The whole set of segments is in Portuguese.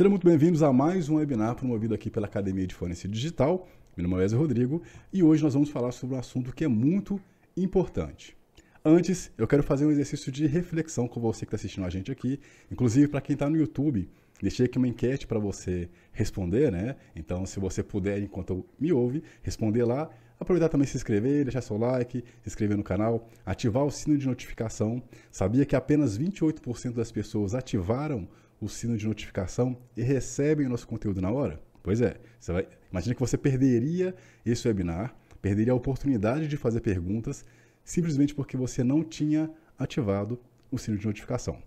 Sejam muito bem-vindos a mais um webinar promovido aqui pela Academia de Forense Digital. Meu nome é Wesley Rodrigo e hoje nós vamos falar sobre um assunto que é muito importante. Antes, eu quero fazer um exercício de reflexão com você que está assistindo a gente aqui. Inclusive, para quem está no YouTube, deixei aqui uma enquete para você responder, né? Então, se você puder, enquanto me ouve, responder lá. Aproveitar também se inscrever, deixar seu like, se inscrever no canal, ativar o sino de notificação. Sabia que apenas 28% das pessoas ativaram o sino de notificação e recebem o nosso conteúdo na hora? Pois é, você vai, imagina que você perderia esse webinar, perderia a oportunidade de fazer perguntas simplesmente porque você não tinha ativado o sino de notificação.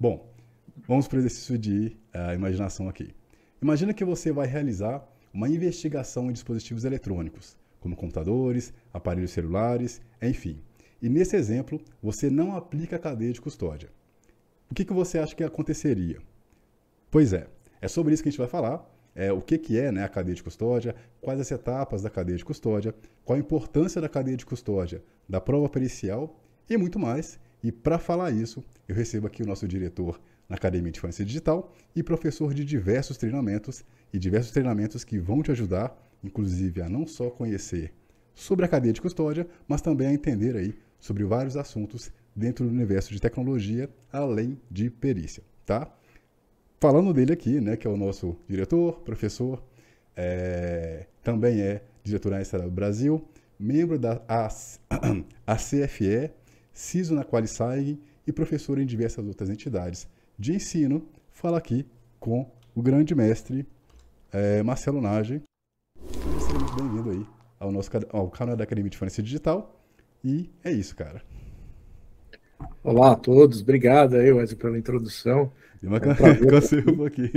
Bom, vamos para o exercício de uh, imaginação aqui. Imagina que você vai realizar uma investigação em dispositivos eletrônicos, como computadores, aparelhos celulares, enfim. E nesse exemplo, você não aplica a cadeia de custódia. O que, que você acha que aconteceria? Pois é, é sobre isso que a gente vai falar. É, o que, que é né, a cadeia de custódia, quais as etapas da cadeia de custódia, qual a importância da cadeia de custódia, da prova pericial e muito mais. E para falar isso, eu recebo aqui o nosso diretor na Academia de Forense Digital e professor de diversos treinamentos e diversos treinamentos que vão te ajudar, inclusive, a não só conhecer sobre a cadeia de custódia, mas também a entender aí sobre vários assuntos dentro do universo de tecnologia, além de perícia, tá? Falando dele aqui, né, que é o nosso diretor, professor, é, também é diretor na do Brasil, membro da ACFE, CISO na Qualisag e professor em diversas outras entidades de ensino. Fala aqui com o grande mestre é, Marcelo Nage. Seja muito bem-vindo aí ao nosso ao canal da Academia de Forense Digital. E é isso, cara. Olá a todos, obrigado aí, Wesley, pela introdução. É um prazer um aqui.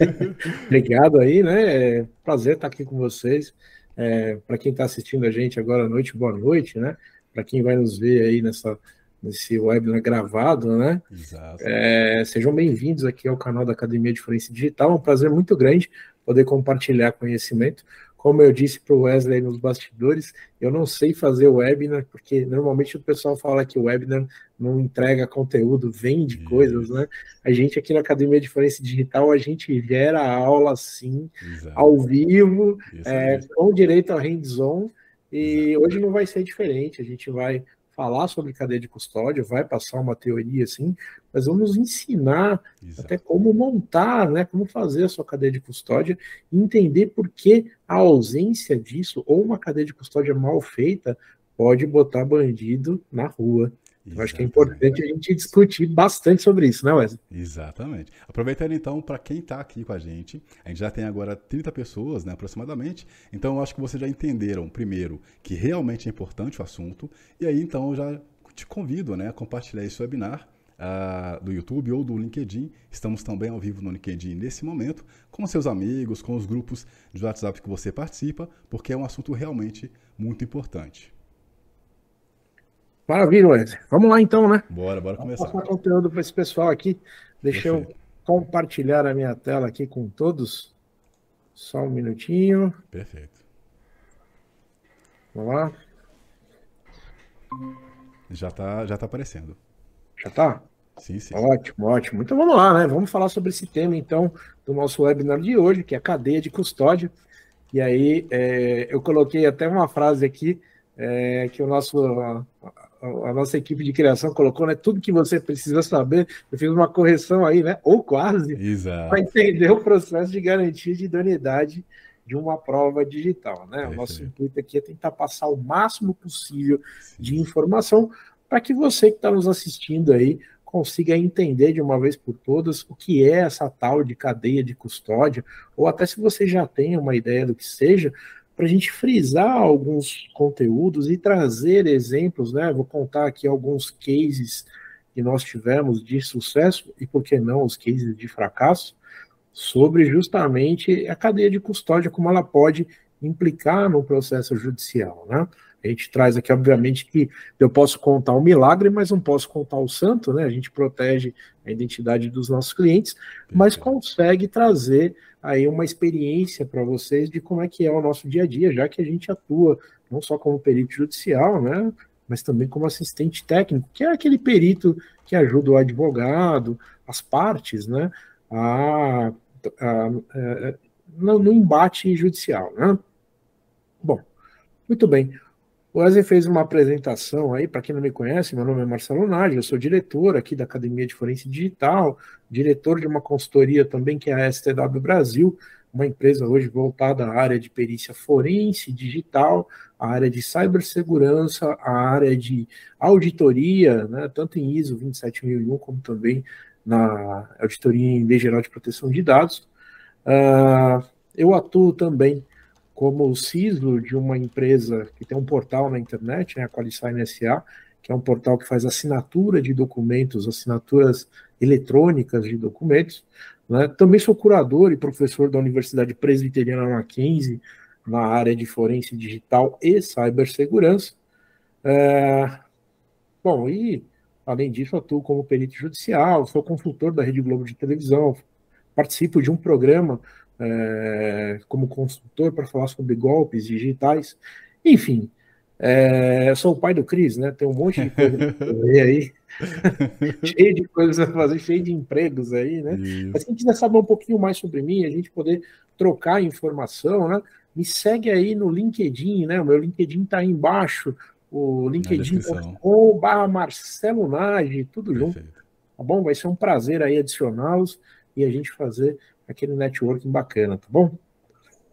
obrigado aí, né? É prazer estar aqui com vocês. É, Para quem está assistindo a gente agora à noite, boa noite, né? Para quem vai nos ver aí nessa, nesse webinar gravado, né? Exato. É, sejam bem-vindos aqui ao canal da Academia de Forense Digital. É um prazer muito grande poder compartilhar conhecimento. Como eu disse para o Wesley nos bastidores, eu não sei fazer webinar, porque normalmente o pessoal fala que o webinar não entrega conteúdo, vende Isso. coisas, né? A gente aqui na Academia de Forense Digital, a gente gera aula sim, Exato. ao vivo, é, com direito a hands-on, e Exato. hoje não vai ser diferente, a gente vai falar sobre cadeia de custódia, vai passar uma teoria assim, mas vamos ensinar Exato. até como montar, né, como fazer a sua cadeia de custódia e entender por que a ausência disso ou uma cadeia de custódia mal feita pode botar bandido na rua. Eu acho que é importante a gente discutir bastante sobre isso, né, Wesley? Exatamente. Aproveitando então, para quem está aqui com a gente, a gente já tem agora 30 pessoas, né, aproximadamente. Então, eu acho que vocês já entenderam, primeiro, que realmente é importante o assunto. E aí, então, eu já te convido né, a compartilhar esse webinar uh, do YouTube ou do LinkedIn. Estamos também ao vivo no LinkedIn nesse momento, com seus amigos, com os grupos de WhatsApp que você participa, porque é um assunto realmente muito importante. Maravilha, Wesley. Vamos lá então, né? Bora, bora começar. Vou passar conteúdo para esse pessoal aqui. Deixa Perfeito. eu compartilhar a minha tela aqui com todos. Só um minutinho. Perfeito. Vamos lá. Já está já tá aparecendo. Já está? Sim, sim. Ótimo, ótimo. Então vamos lá, né? Vamos falar sobre esse tema, então, do nosso webinar de hoje, que é a cadeia de custódia. E aí, é, eu coloquei até uma frase aqui é, que o nosso a nossa equipe de criação colocou, né? Tudo que você precisa saber. Eu fiz uma correção aí, né? Ou quase, para entender o processo de garantia de idoneidade de uma prova digital, né? O nosso intuito aqui é tentar passar o máximo possível Sim. de informação para que você que está nos assistindo aí consiga entender de uma vez por todas o que é essa tal de cadeia de custódia, ou até se você já tem uma ideia do que seja, para a gente frisar alguns conteúdos e trazer exemplos, né? Vou contar aqui alguns cases que nós tivemos de sucesso e, por que não, os cases de fracasso, sobre justamente a cadeia de custódia, como ela pode implicar no processo judicial, né? A gente traz aqui, obviamente, que eu posso contar o um milagre, mas não posso contar o santo, né? A gente protege a identidade dos nossos clientes, mas consegue trazer aí uma experiência para vocês de como é que é o nosso dia a dia, já que a gente atua não só como perito judicial, né? Mas também como assistente técnico, que é aquele perito que ajuda o advogado, as partes, né? A no, no embate judicial. Né? Bom, muito bem. O Wesley fez uma apresentação aí, para quem não me conhece, meu nome é Marcelo Nage, eu sou diretor aqui da Academia de Forense Digital, diretor de uma consultoria também que é a STW Brasil, uma empresa hoje voltada à área de perícia forense digital, à área de cibersegurança, à área de auditoria, né, tanto em ISO 27001 como também na auditoria em Lei Geral de Proteção de Dados. Uh, eu atuo também como o CISO de uma empresa que tem um portal na internet, né, a Qualisign SA, que é um portal que faz assinatura de documentos, assinaturas eletrônicas de documentos. Né? Também sou curador e professor da Universidade Presbiteriana Mackenzie, na área de forense digital e cibersegurança. É... Bom, e além disso, atuo como perito judicial, sou consultor da Rede Globo de televisão, participo de um programa é, como consultor para falar sobre golpes digitais. Enfim, é, sou o pai do Cris, né? Tem um monte de coisa aí. cheio de coisas a fazer, cheio de empregos aí, né? Isso. Mas quem quiser saber um pouquinho mais sobre mim, a gente poder trocar informação, né? Me segue aí no LinkedIn, né? O meu LinkedIn está aí embaixo, o linkedin.com.br Marcelo Nage, tudo Perfeito. junto. Tá bom? Vai ser um prazer aí adicioná-los e a gente fazer aquele networking bacana, tá bom?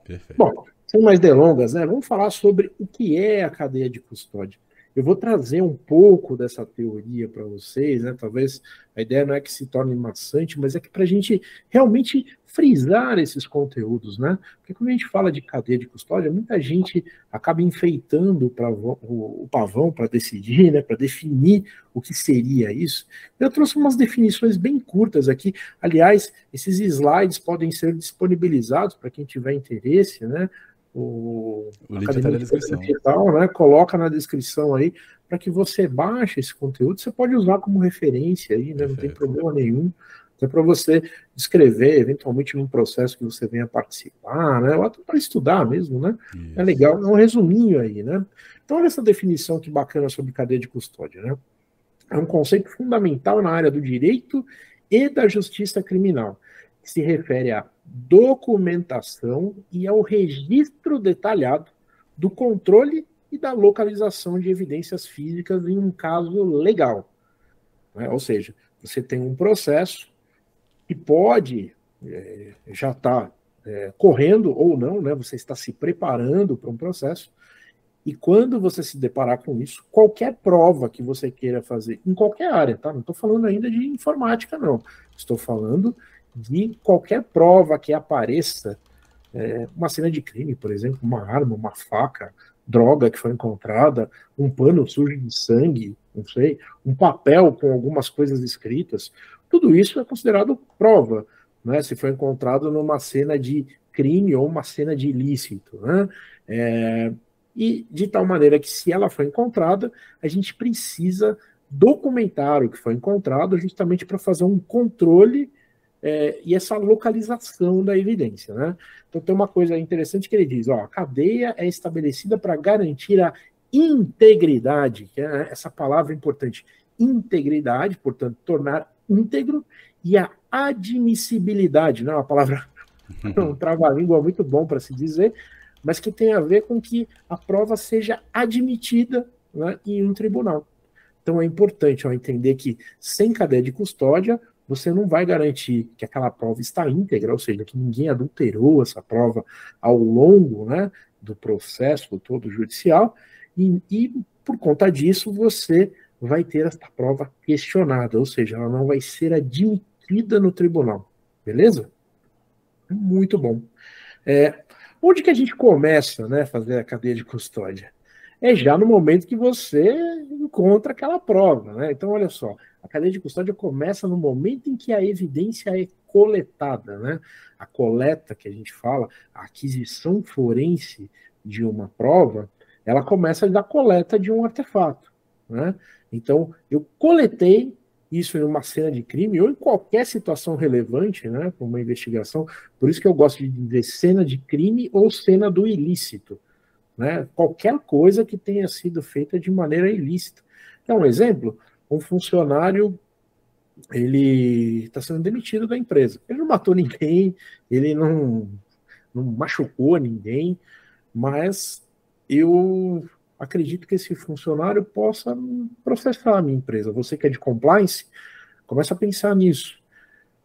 Perfeito. Bom, sem mais delongas, né? Vamos falar sobre o que é a cadeia de custódia. Eu vou trazer um pouco dessa teoria para vocês, né? Talvez a ideia não é que se torne maçante, mas é que para a gente realmente frisar esses conteúdos, né? Porque quando a gente fala de cadeia de custódia, muita gente acaba enfeitando o pavão para decidir, né? Para definir o que seria isso. Eu trouxe umas definições bem curtas aqui. Aliás, esses slides podem ser disponibilizados para quem tiver interesse, né? O, o link na descrição. Digital, né? Coloca na descrição aí para que você baixe esse conteúdo. Você pode usar como referência aí, né? Não tem problema nenhum. Até para você escrever, eventualmente, num processo que você venha participar, né? Ou até para estudar mesmo, né? É Isso. É legal, é um resuminho aí, né? Então, olha essa definição que bacana sobre cadeia de custódia, né? É um conceito fundamental na área do direito e da justiça criminal se refere à documentação e ao registro detalhado do controle e da localização de evidências físicas em um caso legal. Né? Ou seja, você tem um processo que pode é, já estar tá, é, correndo ou não, né? você está se preparando para um processo, e quando você se deparar com isso, qualquer prova que você queira fazer, em qualquer área, tá? Não estou falando ainda de informática, não. Estou falando de qualquer prova que apareça, é, uma cena de crime, por exemplo, uma arma, uma faca, droga que foi encontrada, um pano sujo de sangue, não sei, um papel com algumas coisas escritas, tudo isso é considerado prova, né? Se foi encontrado numa cena de crime ou uma cena de ilícito, né? É, e de tal maneira que se ela foi encontrada, a gente precisa documentar o que foi encontrado justamente para fazer um controle é, e essa localização da evidência. Né? Então tem uma coisa interessante que ele diz: ó, a cadeia é estabelecida para garantir a integridade, que é essa palavra importante, integridade, portanto, tornar íntegro, e a admissibilidade, não é uma palavra, um trava-língua muito bom para se dizer, mas que tem a ver com que a prova seja admitida né, em um tribunal. Então é importante ó, entender que sem cadeia de custódia, você não vai garantir que aquela prova está íntegra, ou seja, que ninguém adulterou essa prova ao longo né, do processo todo judicial, e, e por conta disso você vai ter essa prova questionada, ou seja, ela não vai ser admitida no tribunal, beleza? Muito bom. É, onde que a gente começa né, fazer a cadeia de custódia? É já no momento que você encontra aquela prova. Né? Então, olha só, a cadeia de custódia começa no momento em que a evidência é coletada, né? A coleta que a gente fala, a aquisição forense de uma prova, ela começa da coleta de um artefato, né? Então, eu coletei isso em uma cena de crime ou em qualquer situação relevante, né, para uma investigação. Por isso que eu gosto de dizer cena de crime ou cena do ilícito, né? Qualquer coisa que tenha sido feita de maneira ilícita. É um exemplo? um funcionário ele está sendo demitido da empresa. Ele não matou ninguém, ele não, não machucou ninguém, mas eu acredito que esse funcionário possa processar a minha empresa. Você que é de compliance, começa a pensar nisso.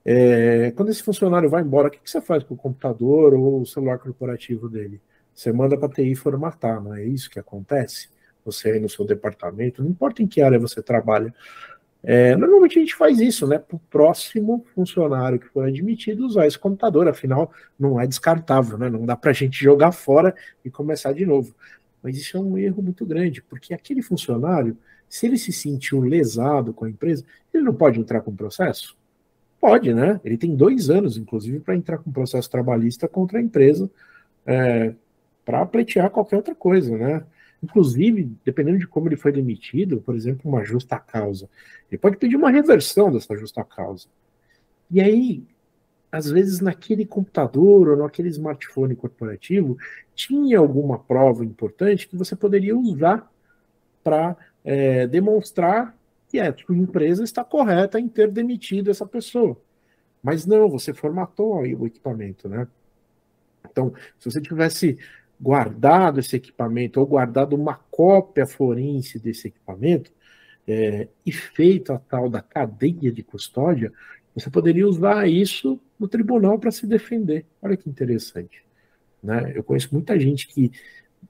É, quando esse funcionário vai embora, o que, você faz com o computador ou o celular corporativo dele? Você manda para a TI formatar, não é isso que acontece? Você aí no seu departamento, não importa em que área você trabalha, é, normalmente a gente faz isso, né? Para o próximo funcionário que for admitido usar esse computador, afinal, não é descartável, né? Não dá para a gente jogar fora e começar de novo. Mas isso é um erro muito grande, porque aquele funcionário, se ele se sentiu lesado com a empresa, ele não pode entrar com processo? Pode, né? Ele tem dois anos, inclusive, para entrar com processo trabalhista contra a empresa é, para pleitear qualquer outra coisa, né? Inclusive, dependendo de como ele foi demitido, por exemplo, uma justa causa, ele pode pedir uma reversão dessa justa causa. E aí, às vezes, naquele computador ou naquele smartphone corporativo, tinha alguma prova importante que você poderia usar para é, demonstrar que a sua empresa está correta em ter demitido essa pessoa. Mas não, você formatou o equipamento, né? Então, se você tivesse guardado esse equipamento ou guardado uma cópia forense desse equipamento é, e feito a tal da cadeia de custódia, você poderia usar isso no tribunal para se defender. Olha que interessante. Né? Eu conheço muita gente que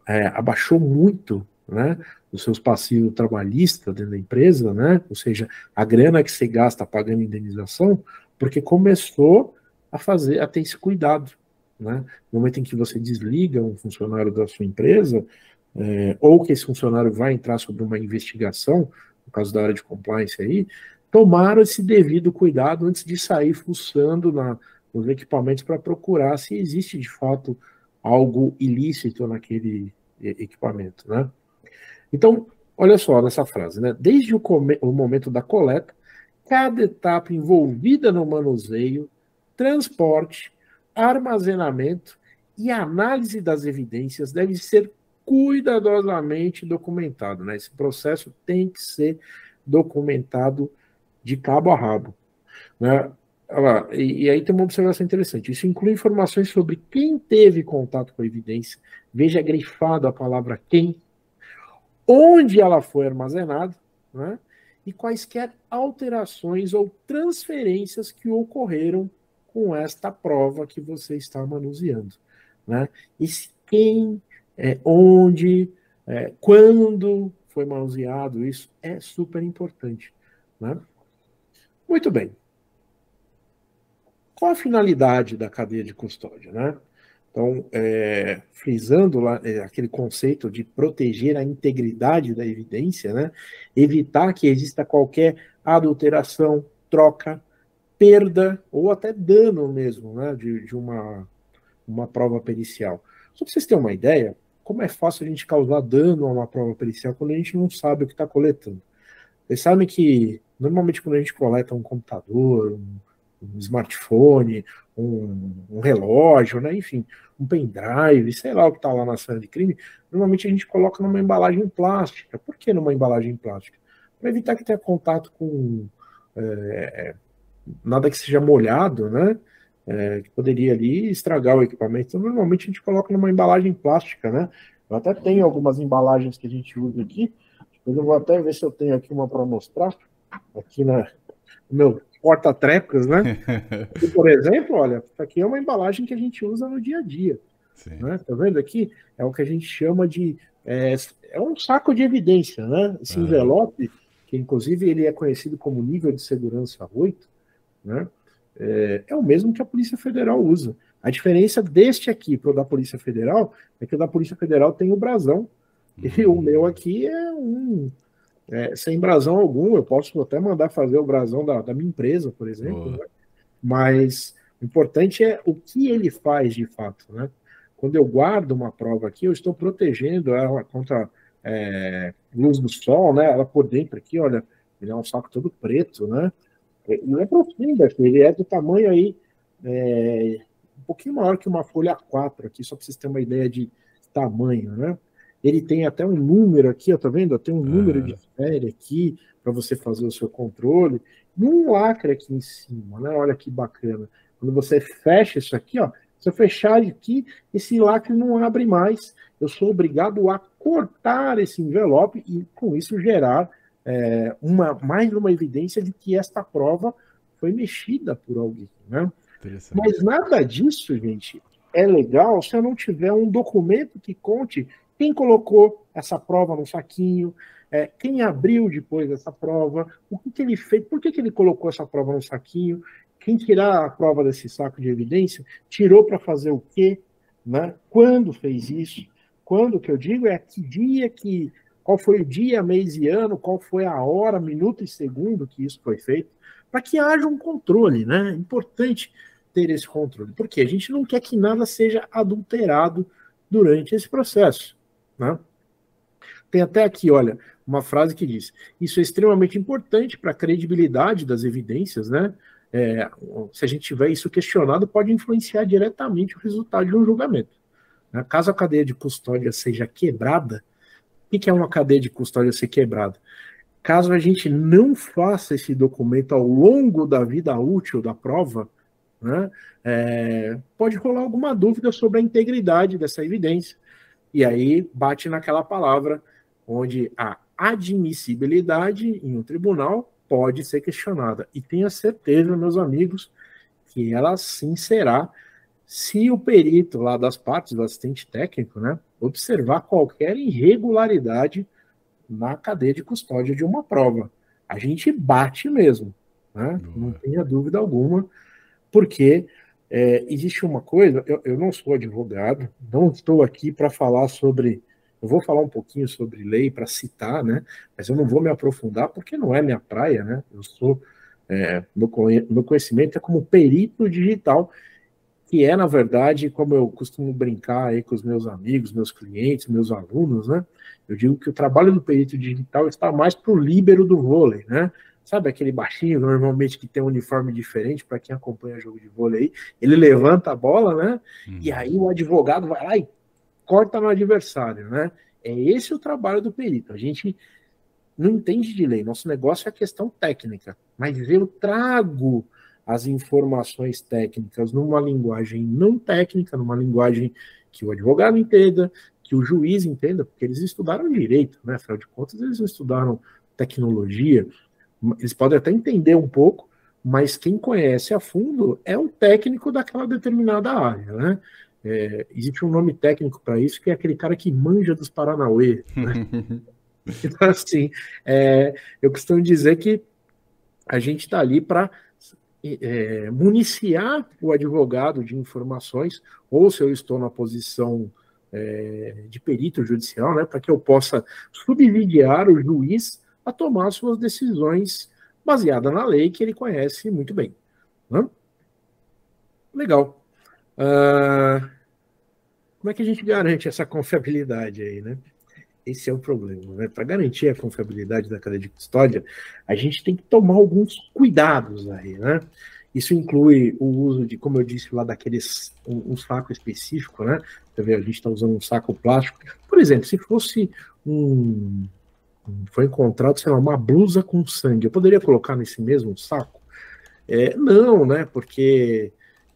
é, abaixou muito né, os seus passivos trabalhistas dentro da empresa, né? ou seja, a grana que você gasta pagando indenização, porque começou a fazer, a ter esse cuidado. Né? No momento em que você desliga um funcionário da sua empresa, é, ou que esse funcionário vai entrar sobre uma investigação, no caso da área de compliance aí, tomaram esse devido cuidado antes de sair fuçando na, nos equipamentos para procurar se existe de fato algo ilícito naquele equipamento, né? Então, olha só nessa frase, né? Desde o, o momento da coleta, cada etapa envolvida no manuseio, transporte, armazenamento e análise das evidências deve ser cuidadosamente documentado. Né? Esse processo tem que ser documentado de cabo a rabo. Né? E, e aí tem uma observação interessante. Isso inclui informações sobre quem teve contato com a evidência. Veja grifado a palavra quem, onde ela foi armazenada, né? e quaisquer alterações ou transferências que ocorreram com esta prova que você está manuseando. Né? E quem, é, onde, é, quando foi manuseado, isso é super importante. Né? Muito bem. Qual a finalidade da cadeia de custódia? Né? Então, é, frisando lá é, aquele conceito de proteger a integridade da evidência, né? evitar que exista qualquer adulteração, troca, perda ou até dano mesmo né, de, de uma, uma prova pericial. Só para vocês terem uma ideia, como é fácil a gente causar dano a uma prova pericial quando a gente não sabe o que está coletando. Vocês sabem que, normalmente, quando a gente coleta um computador, um, um smartphone, um, um, relógio, né, enfim, um pendrive, sei lá o que está lá na cena de crime, normalmente a gente coloca numa embalagem plástica. Por que numa embalagem plástica? Para evitar que tenha contato com é, nada que seja molhado, né? É, que poderia ali estragar o equipamento. Então, normalmente a gente coloca numa embalagem plástica, né? Eu até tenho algumas embalagens que a gente usa aqui. Depois eu vou até ver se eu tenho aqui uma para mostrar. Aqui na, no meu porta-trecas, né? E, por exemplo, olha, aqui é uma embalagem que a gente usa no dia a dia. Sim. Né? Tá vendo aqui? É o que a gente chama de. É, é um saco de evidência, né? Esse envelope, que inclusive ele é conhecido como nível de segurança 8, né? É, é, o mesmo que a Polícia Federal usa. A diferença deste aqui para o da Polícia Federal é que o da Polícia Federal tem o brasão e o meu aqui é um é, sem brasão algum. Eu posso até mandar fazer o brasão da, da minha empresa, por exemplo. Né? Mas o importante é o que ele faz de fato, né? Quando eu guardo uma prova aqui, eu estou protegendo ela contra é, luz do sol, né? Ela por dentro aqui, olha, ele é um saco todo preto, né? Não é profundo, ele é do tamanho aí é, um pouquinho maior que uma folha 4 aqui, só para vocês terem uma ideia de tamanho, né? Ele tem até um número aqui, ó, tá vendo? Tem um número de série aqui para você fazer o seu controle. E um lacre aqui em cima, né? Olha que bacana. Quando você fecha isso aqui, ó, se eu fechar aqui, esse lacre não abre mais. Eu sou obrigado a cortar esse envelope e, com isso, gerar é, uma, mais uma evidência de que esta prova foi mexida por alguém. Né? Mas nada disso, gente, é legal se eu não tiver um documento que conte quem colocou essa prova no saquinho, é, quem abriu depois essa prova, o que, que ele fez, por que, que ele colocou essa prova no saquinho, quem tirar a prova desse saco de evidência, tirou para fazer o quê, né? quando fez isso, quando que eu digo é que dia que, qual foi o dia, mês e ano, qual foi a hora, minuto e segundo que isso foi feito, para que haja um controle, né? É importante ter esse controle, porque a gente não quer que nada seja adulterado durante esse processo. Né? Tem até aqui, olha, uma frase que diz: Isso é extremamente importante para a credibilidade das evidências, né? É, se a gente tiver isso questionado, pode influenciar diretamente o resultado de um julgamento. Né? Caso a cadeia de custódia seja quebrada, o que é uma cadeia de custódia ser quebrada? Caso a gente não faça esse documento ao longo da vida útil da prova, né, é, pode rolar alguma dúvida sobre a integridade dessa evidência. E aí bate naquela palavra onde a admissibilidade em um tribunal pode ser questionada. E tenha certeza, meus amigos, que ela sim será se o perito lá das partes, do assistente técnico, né, observar qualquer irregularidade na cadeia de custódia de uma prova. A gente bate mesmo, né? não tenha dúvida alguma porque é, existe uma coisa, eu, eu, não sou advogado, não estou aqui para falar sobre. Eu vou falar um pouquinho sobre lei para citar, né? Mas eu não vou me aprofundar porque não é minha praia, né? Eu sou. É, meu, meu conhecimento é como perito digital, que é, na verdade, como eu costumo brincar aí com os meus amigos, meus clientes, meus alunos, né? Eu digo que o trabalho do perito digital está mais para o líbero do vôlei, né? Sabe aquele baixinho, normalmente, que tem um uniforme diferente, para quem acompanha jogo de vôlei, ele levanta a bola, né? Uhum. E aí o advogado vai lá e corta no adversário, né? É esse o trabalho do perito. A gente não entende de lei, nosso negócio é questão técnica, mas eu trago as informações técnicas numa linguagem não técnica, numa linguagem que o advogado entenda, que o juiz entenda, porque eles estudaram direito, né? Afinal de contas, eles não estudaram tecnologia, eles podem até entender um pouco, mas quem conhece a fundo é o técnico daquela determinada área, né? É, existe um nome técnico para isso, que é aquele cara que manja dos Paranauê. Né? então, assim, é, eu costumo dizer que a gente está ali para é, municiar o advogado de informações, ou se eu estou na posição é, de perito judicial, né, para que eu possa subsidiar o juiz a tomar suas decisões baseadas na lei que ele conhece muito bem. Né? Legal. Uh, como é que a gente garante essa confiabilidade aí, né? Esse é o problema. Né? Para garantir a confiabilidade da cadeia de custódia, a gente tem que tomar alguns cuidados aí, né? Isso inclui o uso de, como eu disse lá, daqueles um, um saco específico, né? Você vê, a gente está usando um saco plástico. Por exemplo, se fosse um, foi encontrado, sei lá, uma blusa com sangue. Eu poderia colocar nesse mesmo saco? É, não, né? Porque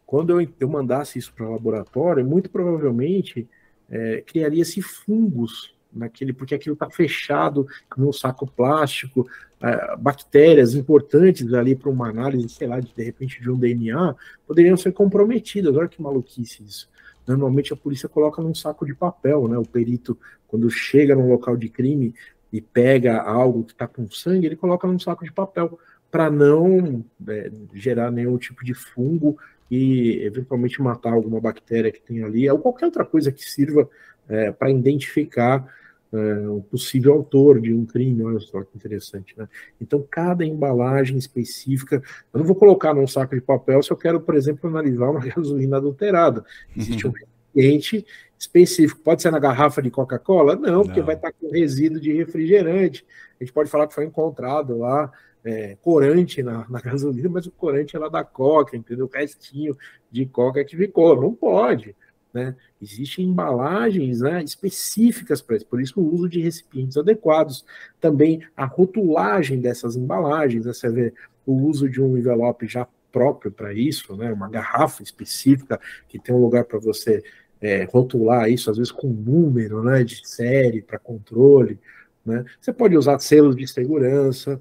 quando eu, eu mandasse isso para o laboratório, muito provavelmente é, criaria-se fungos naquele, porque aquilo está fechado num saco plástico, é, bactérias importantes ali para uma análise, sei lá, de, de repente de um DNA, poderiam ser comprometidas. Olha que maluquice isso. Normalmente a polícia coloca num saco de papel, né? O perito, quando chega no local de crime, e pega algo que está com sangue, ele coloca num saco de papel para não é, gerar nenhum tipo de fungo e eventualmente matar alguma bactéria que tem ali, ou qualquer outra coisa que sirva é, para identificar é, o possível autor de um crime. Olha só que interessante, né? Então, cada embalagem específica, eu não vou colocar num saco de papel se eu quero, por exemplo, analisar uma gasolina adulterada. Existe uhum. um recipiente específico. Pode ser na garrafa de Coca-Cola? Não, porque Não. vai estar com resíduo de refrigerante. A gente pode falar que foi encontrado lá é, corante na, na, gasolina, mas o corante é lá da Coca, entendeu? O restinho de Coca que ficou. Não pode. Né? Existem embalagens né, específicas para isso, por isso o uso de recipientes adequados. Também a rotulagem dessas embalagens, né? você vê o uso de um envelope já próprio para isso, né? uma garrafa específica que tem um lugar para você é, rotular isso, às vezes com número né, de série para controle. Né? Você pode usar selos de segurança,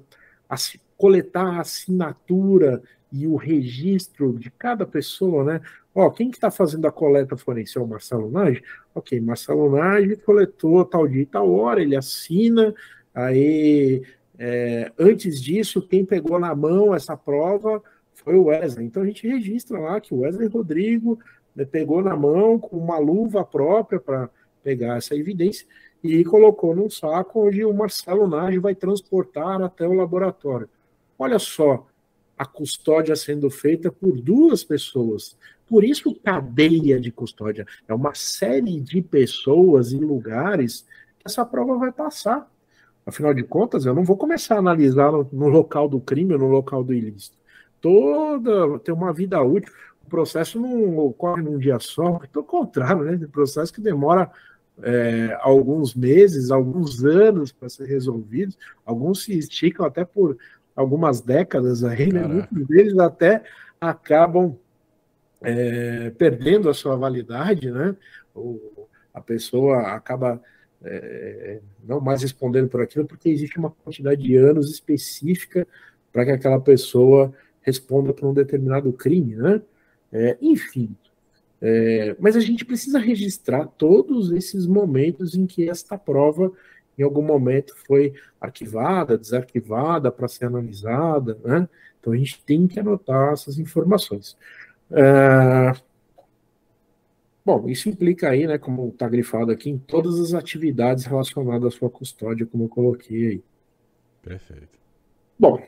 coletar a assinatura e o registro de cada pessoa, né? Ó, quem que está fazendo a coleta forense? É o Marcelo Nage? Ok, Marcelo Nage coletou tal dia e tal hora, ele assina, aí é, antes disso, quem pegou na mão essa prova foi o Wesley. Então a gente registra lá que o Wesley Rodrigo né, pegou na mão com uma luva própria para pegar essa evidência e colocou num saco onde o Marcelo Nage vai transportar até o laboratório. Olha só, a custódia sendo feita por duas pessoas. Por isso, cadeia de custódia. É uma série de pessoas e lugares que essa prova vai passar. Afinal de contas, eu não vou começar a analisar no, local do crime ou no local do ilícito. Toda tem uma vida útil. O processo não ocorre num dia só, pelo contrário, né? Tem processo que demora é, alguns meses, alguns anos para ser resolvido. Alguns se esticam até por algumas décadas aí, né? muitos deles até acabam é, perdendo a sua validade, né? O, a pessoa acaba é, não mais respondendo por aquilo, porque existe uma quantidade de anos específica para que aquela pessoa responda por um determinado crime, né? É, enfim, é, mas a gente precisa registrar todos esses momentos em que esta prova em algum momento foi arquivada, desarquivada para ser analisada, né? Então a gente tem que anotar essas informações. É... Bom, isso implica aí, né, como está grifado aqui, em todas as atividades relacionadas à sua custódia, como eu coloquei aí. Perfeito. Bom,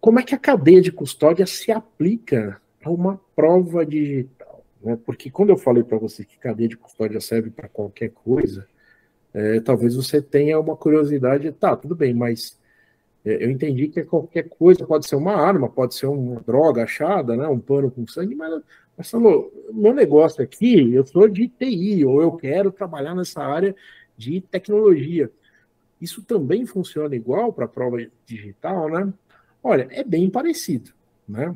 como é que a cadeia de custódia se aplica a uma prova digital? Né? Porque quando eu falei para você que cadeia de custódia serve para qualquer coisa, é, talvez você tenha uma curiosidade, tá, tudo bem, mas é, eu entendi que qualquer coisa pode ser uma arma, pode ser uma droga achada, né, um pano com sangue, mas, Marcelo, meu negócio aqui, eu sou de TI, ou eu quero trabalhar nessa área de tecnologia. Isso também funciona igual para a prova digital, né? Olha, é bem parecido, né?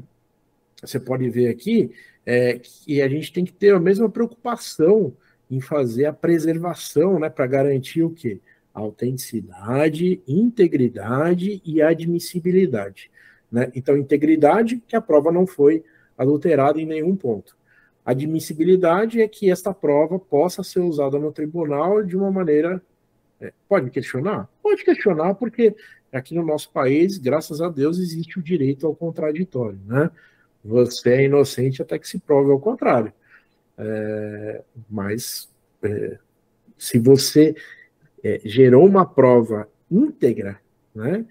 Você pode ver aqui é, que a gente tem que ter a mesma preocupação em fazer a preservação, né, para garantir o quê? Autenticidade, integridade e admissibilidade. Né? Então, integridade, que a prova não foi adulterada em nenhum ponto. Admissibilidade é que esta prova possa ser usada no tribunal de uma maneira. É, pode questionar? Pode questionar, porque aqui no nosso país, graças a Deus, existe o direito ao contraditório. Né? Você é inocente até que se prove ao contrário. É, mas é, se você é, gerou uma prova íntegra né,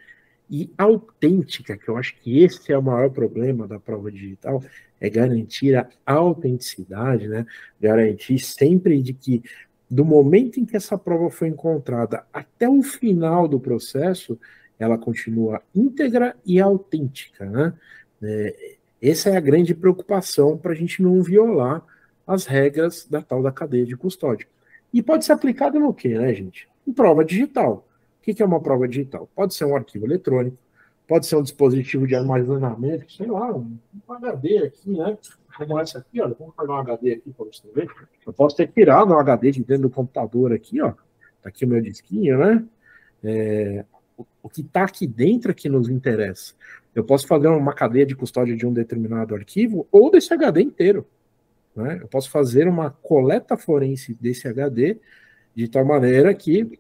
e autêntica, que eu acho que esse é o maior problema da prova digital, é garantir a autenticidade, né, garantir sempre de que do momento em que essa prova foi encontrada até o final do processo, ela continua íntegra e autêntica. Né? É, essa é a grande preocupação para a gente não violar as regras da tal da cadeia de custódia. E pode ser aplicado no quê, né, gente? Em prova digital. O que é uma prova digital? Pode ser um arquivo eletrônico, pode ser um dispositivo de armazenamento, sei lá, um, HD aqui, né? Como essa aqui, ó. Vamos pegar um HD aqui para você ver. Eu posso ter tirado um HD de dentro do computador aqui, ó. Tá aqui o meu disquinho, né? É, o, o que está aqui dentro é que nos interessa. Eu posso fazer uma cadeia de custódia de um determinado arquivo ou desse HD inteiro. Né? Eu posso fazer uma coleta forense desse HD de tal maneira que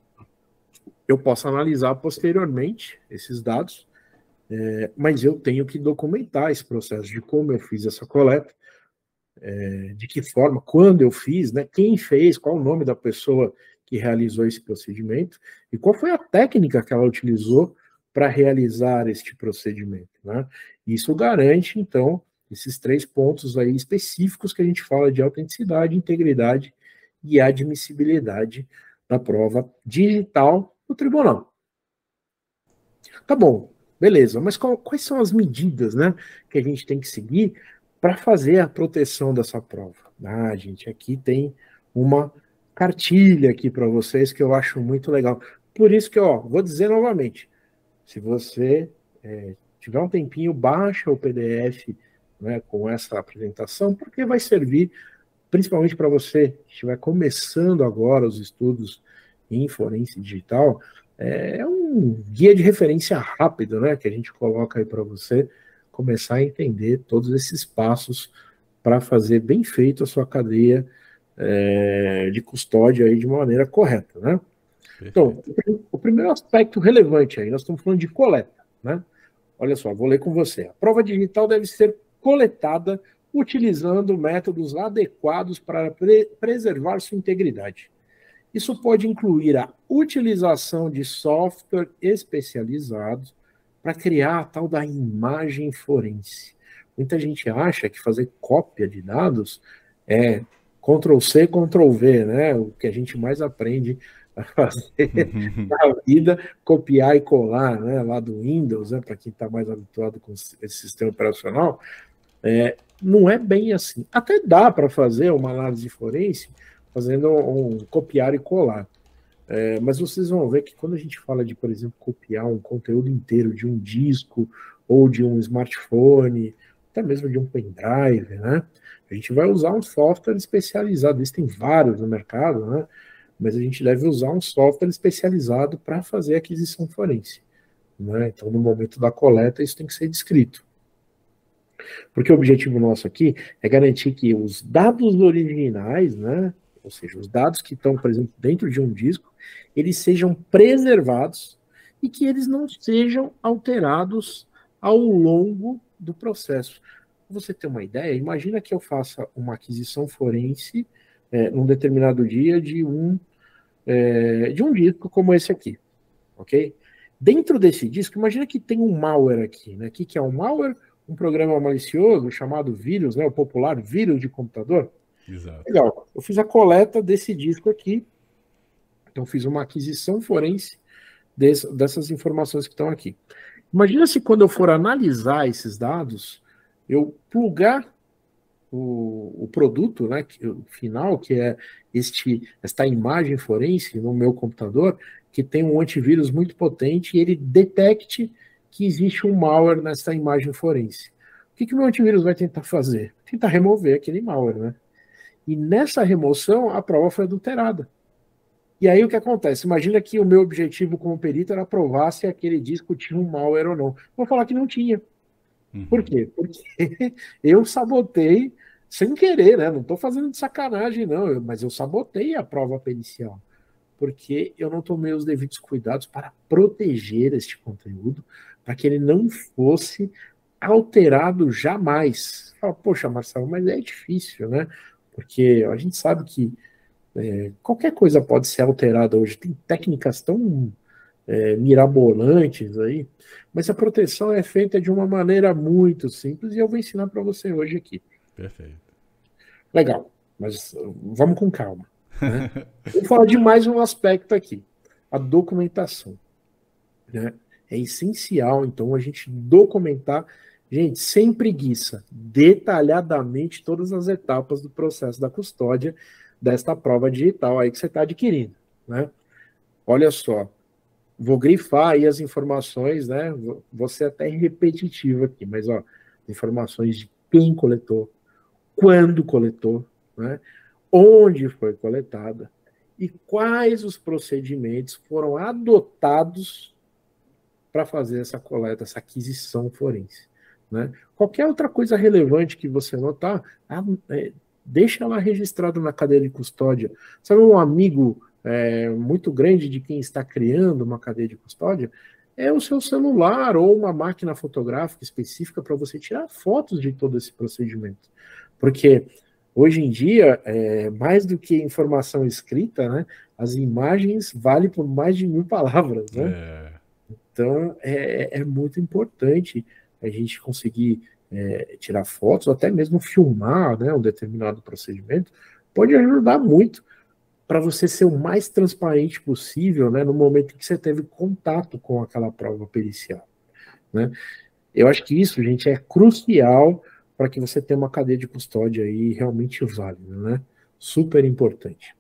eu possa analisar posteriormente esses dados, é, mas eu tenho que documentar esse processo de como eu fiz essa coleta, é, de que forma, quando eu fiz, né, quem fez, qual o nome da pessoa que realizou esse procedimento e qual foi a técnica que ela utilizou para realizar este procedimento. Né? Isso garante, então, esses três pontos aí específicos que a gente fala de autenticidade, integridade e admissibilidade da prova digital no tribunal. Tá bom, beleza, mas qual, quais são as medidas né, que a gente tem que seguir para fazer a proteção dessa prova? Ah, gente, aqui tem uma cartilha aqui para vocês que eu acho muito legal. Por isso que, ó, vou dizer novamente, se você é, tiver um tempinho, baixa o PDF né, com essa apresentação, porque vai servir principalmente para você que estiver começando agora os estudos em forense digital, é um guia de referência rápido, né, que a gente coloca aí para você começar a entender todos esses passos para fazer bem feito a sua cadeia é, de custódia aí de maneira correta, né? Então, o primeiro aspecto relevante aí, nós estamos falando de coleta, né? Olha só, vou ler com você. A prova digital deve ser coletada utilizando métodos adequados para pre preservar sua integridade. Isso pode incluir a utilização de software especializados para criar a tal da imagem forense. Muita gente acha que fazer cópia de dados é Ctrl C, Ctrl V, né? O que a gente mais aprende a fazer uhum. na vida, copiar e colar, né? Lá do Windows, né? Para quem está mais habituado com esse sistema operacional, é, não é bem assim. Até dá para fazer uma análise forense fazendo um copiar e colar. É, mas vocês vão ver que quando a gente fala de, por exemplo, copiar um conteúdo inteiro de um disco ou de um smartphone, até mesmo de um pendrive, né? A gente vai usar um software especializado. Existem vários no mercado, né? Mas a gente deve usar um software especializado para fazer aquisição forense. Né? Então, no momento da coleta, isso tem que ser descrito. Porque o objetivo nosso aqui é garantir que os dados originais, né, ou seja, os dados que estão, por exemplo, dentro de um disco, eles sejam preservados e que eles não sejam alterados ao longo do processo. Pra você ter uma ideia, imagina que eu faça uma aquisição forense é, num determinado dia de um é, de um disco como esse aqui, ok? Dentro desse disco, imagina que tem um malware aqui, né? O que, que é um malware? Um programa malicioso chamado vírus, né, o popular vírus de computador. Exato. Legal. Eu fiz a coleta desse disco aqui. Então, fiz uma aquisição forense desse, dessas informações que estão aqui. Imagina se quando eu for analisar esses dados, eu plugar o, o produto né, o final, que é este, esta imagem forense no meu computador, que tem um antivírus muito potente e ele detecte que existe um malware nessa imagem forense. O que, que o meu antivírus vai tentar fazer? Tentar remover aquele malware, né? E nessa remoção, a prova foi adulterada. E aí o que acontece? Imagina que o meu objetivo como perito era provar se aquele disco tinha um malware ou não. Vou falar que não tinha. Uhum. Por quê? Porque eu sabotei sem querer, né? Não estou fazendo de sacanagem, não, mas eu sabotei a prova pericial. Porque eu não tomei os devidos cuidados para proteger este conteúdo, para que ele não fosse alterado jamais. Fala, Poxa, Marcelo, mas é difícil, né? Porque a gente sabe que é, qualquer coisa pode ser alterada hoje. Tem técnicas tão é, mirabolantes aí, mas a proteção é feita de uma maneira muito simples e eu vou ensinar para você hoje aqui. Perfeito. Legal, mas vamos com calma. Né? vou falar de mais um aspecto aqui: a documentação. Né? É essencial, então, a gente documentar, gente, sem preguiça, detalhadamente todas as etapas do processo da custódia desta prova digital aí que você está adquirindo, né? Olha só, vou grifar aí as informações, né? Vou ser até repetitivo aqui, mas ó, informações de quem coletou, quando coletou, né? Onde foi coletada e quais os procedimentos foram adotados para fazer essa coleta, essa aquisição forense. Né? Qualquer outra coisa relevante que você notar, é, deixa ela registrada na cadeia de custódia. Sabe um amigo é, muito grande de quem está criando uma cadeia de custódia? É o seu celular ou uma máquina fotográfica específica para você tirar fotos de todo esse procedimento. Porque hoje em dia, é, mais do que informação escrita, né, as imagens valem por mais de mil palavras. Né? É. Então, é, é muito importante a gente conseguir é, tirar fotos, ou até mesmo filmar né, um determinado procedimento, pode ajudar muito para você ser o mais transparente possível né, no momento em que você teve contato com aquela prova pericial. Né? Eu acho que isso, gente, é crucial para que você tenha uma cadeia de custódia aí realmente válida. Né? super importante.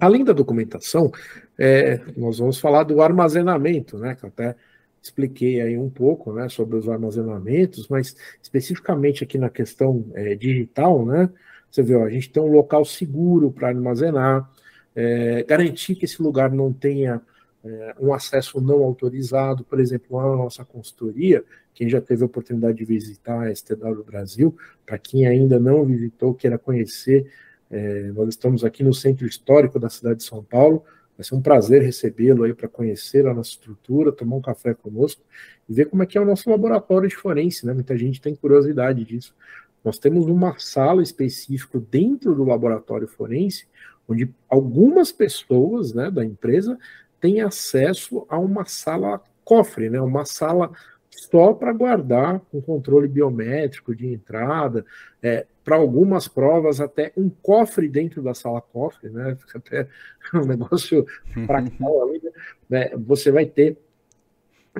Além da documentação, é, nós vamos falar do armazenamento, né? Que até expliquei aí um pouco, né, sobre os armazenamentos, mas especificamente aqui na questão é, digital, né? Você vê, ó, a gente tem um local seguro para armazenar, é, garantir que esse lugar não tenha é, um acesso não autorizado, por exemplo, lá na nossa consultoria, quem já teve a oportunidade de visitar a STW Brasil, para quem ainda não visitou, queira conhecer, é, nós estamos aqui no centro histórico da cidade de São Paulo, vai ser um prazer recebê-lo aí para conhecer a nossa estrutura, tomar um café conosco e ver como é que é o nosso laboratório de forense, né? Muita gente tem curiosidade disso. Nós temos uma sala específica dentro do laboratório forense, onde algumas pessoas né, da empresa têm acesso a uma sala cofre, né, uma sala só para guardar um controle biométrico de entrada, é, para algumas provas até um cofre dentro da sala cofre, né? Fica até um negócio fractal ali, né? Você vai ter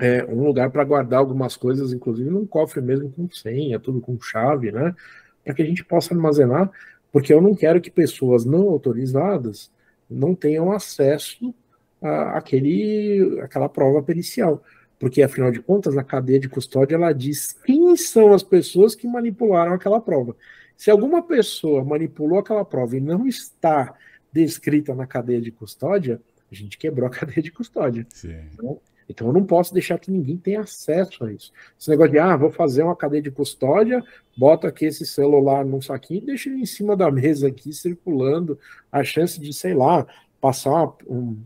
é, um lugar para guardar algumas coisas, inclusive num cofre mesmo com senha, tudo com chave, né? Para que a gente possa armazenar, porque eu não quero que pessoas não autorizadas não tenham acesso àquele, àquela prova pericial. Porque, afinal de contas, a cadeia de custódia ela diz quem são as pessoas que manipularam aquela prova. Se alguma pessoa manipulou aquela prova e não está descrita na cadeia de custódia, a gente quebrou a cadeia de custódia. Então, então eu não posso deixar que ninguém tenha acesso a isso. Esse negócio de, ah, vou fazer uma cadeia de custódia, bota aqui esse celular num saquinho e deixa ele em cima da mesa aqui, circulando, a chance de, sei lá, passar um,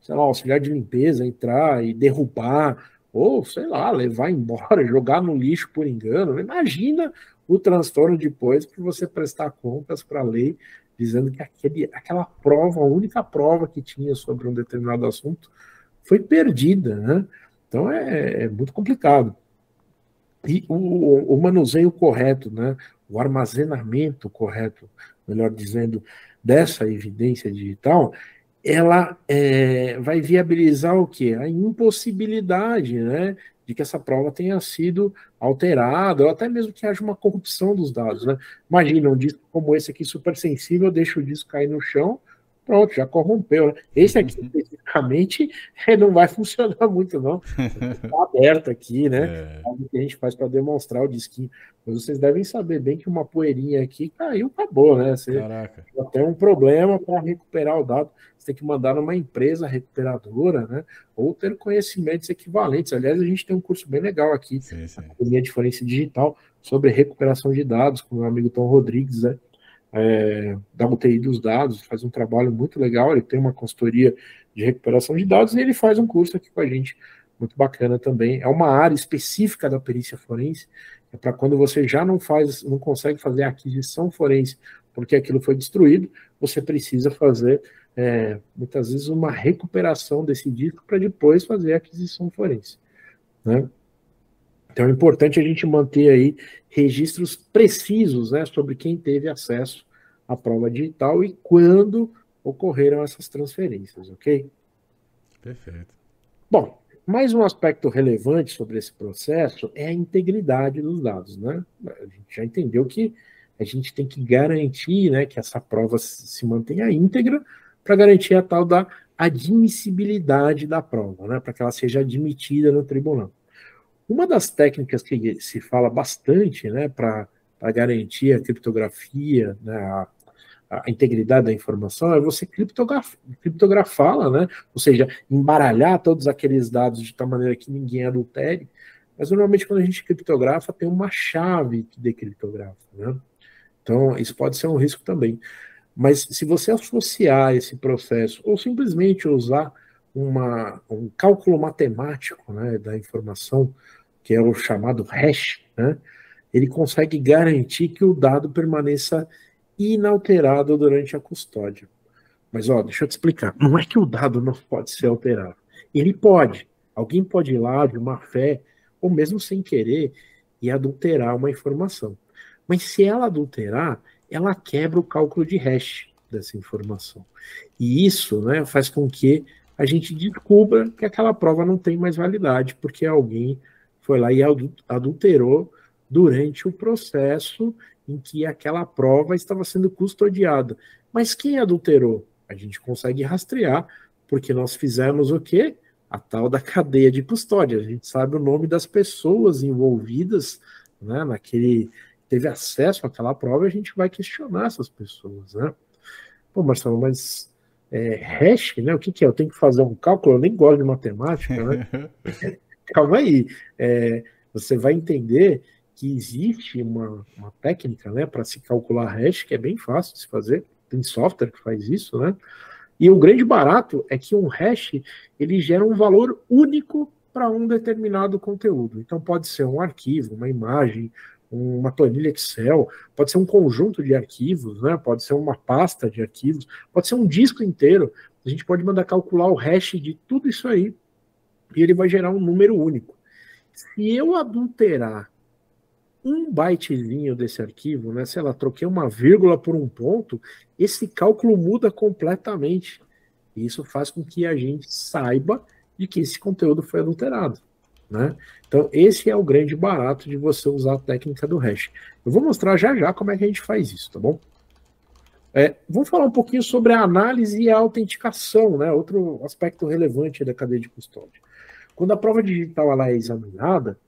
sei lá, auxiliar de limpeza, entrar e derrubar, ou, sei lá, levar embora, jogar no lixo por engano. Imagina o transtorno depois para você prestar contas para a lei, dizendo que aquele, aquela prova, a única prova que tinha sobre um determinado assunto, foi perdida, né? Então é, é muito complicado. E o, o, manuseio correto, né? o armazenamento correto, melhor dizendo, dessa evidência digital, ela é, vai viabilizar o quê? A impossibilidade né, de que essa prova tenha sido alterada, ou até mesmo que haja uma corrupção dos dados. Né? Imagina um disco como esse aqui, super sensível, deixa o disco cair no chão, pronto, já corrompeu. Né? Esse aqui, uhum. especificamente, não vai funcionar muito, não. Está aberto aqui, né? É. O que a gente faz para demonstrar o disquinho. Mas vocês devem saber bem que uma poeirinha aqui caiu, acabou, né? Você Caraca. tem um problema para recuperar o dado. Você tem que mandar numa empresa recuperadora, né? Ou ter conhecimentos equivalentes. Aliás, a gente tem um curso bem legal aqui, sim, sim. Academia de Forense Digital, sobre recuperação de dados, com o meu amigo Tom Rodrigues, né? É, da UTI dos dados, faz um trabalho muito legal, ele tem uma consultoria de recuperação de dados e ele faz um curso aqui com a gente, muito bacana também. É uma área específica da perícia forense, é para quando você já não faz, não consegue fazer aquisição forense porque aquilo foi destruído, você precisa fazer é, muitas vezes uma recuperação desse disco para depois fazer a aquisição forense. Né? Então é importante a gente manter aí registros precisos né, sobre quem teve acesso à prova digital e quando ocorreram essas transferências, ok? Perfeito. Bom, mais um aspecto relevante sobre esse processo é a integridade dos dados, né? A gente já entendeu que a gente tem que garantir né, que essa prova se mantenha íntegra para garantir a tal da admissibilidade da prova, né, para que ela seja admitida no tribunal. Uma das técnicas que se fala bastante né, para garantir a criptografia, né, a, a, integridade da informação, é você criptografá-la, né? ou seja, embaralhar todos aqueles dados de tal maneira que ninguém adultere. Mas normalmente quando a gente criptografa, tem uma chave que decriptografa. Né? Então, isso pode ser um risco também. Mas se você associar esse processo, ou simplesmente usar uma, um cálculo matemático né, da informação, que é o chamado hash, né, ele consegue garantir que o dado permaneça inalterado durante a custódia. Mas, ó, deixa eu te explicar. Não é que o dado não pode ser alterado. Ele pode. Alguém pode ir lá de má fé, ou mesmo sem querer, e adulterar uma informação. Mas se ela adulterar, ela quebra o cálculo de hash dessa informação. E isso né, faz com que a gente descubra que aquela prova não tem mais validade, porque alguém foi lá e adulterou durante o processo em que aquela prova estava sendo custodiada. Mas quem adulterou? A gente consegue rastrear, porque nós fizemos o quê? A tal da cadeia de custódia. A gente sabe o nome das pessoas envolvidas né, naquele. teve acesso àquela prova e a gente vai questionar essas pessoas. Né? Pô, Marcelo, mas é, hash, né? O que, que é? Eu tenho que fazer um cálculo, eu nem gosto de matemática, né? Calma aí. É, você vai entender que existe uma, uma técnica né, para se calcular hash, que é bem fácil de se fazer, tem software que faz isso, né? E o grande barato é que um hash ele gera um valor único para um determinado conteúdo. Então pode ser um arquivo, uma imagem, uma planilha Excel, pode ser um conjunto de arquivos, né? Pode ser uma pasta de arquivos, pode ser um disco inteiro. A gente pode mandar calcular o hash de tudo isso aí e ele vai gerar um número único. Se eu adulterar um bytezinho desse arquivo, né? Sei lá, troquei uma vírgula por um ponto, esse cálculo muda completamente. Isso faz com que a gente saiba de que esse conteúdo foi adulterado. Né? Então, esse é o grande barato de você usar a técnica do hash. Eu vou mostrar já já como é que a gente faz isso, tá bom? É, vamos falar um pouquinho sobre a análise e a autenticação, né? outro aspecto relevante da cadeia de custódia. Quando a prova digital ela é examinada,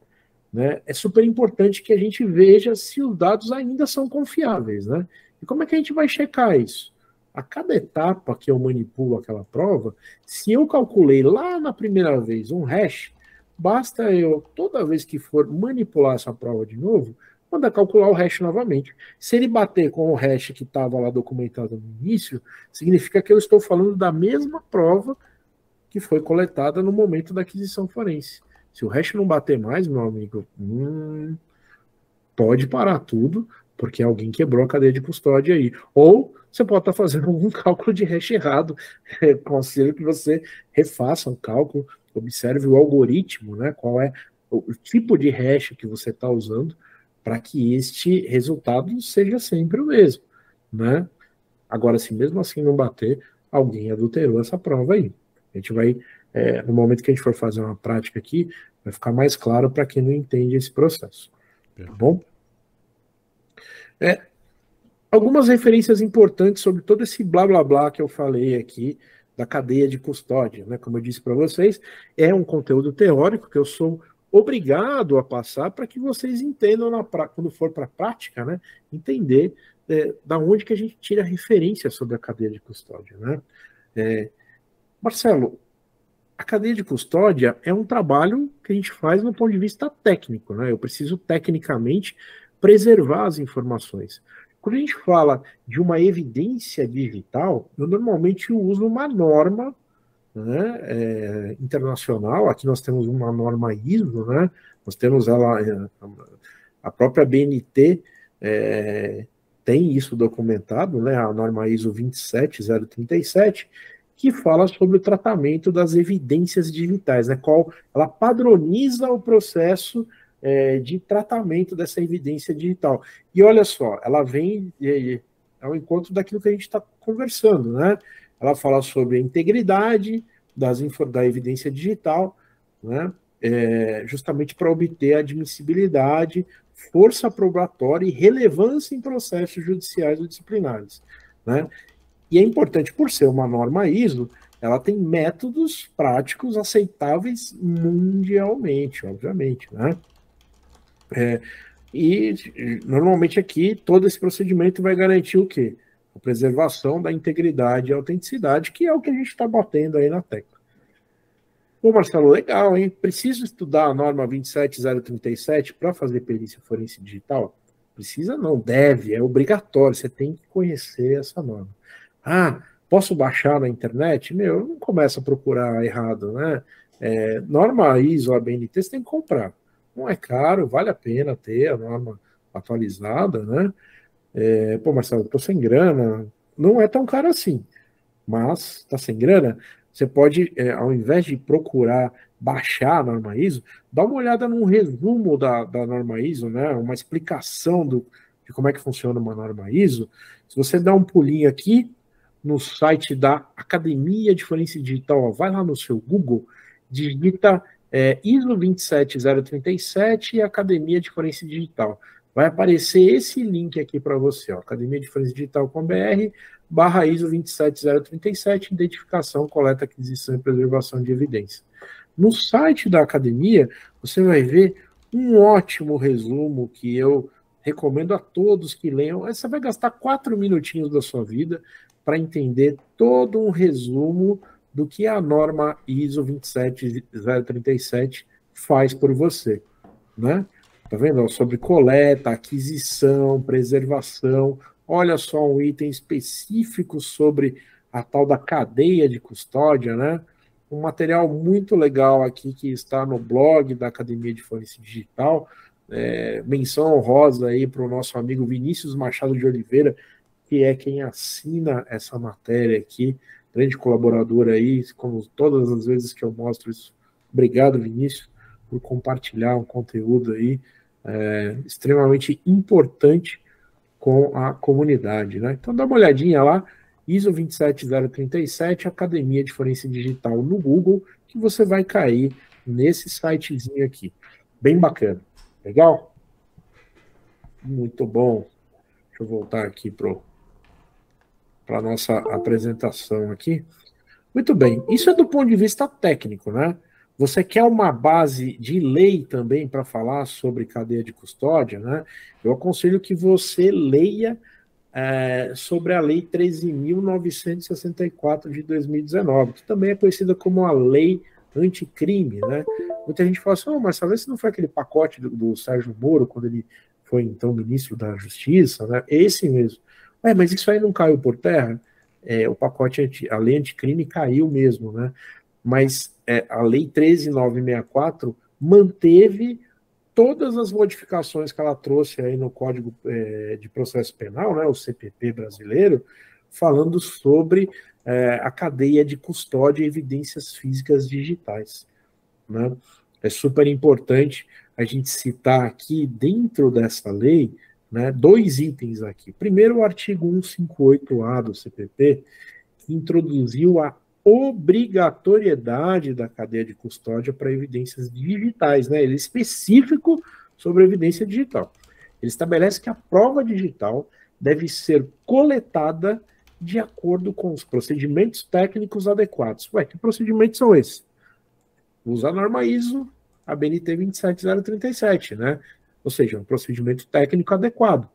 né, é super importante que a gente veja se os dados ainda são confiáveis. Né? E como é que a gente vai checar isso? A cada etapa que eu manipulo aquela prova, se eu calculei lá na primeira vez um hash, basta eu, toda vez que for manipular essa prova de novo, mandar calcular o hash novamente. Se ele bater com o hash que estava lá documentado no início, significa que eu estou falando da mesma prova que foi coletada no momento da aquisição forense. Se o hash não bater mais, meu amigo, hum, pode parar tudo, porque alguém quebrou a cadeia de custódia aí. Ou você pode estar fazendo algum cálculo de hash errado. Conselho que você refaça o cálculo, observe o algoritmo, né? Qual é o tipo de hash que você está usando para que este resultado seja sempre o mesmo, né? Agora, se mesmo assim não bater, alguém adulterou essa prova aí. A gente vai é, no momento que a gente for fazer uma prática aqui, vai ficar mais claro para quem não entende esse processo. Tá bom? É, algumas referências importantes sobre todo esse blá blá blá que eu falei aqui da cadeia de custódia, né? Como eu disse para vocês, é um conteúdo teórico que eu sou obrigado a passar para que vocês entendam na pra... quando for para a prática, né? Entender é, da onde que a gente tira referência sobre a cadeia de custódia, né? É, Marcelo, a cadeia de custódia é um trabalho que a gente faz no ponto de vista técnico, né? Eu preciso tecnicamente preservar as informações. Quando a gente fala de uma evidência digital, eu normalmente uso uma norma né, é, internacional. Aqui nós temos uma norma ISO, né? Nós temos ela, é, a própria BNT é, tem isso documentado, né? A norma ISO 27037 que fala sobre o tratamento das evidências digitais, né? Qual ela padroniza o processo é, de tratamento dessa evidência digital. E olha só, ela vem é, ao encontro daquilo que a gente está conversando, né? Ela fala sobre a integridade das da evidência digital, né? É, justamente para obter admissibilidade, força probatória e relevância em processos judiciais ou disciplinares. Né? E é importante, por ser uma norma ISO, ela tem métodos práticos aceitáveis mundialmente, obviamente, né? É, e normalmente aqui todo esse procedimento vai garantir o quê? A preservação da integridade e autenticidade, que é o que a gente está batendo aí na tecla. Pô, Marcelo, legal, hein? Preciso estudar a norma 27037 para fazer perícia forense digital? Precisa não, deve, é obrigatório, você tem que conhecer essa norma. Ah, posso baixar na internet? Meu, não começa a procurar errado, né? É, norma ISO, ABNT, você tem que comprar. Não é caro, vale a pena ter a norma atualizada, né? É, pô, Marcelo, tô sem grana. Não é tão caro assim, mas tá sem grana, você pode, é, ao invés de procurar baixar a norma ISO, dá uma olhada num resumo da, da norma ISO, né? Uma explicação do, de como é que funciona uma norma ISO. Se você dá um pulinho aqui, no site da Academia de Forense Digital, vai lá no seu Google, digita é, ISO 27037 e Academia de Forense Digital. Vai aparecer esse link aqui para você, ó, Academia de Forense Digital.br barra ISO 27037, identificação, coleta, aquisição e preservação de evidência. No site da academia, você vai ver um ótimo resumo que eu recomendo a todos que leiam. Você vai gastar quatro minutinhos da sua vida para entender todo um resumo do que a norma ISO 27037 faz por você, né? Tá vendo? Sobre coleta, aquisição, preservação. Olha só um item específico sobre a tal da cadeia de custódia, né? Um material muito legal aqui que está no blog da Academia de Forense Digital. É, menção honrosa aí para o nosso amigo Vinícius Machado de Oliveira, que é quem assina essa matéria aqui grande colaborador aí, como todas as vezes que eu mostro isso. Obrigado, Vinícius, por compartilhar um conteúdo aí é, extremamente importante com a comunidade. Né? Então dá uma olhadinha lá, ISO 27037, Academia de Forense Digital no Google, que você vai cair nesse sitezinho aqui. Bem bacana. Legal? Muito bom. Deixa eu voltar aqui pro para a nossa apresentação aqui. Muito bem, isso é do ponto de vista técnico, né? Você quer uma base de lei também para falar sobre cadeia de custódia, né? Eu aconselho que você leia é, sobre a Lei 13.964 de 2019, que também é conhecida como a Lei Anticrime, né? Muita gente fala assim, oh, mas talvez não foi aquele pacote do, do Sérgio Moro, quando ele foi então ministro da Justiça, né? Esse mesmo. É, mas isso aí não caiu por terra? É, o pacote, anti, a lei anticrime caiu mesmo, né? Mas é, a lei 13964 manteve todas as modificações que ela trouxe aí no Código é, de Processo Penal, né, o CPP brasileiro, falando sobre é, a cadeia de custódia e evidências físicas digitais. Né? É super importante a gente citar aqui, dentro dessa lei, né, dois itens aqui. Primeiro, o artigo 158A do CPP, que introduziu a obrigatoriedade da cadeia de custódia para evidências digitais. Né? Ele é específico sobre evidência digital. Ele estabelece que a prova digital deve ser coletada de acordo com os procedimentos técnicos adequados. Ué, que procedimentos são esses? Usa a norma ISO, a BNT 27037, né? Ou seja, um procedimento técnico adequado.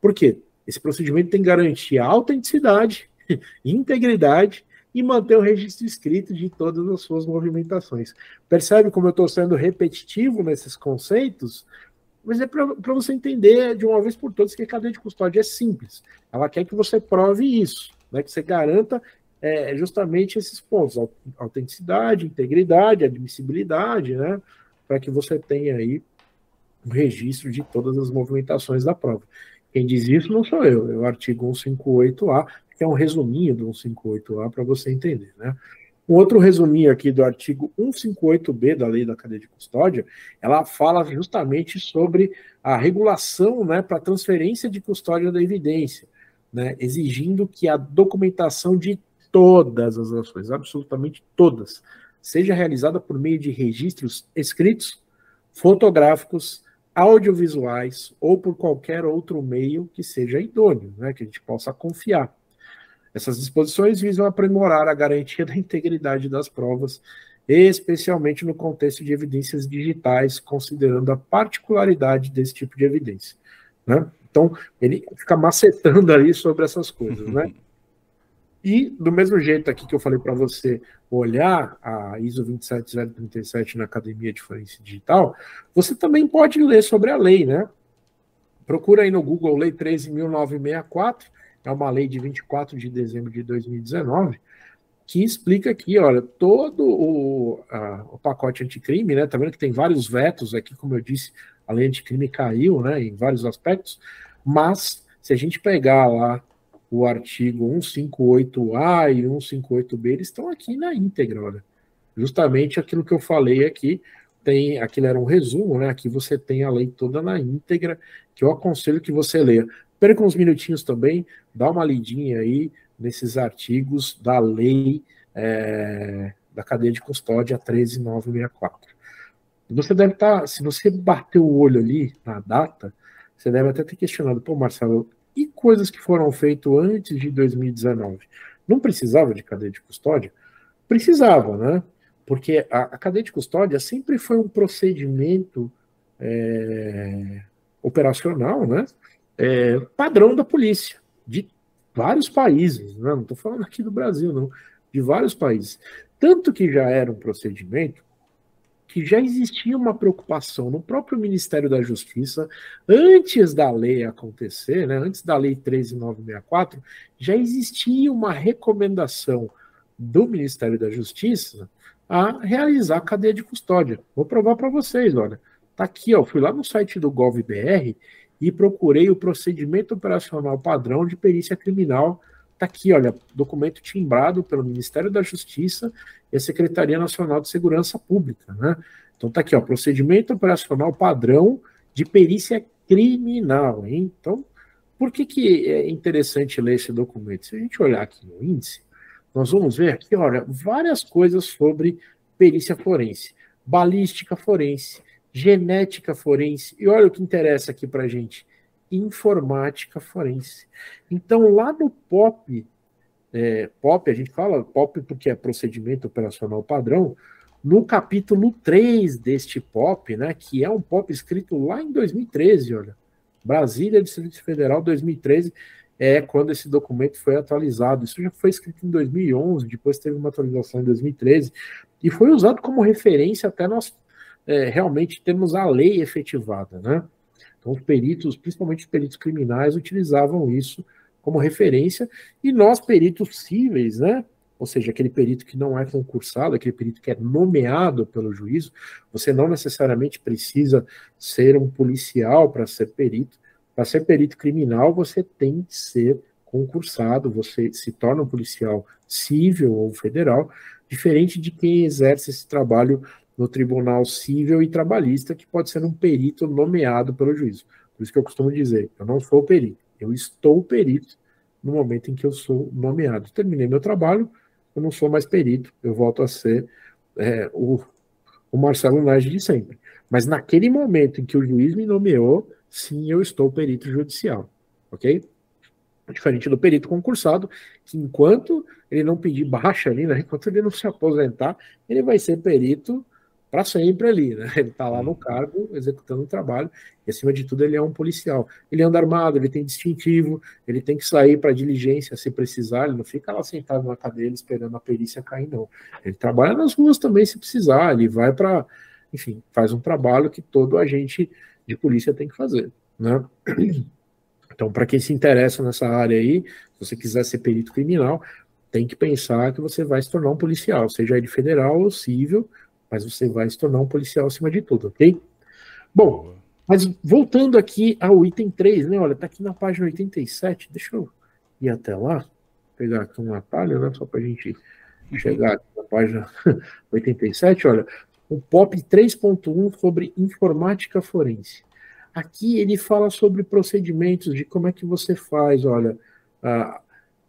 Por quê? Esse procedimento tem que garantir a autenticidade, integridade e manter o registro escrito de todas as suas movimentações. Percebe como eu estou sendo repetitivo nesses conceitos? Mas é para você entender de uma vez por todas que a cadeia de custódia é simples. Ela quer que você prove isso, né? que você garanta é, justamente esses pontos: autenticidade, integridade, admissibilidade, né? para que você tenha aí registro de todas as movimentações da prova. Quem diz isso não sou eu, é o artigo 158A, que é um resuminho do 158A para você entender, né? Um outro resuminho aqui do artigo 158B da Lei da Cadeia de Custódia, ela fala justamente sobre a regulação né, para transferência de custódia da evidência, né, exigindo que a documentação de todas as ações, absolutamente todas, seja realizada por meio de registros escritos, fotográficos, audiovisuais ou por qualquer outro meio que seja idôneo, né, que a gente possa confiar. Essas disposições visam aprimorar a garantia da integridade das provas, especialmente no contexto de evidências digitais, considerando a particularidade desse tipo de evidência. Né? Então, ele fica macetando ali sobre essas coisas. Né? E, do mesmo jeito aqui que eu falei para você olhar a ISO 27037 na Academia de Forense Digital, você também pode ler sobre a lei, né? Procura aí no Google Lei 13.964, é uma lei de 24 de dezembro de 2019, que explica aqui, olha, todo o, a, o pacote anticrime, né? Tá vendo que tem vários vetos aqui, como eu disse, a lei anticrime caiu, né, em vários aspectos, mas se a gente pegar lá o artigo 158A e 158B, eles estão aqui na íntegra, olha. Justamente aquilo que eu falei aqui, tem, aquilo era um resumo, né? Aqui você tem a lei toda na íntegra, que eu aconselho que você leia. Perca uns minutinhos também, dá uma lidinha aí nesses artigos da lei é, da cadeia de custódia 13964. Você deve estar, tá, se você bater o olho ali na data, você deve até ter questionado, pô, Marcelo, e coisas que foram feitas antes de 2019? Não precisava de cadeia de custódia? Precisava, né? Porque a, a cadeia de custódia sempre foi um procedimento é, operacional, né? É, padrão da polícia, de vários países, né? não estou falando aqui do Brasil, não, de vários países. Tanto que já era um procedimento que já existia uma preocupação no próprio Ministério da Justiça, antes da lei acontecer, né, antes da lei 13964, já existia uma recomendação do Ministério da Justiça a realizar a cadeia de custódia. Vou provar para vocês, olha. Tá aqui, ó, fui lá no site do GovBR e procurei o procedimento operacional padrão de perícia criminal Está aqui, olha, documento timbrado pelo Ministério da Justiça e a Secretaria Nacional de Segurança Pública, né? Então está aqui, ó, procedimento operacional padrão de perícia criminal, hein? Então, por que, que é interessante ler esse documento? Se a gente olhar aqui no índice, nós vamos ver aqui, olha, várias coisas sobre perícia forense, balística forense, genética forense, e olha o que interessa aqui para gente, informática forense. Então, lá no POP, é, POP, a gente fala POP porque é procedimento operacional padrão, no capítulo 3 deste POP, né, que é um POP escrito lá em 2013, olha, Brasília, Distrito Federal, 2013, é quando esse documento foi atualizado. Isso já foi escrito em 2011, depois teve uma atualização em 2013, e foi usado como referência até nós é, realmente termos a lei efetivada, né? Então, os peritos, principalmente os peritos criminais, utilizavam isso como referência, e nós, peritos cíveis, né? Ou seja, aquele perito que não é concursado, aquele perito que é nomeado pelo juízo, você não necessariamente precisa ser um policial para ser perito. Para ser perito criminal, você tem que ser concursado, você se torna um policial civil ou federal, diferente de quem exerce esse trabalho no Tribunal Civil e Trabalhista, que pode ser um perito nomeado pelo juízo. Por isso que eu costumo dizer, eu não sou perito, eu estou perito no momento em que eu sou nomeado. Terminei meu trabalho, eu não sou mais perito, eu volto a ser é, o, o Marcelo Nage de sempre. Mas naquele momento em que o juiz me nomeou, sim, eu estou perito judicial, ok? Diferente do perito concursado, que enquanto ele não pedir baixa ali, né, enquanto ele não se aposentar, ele vai ser perito para sempre ali, né? Ele está lá no uhum. cargo, executando o trabalho, e acima de tudo ele é um policial. Ele anda armado, ele tem distintivo, ele tem que sair para diligência se precisar, ele não fica lá sentado na cadeira esperando a perícia cair, não. Ele trabalha nas ruas também se precisar, ele vai para, enfim, faz um trabalho que todo agente de polícia tem que fazer, né? Então, para quem se interessa nessa área aí, se você quiser ser perito criminal, tem que pensar que você vai se tornar um policial, seja ele federal ou civil, mas você vai se tornar um policial acima de tudo, ok? Bom, mas voltando aqui ao item 3, né? Olha, tá aqui na página 87, deixa eu ir até lá, pegar aqui um atalho, né? Só para a gente chegar aqui na página 87, olha, o POP 3.1 sobre informática forense. Aqui ele fala sobre procedimentos de como é que você faz, olha, a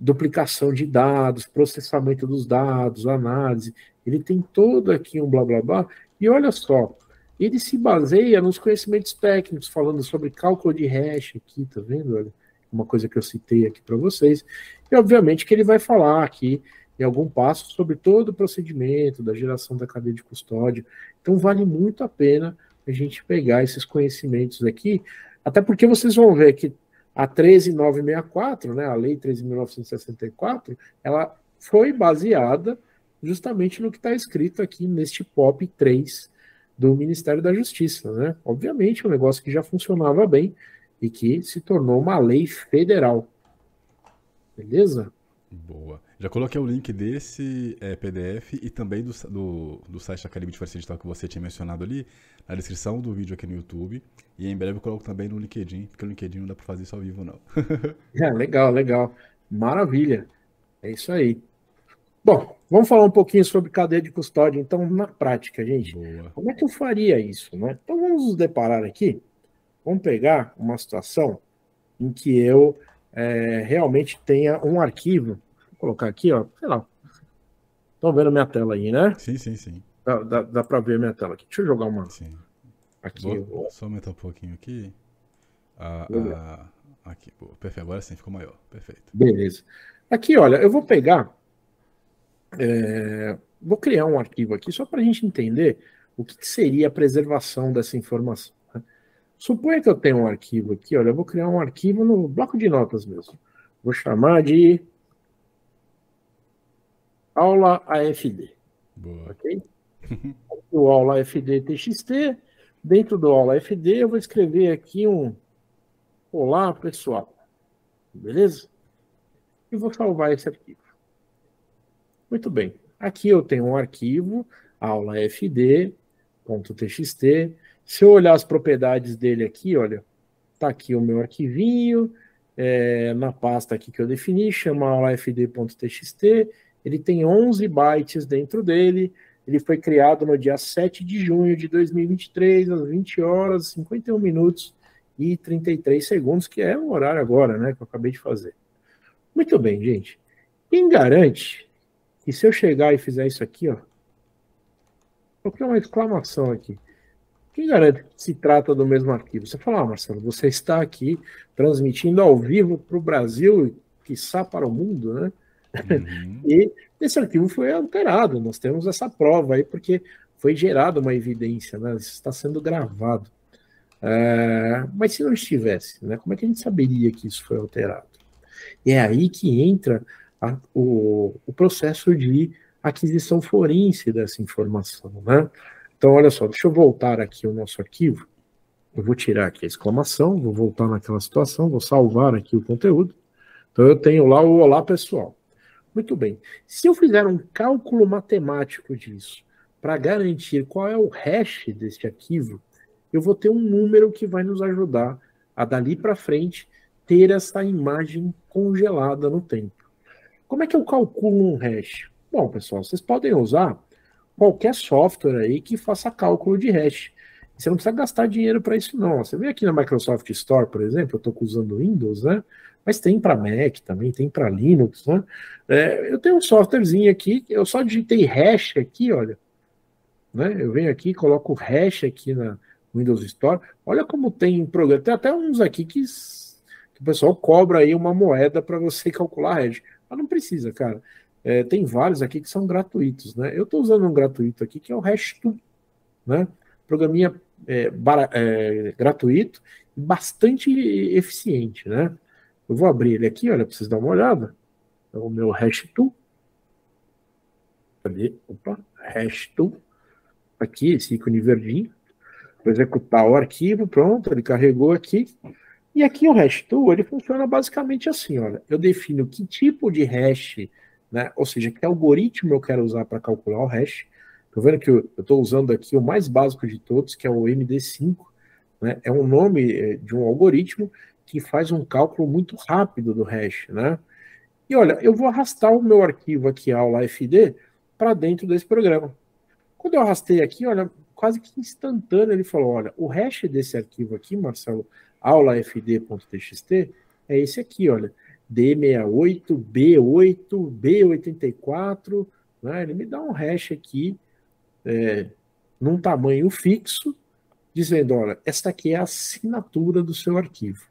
duplicação de dados, processamento dos dados, análise. Ele tem todo aqui um blá blá blá. E olha só, ele se baseia nos conhecimentos técnicos, falando sobre cálculo de hash aqui, tá vendo? Olha, uma coisa que eu citei aqui para vocês. E obviamente que ele vai falar aqui em algum passo sobre todo o procedimento da geração da cadeia de custódia. Então vale muito a pena a gente pegar esses conhecimentos aqui, até porque vocês vão ver que a 13964, né, a lei 13.964, ela foi baseada justamente no que está escrito aqui neste POP 3 do Ministério da Justiça. Né? Obviamente, um negócio que já funcionava bem e que se tornou uma lei federal. Beleza? Boa. Já coloquei o link desse é, PDF e também do, do, do site da Academia de Força Digital que você tinha mencionado ali, na descrição do vídeo aqui no YouTube. E em breve eu coloco também no LinkedIn, porque no LinkedIn não dá para fazer isso ao vivo, não. é, legal, legal. Maravilha. É isso aí. Bom, vamos falar um pouquinho sobre cadeia de custódia, então, na prática, gente. Boa. Como é que eu faria isso? Né? Então, vamos nos deparar aqui. Vamos pegar uma situação em que eu é, realmente tenha um arquivo. Colocar aqui, ó, sei lá. Estão vendo minha tela aí, né? Sim, sim, sim. Dá, dá, dá para ver minha tela aqui. Deixa eu jogar uma. Sim. Aqui. Vou só aumentar um pouquinho aqui. Ah, ah, aqui, boa. Perfeito. Agora sim ficou maior. Perfeito. Beleza. Aqui, olha, eu vou pegar. é, vou criar um arquivo aqui só para a gente entender o que, que seria a preservação dessa informação. né? Suponha que eu tenho um arquivo aqui, olha, eu vou criar um arquivo no bloco de notas mesmo. Vou chamar de aula AFD. Boa. ok? O aula FD TXT, dentro do aula FD eu vou escrever aqui um Olá pessoal, beleza? E vou salvar esse arquivo. Muito bem, aqui eu tenho um arquivo, aula FD.txt. Se eu olhar as propriedades dele aqui, olha, tá aqui o meu arquivinho, é, na pasta aqui que eu defini, chama aula fd.txt. Ele tem 11 bytes dentro dele. Ele foi criado no dia 7 de junho de 2023, às 20 horas, 51 minutos e 33 segundos, que é o horário agora, né, que eu acabei de fazer. Muito bem, gente. Quem garante que se eu chegar e fizer isso aqui, ó, criar uma exclamação aqui. Quem garante que se trata do mesmo arquivo? Você fala, ah, Marcelo, você está aqui transmitindo ao vivo para o Brasil e, quiçá, para o mundo, né? Uhum. E esse arquivo foi alterado. Nós temos essa prova aí, porque foi gerada uma evidência, né? Isso está sendo gravado. É, mas se não estivesse, né? Como é que a gente saberia que isso foi alterado? E é aí que entra a- o, o processo de aquisição forense dessa informação, né? Então, olha só, deixa eu voltar aqui o nosso arquivo. Eu vou tirar aqui a exclamação, vou voltar naquela situação, vou salvar aqui o conteúdo. Então, eu tenho lá o Olá Pessoal. Muito bem. Se eu fizer um cálculo matemático disso, para garantir qual é o hash desse arquivo, eu vou ter um número que vai nos ajudar a dali para frente ter essa imagem congelada no tempo. Como é que eu calculo um hash? Bom, pessoal, vocês podem usar qualquer software aí que faça cálculo de hash. Você não precisa gastar dinheiro para isso, não. Você vê aqui na Microsoft Store, por exemplo, eu estou usando Windows, né? Mas tem para Mac também, tem para Linux, né? É, eu tenho um softwarezinho aqui, eu só digitei hash aqui, olha. Né? Eu venho aqui, coloco hash aqui na Windows Store. Olha como tem programa. Tem até uns aqui que, que o pessoal cobra aí uma moeda para você calcular hash. Mas não precisa, cara. É, tem vários aqui que são gratuitos, né? Eu estou usando um gratuito aqui que é o Hash2, né? Programinha é, é, gratuito e bastante eficiente, né? Eu vou abrir ele aqui, olha, para vocês darem uma olhada. É o meu Hash2. Cadê? Opa, Hash2. Aqui, esse ícone verdinho. Vou executar o arquivo, pronto, ele carregou aqui. E aqui o hash tool, ele funciona basicamente assim, olha, eu defino que tipo de hash, né, ou seja, que algoritmo eu quero usar para calcular o hash. Estou vendo que eu estou usando aqui o mais básico de todos, que é o MD5, né, é um nome eh, de um algoritmo que faz um cálculo muito rápido do hash, né? E olha, eu vou arrastar o meu arquivo aqui, aula FD, para dentro desse programa. Quando eu arrastei aqui, olha, quase que instantâneo ele falou, olha, o hash desse arquivo aqui, Marcelo, aulafd.txt, é esse aqui, olha, D68, B8, B84, né? Ele me dá um hash aqui, é, num tamanho fixo, dizendo, olha, esta aqui é a assinatura do seu arquivo.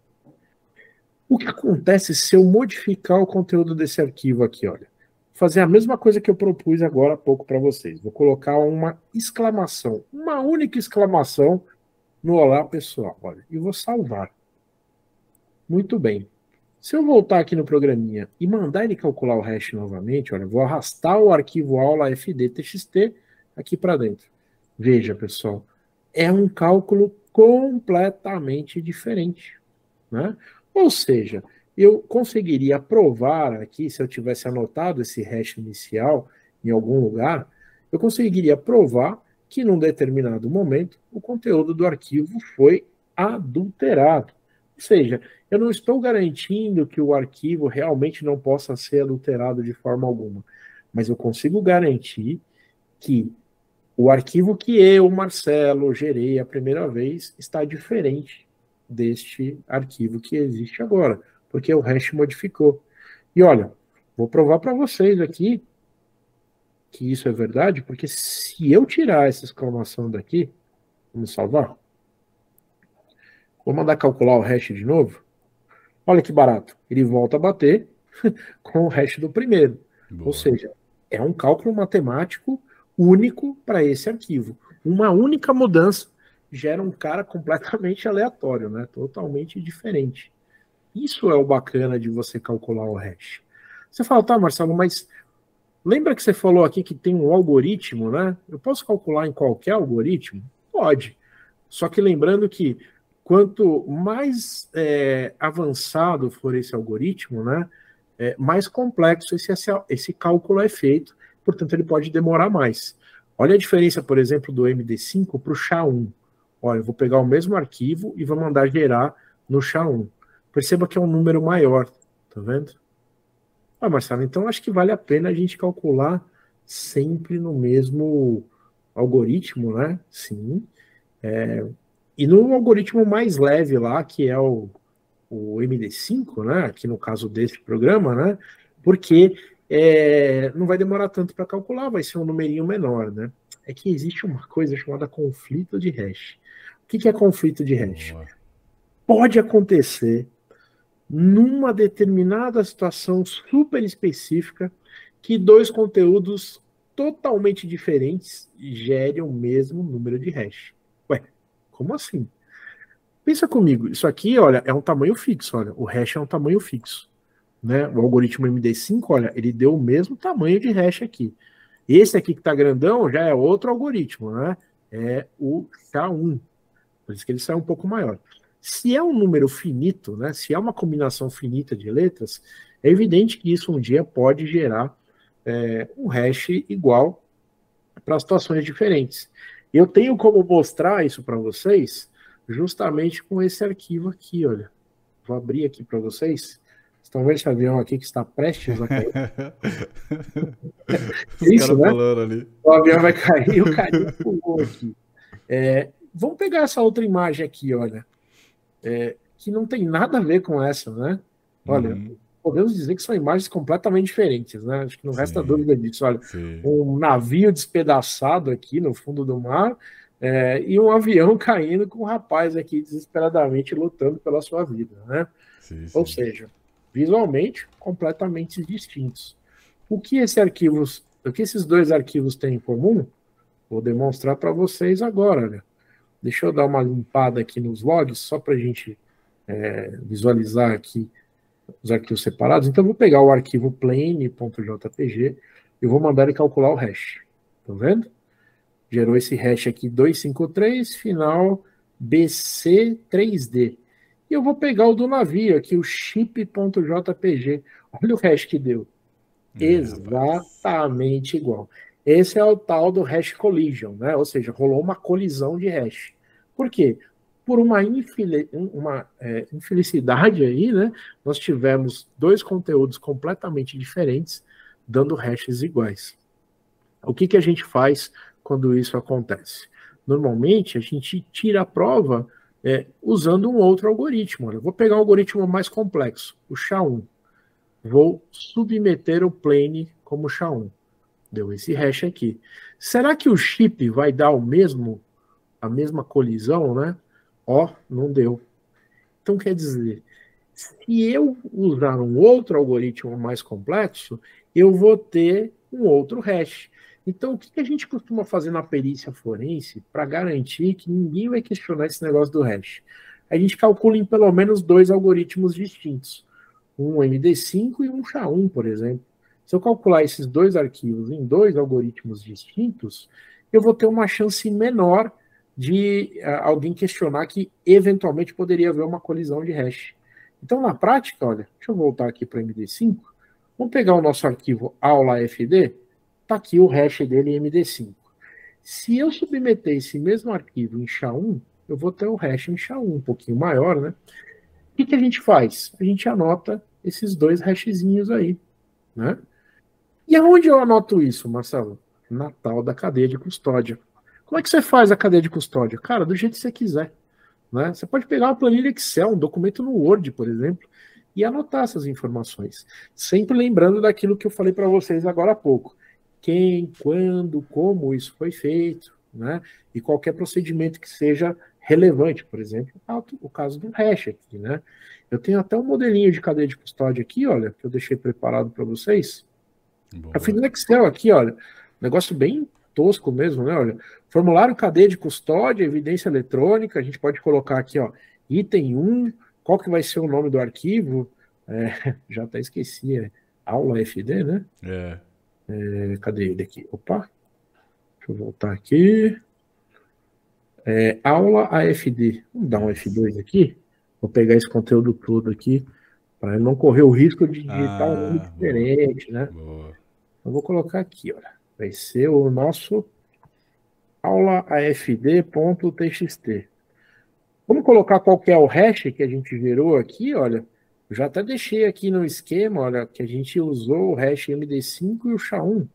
O que acontece se eu modificar o conteúdo desse arquivo aqui, olha? Fazer a mesma coisa que eu propus agora há pouco para vocês. Vou colocar uma exclamação, uma única exclamação no Olá Pessoal, olha, e vou salvar. Muito bem. Se eu voltar aqui no programinha e mandar ele calcular o hash novamente, olha, vou arrastar o arquivo aula fd.txt aqui para dentro. Veja, pessoal, é um cálculo completamente diferente, né? Ou seja, eu conseguiria provar aqui, se eu tivesse anotado esse hash inicial em algum lugar, eu conseguiria provar que num determinado momento o conteúdo do arquivo foi adulterado. Ou seja, eu não estou garantindo que o arquivo realmente não possa ser adulterado de forma alguma, mas eu consigo garantir que o arquivo que eu, Marcelo, gerei a primeira vez está diferente deste arquivo que existe agora, porque o hash modificou. E olha, vou provar para vocês aqui que isso é verdade, porque se eu tirar essa exclamação daqui, vamos salvar. Vou mandar calcular o hash de novo. Olha que barato. Ele volta a bater com o hash do primeiro. Boa. Ou seja, é um cálculo matemático único para esse arquivo. Uma única mudança gera um cara completamente aleatório, né? Totalmente diferente. Isso é o bacana de você calcular o hash. Você fala, tá, Marcelo, mas lembra que você falou aqui que tem um algoritmo, né? Eu posso calcular em qualquer algoritmo? Pode. Só que lembrando que quanto mais é, avançado for esse algoritmo, né, é, mais complexo esse, esse cálculo é feito, portanto ele pode demorar mais. Olha a diferença, por exemplo, do MD5 para o SHA-1. Olha, eu vou pegar o mesmo arquivo e vou mandar gerar no SHA-1. Perceba que é um número maior, tá vendo? Ah, Marcelo, então acho que vale a pena a gente calcular sempre no mesmo algoritmo, né? Sim. É, e no algoritmo mais leve lá, que é o, o MD5, né? Aqui no caso desse programa, né? Porque é, não vai demorar tanto para calcular, vai ser um numerinho menor, né? É que existe uma coisa chamada conflito de hash. O que, que é conflito de hash? Pode acontecer numa determinada situação super específica que dois conteúdos totalmente diferentes gerem o mesmo número de hash. Ué, como assim? Pensa comigo, isso aqui, olha, é um tamanho fixo, olha, o hash é um tamanho fixo né? O algoritmo MD5, olha, ele deu o mesmo tamanho de hash aqui. Esse aqui que está grandão já é outro algoritmo, né? É o K1. Por isso que ele sai um pouco maior. Se é um número finito, né? Se é uma combinação finita de letras, é evidente que isso um dia pode gerar é, um hash igual para situações diferentes. Eu tenho como mostrar isso para vocês justamente com esse arquivo aqui, olha. Vou abrir aqui para vocês. Estão esse avião aqui que está prestes a cair? Isso, né? O avião vai cair e o carinha pulou aqui. É, vamos pegar essa outra imagem aqui, olha. É, que não tem nada a ver com essa, né? Olha, uhum. podemos dizer que são imagens completamente diferentes, né? Acho que não resta Sim. dúvida disso. Olha, Sim. um navio despedaçado aqui no fundo do mar é, e um avião caindo com um rapaz aqui desesperadamente lutando pela sua vida, né? Sim, Ou seja, visualmente completamente distintos. O que, esse o que esses dois arquivos têm em comum? Vou demonstrar para vocês agora. Né? Deixa eu dar uma limpada aqui nos logs, só para a gente é, visualizar aqui os arquivos separados. Então, vou pegar o arquivo plane.jpg e vou mandar ele calcular o hash. Estão tá vendo? Gerou esse hash aqui 253, final BC3D. E eu vou pegar o do navio aqui, o chip.jpg. Olha o hash que deu. É, Exatamente igual. Esse é o tal do hash collision, né? Ou seja, rolou uma colisão de hash. Por quê? Por uma, infeliz, uma é, infelicidade aí, né? Nós tivemos dois conteúdos completamente diferentes dando hashes iguais. O que, que a gente faz quando isso acontece? Normalmente a gente tira a prova é, usando um outro algoritmo. Olha, vou pegar um algoritmo mais complexo, o SHA-1. Vou submeter o plane como SHA-1. Deu esse hash aqui. Será que o chip vai dar o mesmo, a mesma colisão, né? Ó, não deu. Então quer dizer, se eu usar um outro algoritmo mais complexo, eu vou ter um outro hash. Então, o que a gente costuma fazer na perícia forense para garantir que ninguém vai questionar esse negócio do hash? A gente calcula em pelo menos dois algoritmos distintos, um MD5 e um SHA-1, por exemplo. Se eu calcular esses dois arquivos em dois algoritmos distintos, eu vou ter uma chance menor de uh, alguém questionar que eventualmente poderia haver uma colisão de hash. Então, na prática, olha, deixa eu voltar aqui para MD5. Vamos pegar o nosso arquivo aula.fd Está aqui o hash dele em MD5. Se eu submeter esse mesmo arquivo em SHA-1, eu vou ter o hash em SHA-1, um pouquinho maior, né? O que, que a gente faz? A gente anota esses dois hashzinhos aí, né? E aonde eu anoto isso, Marcelo? Na tal da cadeia de custódia. Como é que você faz a cadeia de custódia? Cara, do jeito que você quiser. Né? Você pode pegar uma planilha Excel, um documento no Word, por exemplo, e anotar essas informações. Sempre lembrando daquilo que eu falei para vocês agora há pouco quem, quando, como isso foi feito, né? E qualquer procedimento que seja relevante, por exemplo, o caso do hash aqui, né? Eu tenho até um modelinho de cadeia de custódia aqui, olha, que eu deixei preparado para vocês. Boa. Eu fiz no Excel aqui, olha, negócio bem tosco mesmo, né? Olha, formulário cadeia de custódia, evidência eletrônica, a gente pode colocar aqui, ó, item 1, qual que vai ser o nome do arquivo? É, já até esqueci, é aula FD, né? É. é. Cadê ele aqui? Opa, deixa eu voltar aqui. É, aula AFD. Vamos dar um F2 aqui. Vou pegar esse conteúdo todo aqui para não correr o risco de digitar ah, um nome diferente, boa, né? Boa. Eu vou colocar aqui, olha. Vai ser o nosso aula afd.txt. Vamos colocar qual que é o hash que a gente gerou aqui, olha. Eu já até deixei aqui no esquema, olha, que a gente usou o hash MD5 e o SHA-1.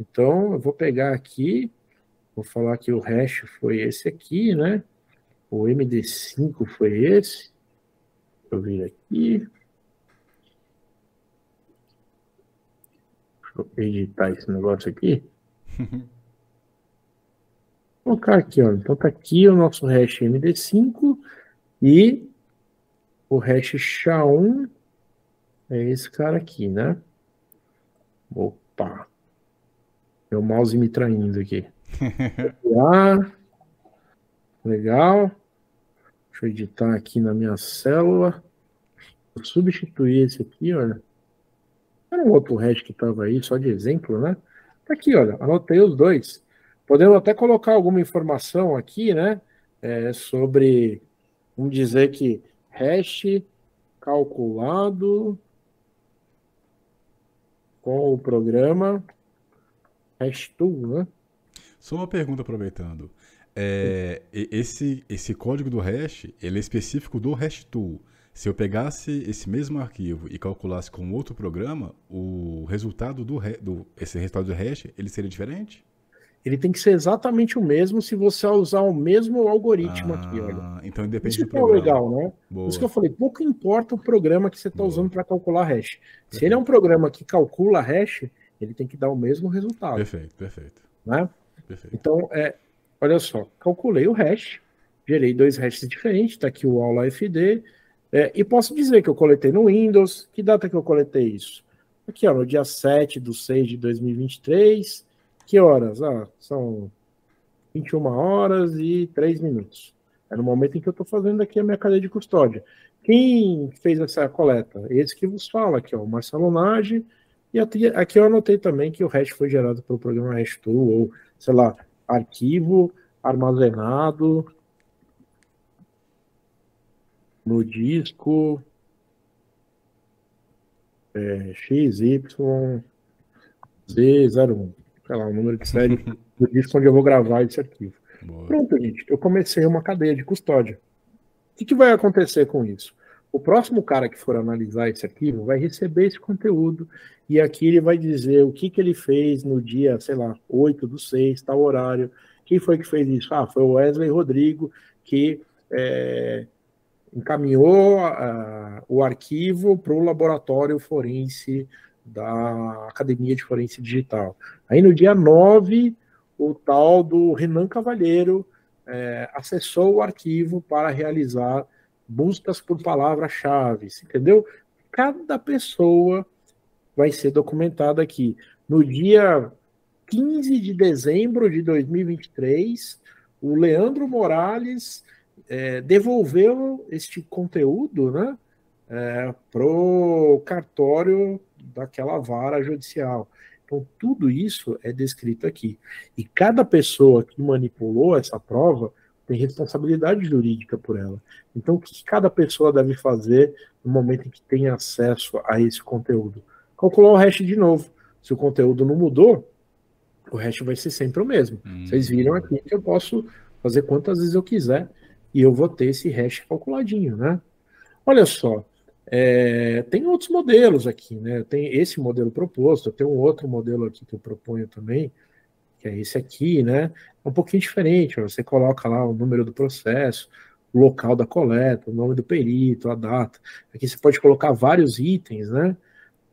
Então, eu vou pegar aqui, vou falar que o hash foi esse aqui, né? O MD5 foi esse. Deixa eu vir aqui. Deixa eu editar esse negócio aqui. Vou colocar aqui, ó. Então tá aqui o nosso hash MD5 e o hash SHA-1 é esse cara aqui, né? Opa! Meu mouse me traindo aqui. legal. Deixa eu editar aqui na minha célula. Vou substituir esse aqui, olha. Era um outro hash que estava aí, só de exemplo, né? Tá aqui, olha. Anotei os dois. Podemos até colocar alguma informação aqui, né? É, sobre, vamos dizer que hash calculado com o programa HashTool, né? Só uma pergunta aproveitando. É, esse, esse código do hash, ele é específico do HashTool. Se eu pegasse esse mesmo arquivo e calculasse com outro programa, o resultado do, do esse resultado do hash, ele seria diferente? Ele tem que ser exatamente o mesmo se você usar o mesmo algoritmo ah, aqui, olha. Então depende Isso do programa. é legal, né? Boa. Por isso que eu falei, pouco importa o programa que você está usando para calcular hash. Se ele é um programa que calcula hash, ele tem que dar o mesmo resultado. Perfeito, perfeito. Né? perfeito. Então, é, olha só, calculei o hash, gerei dois hashes diferentes, está aqui o aula FD, é, e posso dizer que eu coletei no Windows. Que data que eu coletei isso? Aqui, ó, no dia 7 de 6 de 2023. Que horas? Ah, são 21 horas e 3 minutos. É no momento em que eu estou fazendo aqui a minha cadeia de custódia. Quem fez essa coleta? Esse que vos fala aqui, ó, Marcelo Nage, e aqui eu anotei também que o hash foi gerado pelo programa HashTool, ou, sei lá, arquivo armazenado no disco é, XYZ01. Sei lá, o número de série do disco onde eu vou gravar esse arquivo. Boa. Pronto, gente. Eu comecei uma cadeia de custódia. O que, que vai acontecer com isso? O próximo cara que for analisar esse arquivo vai receber esse conteúdo e aqui ele vai dizer o que, que ele fez no dia, sei lá, 8 do 6, tal horário. Quem foi que fez isso? Ah, foi o Wesley Rodrigo que é, encaminhou uh, o arquivo para o laboratório forense da Academia de Forense Digital. Aí no dia 9, o tal do Renan Cavalheiro é, acessou o arquivo para realizar buscas por palavras-chave, entendeu? Cada pessoa vai ser documentada aqui. No dia 15 de dezembro de 2023, o Leandro Morales é, devolveu este conteúdo né, é, para o cartório daquela vara judicial. Então, tudo isso é descrito aqui. E cada pessoa que manipulou essa prova tem responsabilidade jurídica por ela. Então, o que cada pessoa deve fazer no momento em que tem acesso a esse conteúdo? Calcular o hash de novo. Se o conteúdo não mudou, o hash vai ser sempre o mesmo. Hum. Vocês viram aqui que eu posso fazer quantas vezes eu quiser e eu vou ter esse hash calculadinho, né? Olha só, é, tem outros modelos aqui, né? Tem esse modelo proposto, tem um outro modelo aqui que eu proponho também, que é esse aqui, né? É um pouquinho diferente, você coloca lá o número do processo, o local da coleta, o nome do perito, a data. Aqui você pode colocar vários itens, né?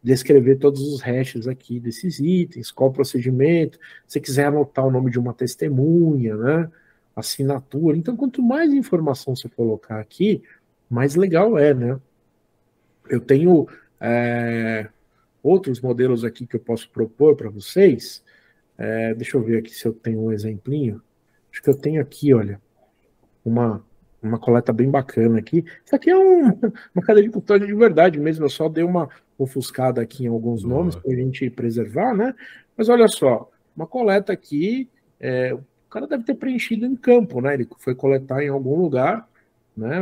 descrever todos os hashes aqui desses itens, qual procedimento, se quiser anotar o nome de uma testemunha, né, assinatura. Então, quanto mais informação você colocar aqui, mais legal é, né? Eu tenho é, outros modelos aqui que eu posso propor para vocês. É, deixa eu ver aqui se eu tenho um exemplinho. Acho que eu tenho aqui, olha, uma uma coleta bem bacana aqui. Isso aqui é um, uma cadeia de custódia de verdade mesmo, eu só dei uma ofuscada aqui em alguns nomes para a gente preservar, né? Mas olha só, uma coleta aqui, é, o cara deve ter preenchido em campo, né? Ele foi coletar em algum lugar, né?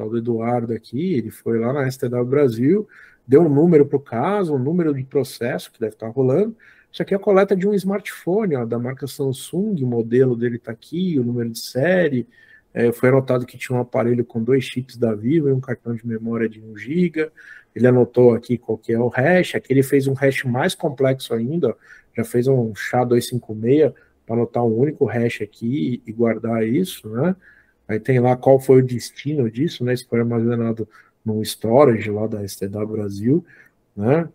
Tal do Eduardo aqui, ele foi lá na STW Brasil, deu um número para o caso, um número de processo que deve estar rolando. Isso aqui é a coleta de um smartphone, ó, da marca Samsung, o modelo dele está aqui, o número de série, é, foi anotado que tinha um aparelho com dois chips da Vivo e um cartão de memória de 1 GB. Ele anotou aqui qual que é o hash. Aqui ele fez um hash mais complexo ainda. Já fez um SHA-256 para anotar um único hash aqui e guardar isso, né? Aí tem lá qual foi o destino disso, né? Isso foi armazenado no storage lá da STW Brasil, né?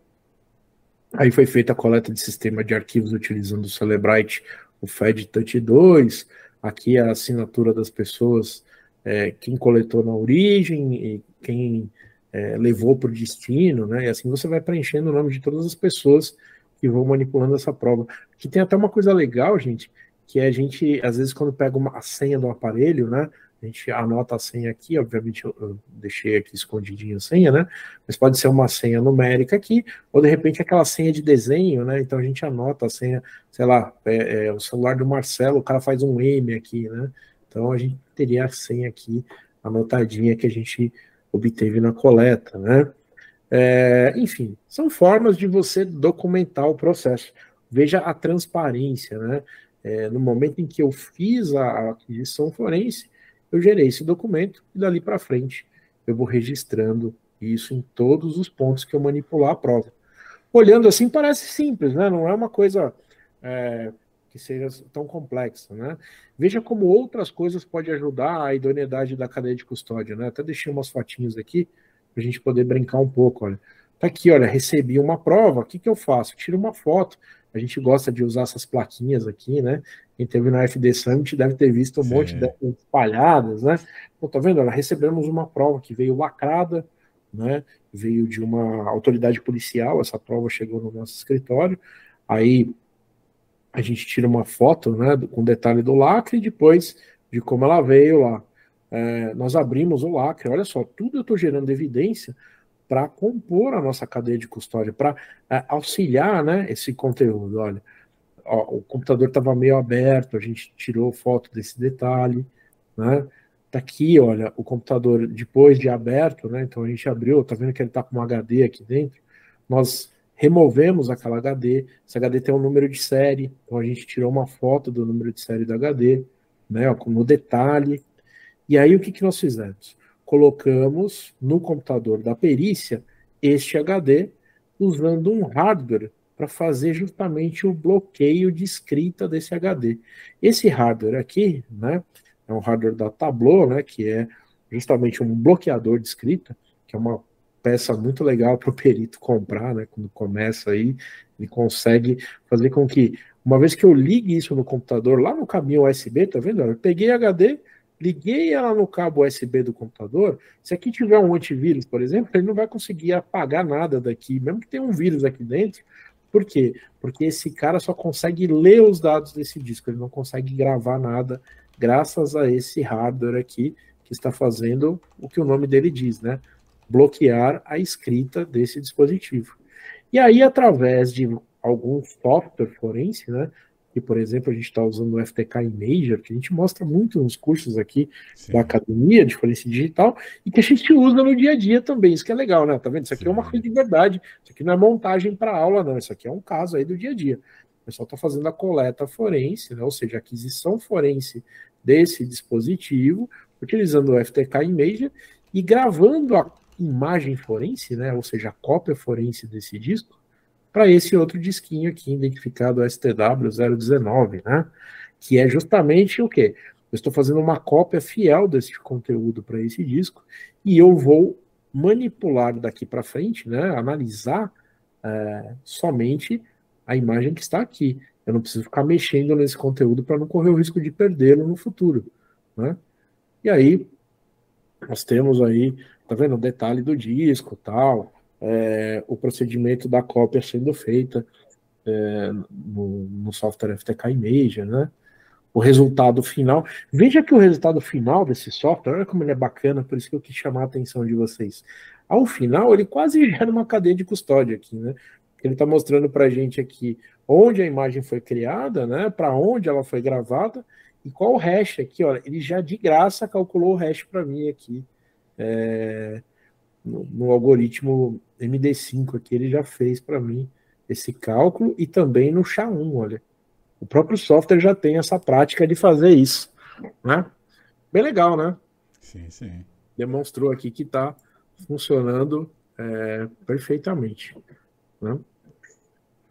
Aí foi feita a coleta de sistema de arquivos utilizando o Celebrite, o Fed Touch 2, Aqui a assinatura das pessoas, é, quem coletou na origem e quem é, levou para o destino, né? E assim você vai preenchendo o nome de todas as pessoas que vão manipulando essa prova. Aqui tem até uma coisa legal, gente, que é a gente, às vezes, quando pega uma, a senha do aparelho, né? A gente anota a senha aqui, obviamente eu, deixei aqui escondidinho a senha, né? Mas pode ser uma senha numérica aqui, ou de repente aquela senha de desenho, né? Então a gente anota a senha, sei lá, é, é o celular do Marcelo, o cara faz um M aqui, né? Então a gente teria a senha aqui anotadinha que a gente obteve na coleta, né? É, enfim, são formas de você documentar o processo. Veja a transparência, né? É, no momento em que eu fiz a aquisição forense, eu gerei esse documento e dali para frente eu vou registrando isso em todos os pontos que eu manipular a prova. Olhando assim parece simples, né? Não é uma coisa é, que seja tão complexa, né? Veja como outras coisas podem ajudar a idoneidade da cadeia de custódia, né? Até deixei umas fotinhas aqui para a gente poder brincar um pouco, olha. Tá aqui, olha, recebi uma prova, o que, que eu faço? Tiro uma foto. A gente gosta de usar essas plaquinhas aqui, né? Quem teve na FD Summit deve ter visto um Sim. monte de espalhadas, né? Então, tá vendo? Olha, recebemos uma prova que veio lacrada, né? Veio de uma autoridade policial, essa prova chegou no nosso escritório. Aí a gente tira uma foto, né? Com detalhe do lacre e depois de como ela veio lá. É, nós abrimos o lacre, olha só, tudo eu estou gerando evidência para compor a nossa cadeia de custódia, para é, auxiliar né, esse conteúdo. Olha, o computador estava meio aberto, a gente tirou foto desse detalhe, né? Tá aqui, olha, o computador depois de aberto, né? Então a gente abriu, tá vendo que ele tá com um HD aqui dentro. Nós removemos aquela HD, esse HD tem um número de série, então a gente tirou uma foto do número de série do HD, né? No detalhe. E aí o que, que nós fizemos? Colocamos no computador da perícia este HD usando um hardware para fazer justamente o bloqueio de escrita desse HD. Esse hardware aqui, né, é um hardware da Tableau, né, que é justamente um bloqueador de escrita, que é uma peça muito legal para o perito comprar, né, quando começa aí, ele consegue fazer com que, uma vez que eu ligue isso no computador, lá no caminho USB, tá vendo? Eu peguei HD, liguei ela no cabo USB do computador, se aqui tiver um antivírus, por exemplo, ele não vai conseguir apagar nada daqui, mesmo que tenha um vírus aqui dentro, por quê? Porque esse cara só consegue ler os dados desse disco, ele não consegue gravar nada, graças a esse hardware aqui que está fazendo o que o nome dele diz, né? Bloquear a escrita desse dispositivo. E aí, através de algum software forense, né? Que, por exemplo, a gente está usando o FTK Imager, que a gente mostra muito nos cursos aqui Sim. da academia de forense digital, e que a gente usa no dia a dia também. Isso que é legal, né? Tá vendo? Isso aqui Sim. é uma coisa de verdade. Isso aqui não é montagem para aula, não. Isso aqui é um caso aí do dia a dia. O pessoal está fazendo a coleta forense, né? ou seja, a aquisição forense desse dispositivo, utilizando o FTK Imager e gravando a imagem forense, né? ou seja, a cópia forense desse disco, para esse outro disquinho aqui, identificado STW019, né? Que é justamente o quê? Eu estou fazendo uma cópia fiel desse conteúdo para esse disco e eu vou manipular daqui para frente, né? Analisar é, somente a imagem que está aqui. Eu não preciso ficar mexendo nesse conteúdo para não correr o risco de perdê-lo no futuro. Né? E aí, nós temos aí, tá vendo, o detalhe do disco tal, é, o procedimento da cópia sendo feita é, no, no, software FTK Image, né? O resultado final. Veja que o resultado final desse software, olha como ele é bacana, por isso que eu quis chamar a atenção de vocês. Ao final, ele quase gera uma cadeia de custódia aqui, né? Ele está mostrando para a gente aqui onde a imagem foi criada, né? Para onde ela foi gravada e qual o hash aqui, olha. Ele já de graça calculou o hash para mim aqui. É, no, no, algoritmo MD5 aqui, ele já fez para mim esse cálculo e também no SHA-1, olha. O próprio software já tem essa prática de fazer isso, né? Bem legal, né? Sim, sim. Demonstrou aqui que está funcionando é, perfeitamente. Né?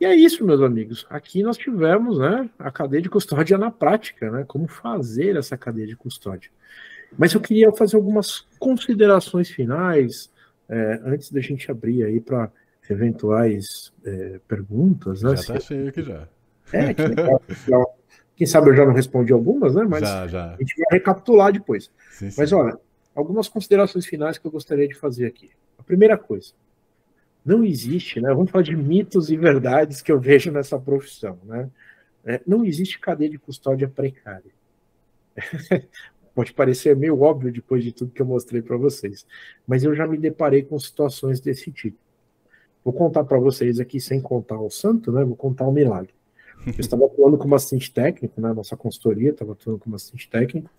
E é isso, meus amigos. Aqui nós tivemos né, a cadeia de custódia na prática, né? Como fazer essa cadeia de custódia. Mas eu queria fazer algumas considerações finais é, antes da gente abrir aí para eventuais é, perguntas. Né? Já está cheio aqui já. É, que legal. Quem sabe eu já não respondi algumas, né? Mas já, já. a gente vai recapitular depois. Sim, sim. Mas olha, algumas considerações finais que eu gostaria de fazer aqui. A primeira coisa, não existe, né? Vamos falar de mitos e verdades que eu vejo nessa profissão, né? É, não existe cadeia de custódia precária. Pode parecer meio óbvio depois de tudo que eu mostrei para vocês, mas eu já me deparei com situações desse tipo. Vou contar para vocês aqui, sem contar o santo, né? Vou contar o milagre. Eu estava atuando como assistente técnico, né? Nossa consultoria estava atuando como assistente técnico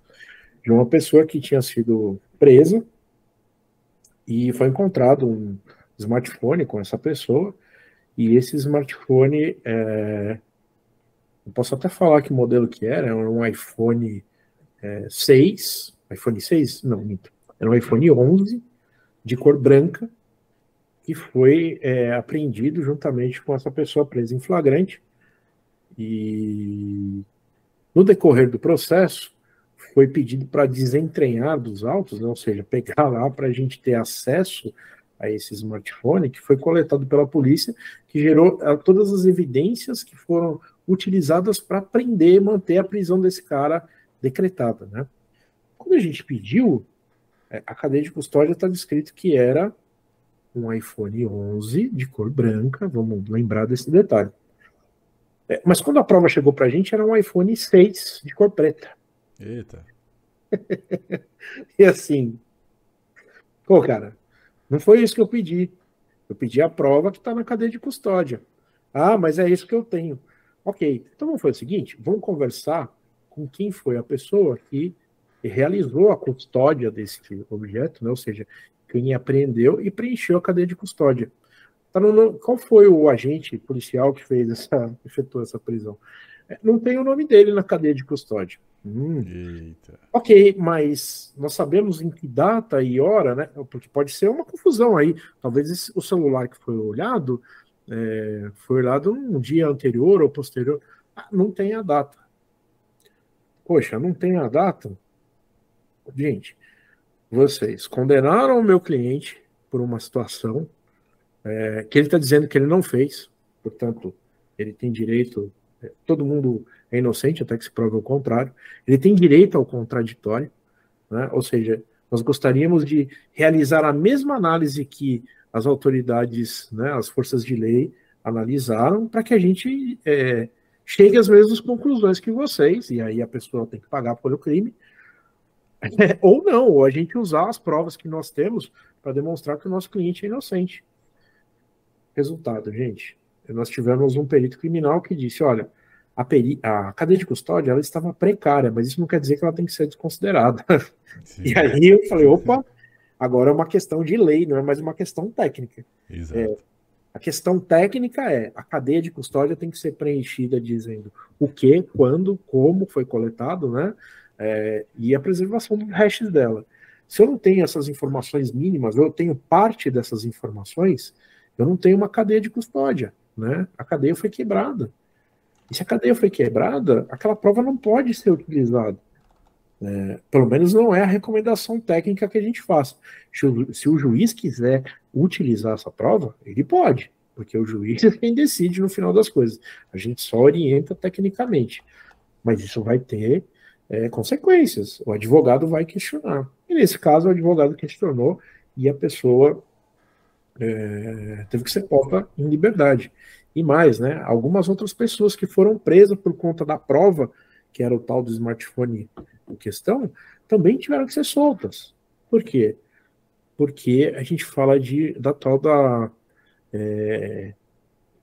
de uma pessoa que tinha sido presa e foi encontrado um smartphone com essa pessoa e esse smartphone é, eu posso até falar que modelo que era, era um iPhone é, 6, iPhone 6? Não, minto. Era um iPhone 11 de cor branca que foi é, apreendido juntamente com essa pessoa presa em flagrante e no decorrer do processo, foi pedido para desentranhar dos autos, né, ou seja, pegar lá para a gente ter acesso a esse smartphone, que foi coletado pela polícia, que gerou uh, todas as evidências que foram utilizadas para prender e manter a prisão desse cara decretada. Né? Quando a gente pediu, é, a cadeia de custódia está descrito que era um iPhone 11 de cor branca, vamos lembrar desse detalhe. É, mas quando a prova chegou para a gente, era um iPhone 6 de cor preta. Eita. e assim, pô, cara, não foi isso que eu pedi. Eu pedi a prova que está na cadeia de custódia. Ah, mas é isso que eu tenho. Ok, então vamos fazer o seguinte: vamos conversar com quem foi a pessoa que realizou a custódia desse objeto, né? ou seja, quem apreendeu e preencheu a cadeia de custódia. No, qual foi o agente policial que fez essa, efetuou essa prisão? É, não tem o nome dele na cadeia de custódia. Hum. Ok, mas nós sabemos em que data e hora, né? Porque pode ser uma confusão aí. Talvez esse, o celular que foi olhado é, foi olhado um dia anterior ou posterior. Ah, não tem a data. Poxa, não tem a data? Gente, vocês condenaram o meu cliente por uma situação é, que ele está dizendo que ele não fez, portanto, ele tem direito, é, todo mundo é inocente até que se prove o contrário, ele tem direito ao contraditório, né? ou seja, nós gostaríamos de realizar a mesma análise que as autoridades, né, as forças de lei analisaram, para que a gente é, chegue às mesmas conclusões que vocês, e aí a pessoa tem que pagar pelo crime, ou não, ou a gente usar as provas que nós temos para demonstrar que o nosso cliente é inocente. Resultado, gente, nós tivemos um perito criminal que disse, olha, a, peri a cadeia de custódia ela estava precária, mas isso não quer dizer que ela tem que ser desconsiderada. Sim. E aí eu falei, opa, agora é uma questão de lei, não é mais uma questão técnica. É, a questão técnica é a cadeia de custódia tem que ser preenchida dizendo o que, quando, como foi coletado, né? É, e a preservação dos hashes dela. Se eu não tenho essas informações mínimas, eu tenho parte dessas informações, eu não tenho uma cadeia de custódia, né? A cadeia foi quebrada. E se a cadeia foi quebrada, aquela prova não pode ser utilizada. É, pelo menos não é a recomendação técnica que a gente faz. Se o, se o, juiz quiser utilizar essa prova, ele pode. porque o juiz é quem decide no final das coisas. A gente só orienta tecnicamente, mas isso vai ter é, consequências. O advogado vai questionar. E nesse caso, o advogado questionou e a pessoa é, teve que ser posta em liberdade. E mais, né? Algumas outras pessoas que foram presas por conta da prova, que era o tal do smartphone questão, também tiveram que ser soltas. Por quê? Porque a gente fala de, da tal da. É,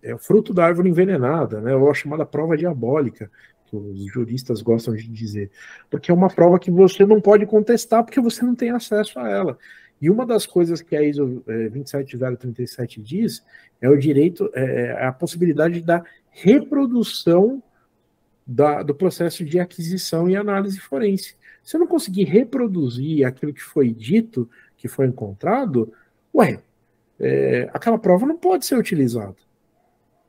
é o fruto da árvore envenenada, né? Ou a chamada prova diabólica, que os juristas gostam de dizer. Porque é uma prova que você não pode contestar porque você não tem acesso a ela. E uma das coisas que a ISO 27037 é, diz é o direito, é, é, a possibilidade da reprodução da, do processo de aquisição e análise forense. Se eu não conseguir reproduzir aquilo que foi dito, que foi encontrado, ué, é, aquela prova não pode ser utilizada.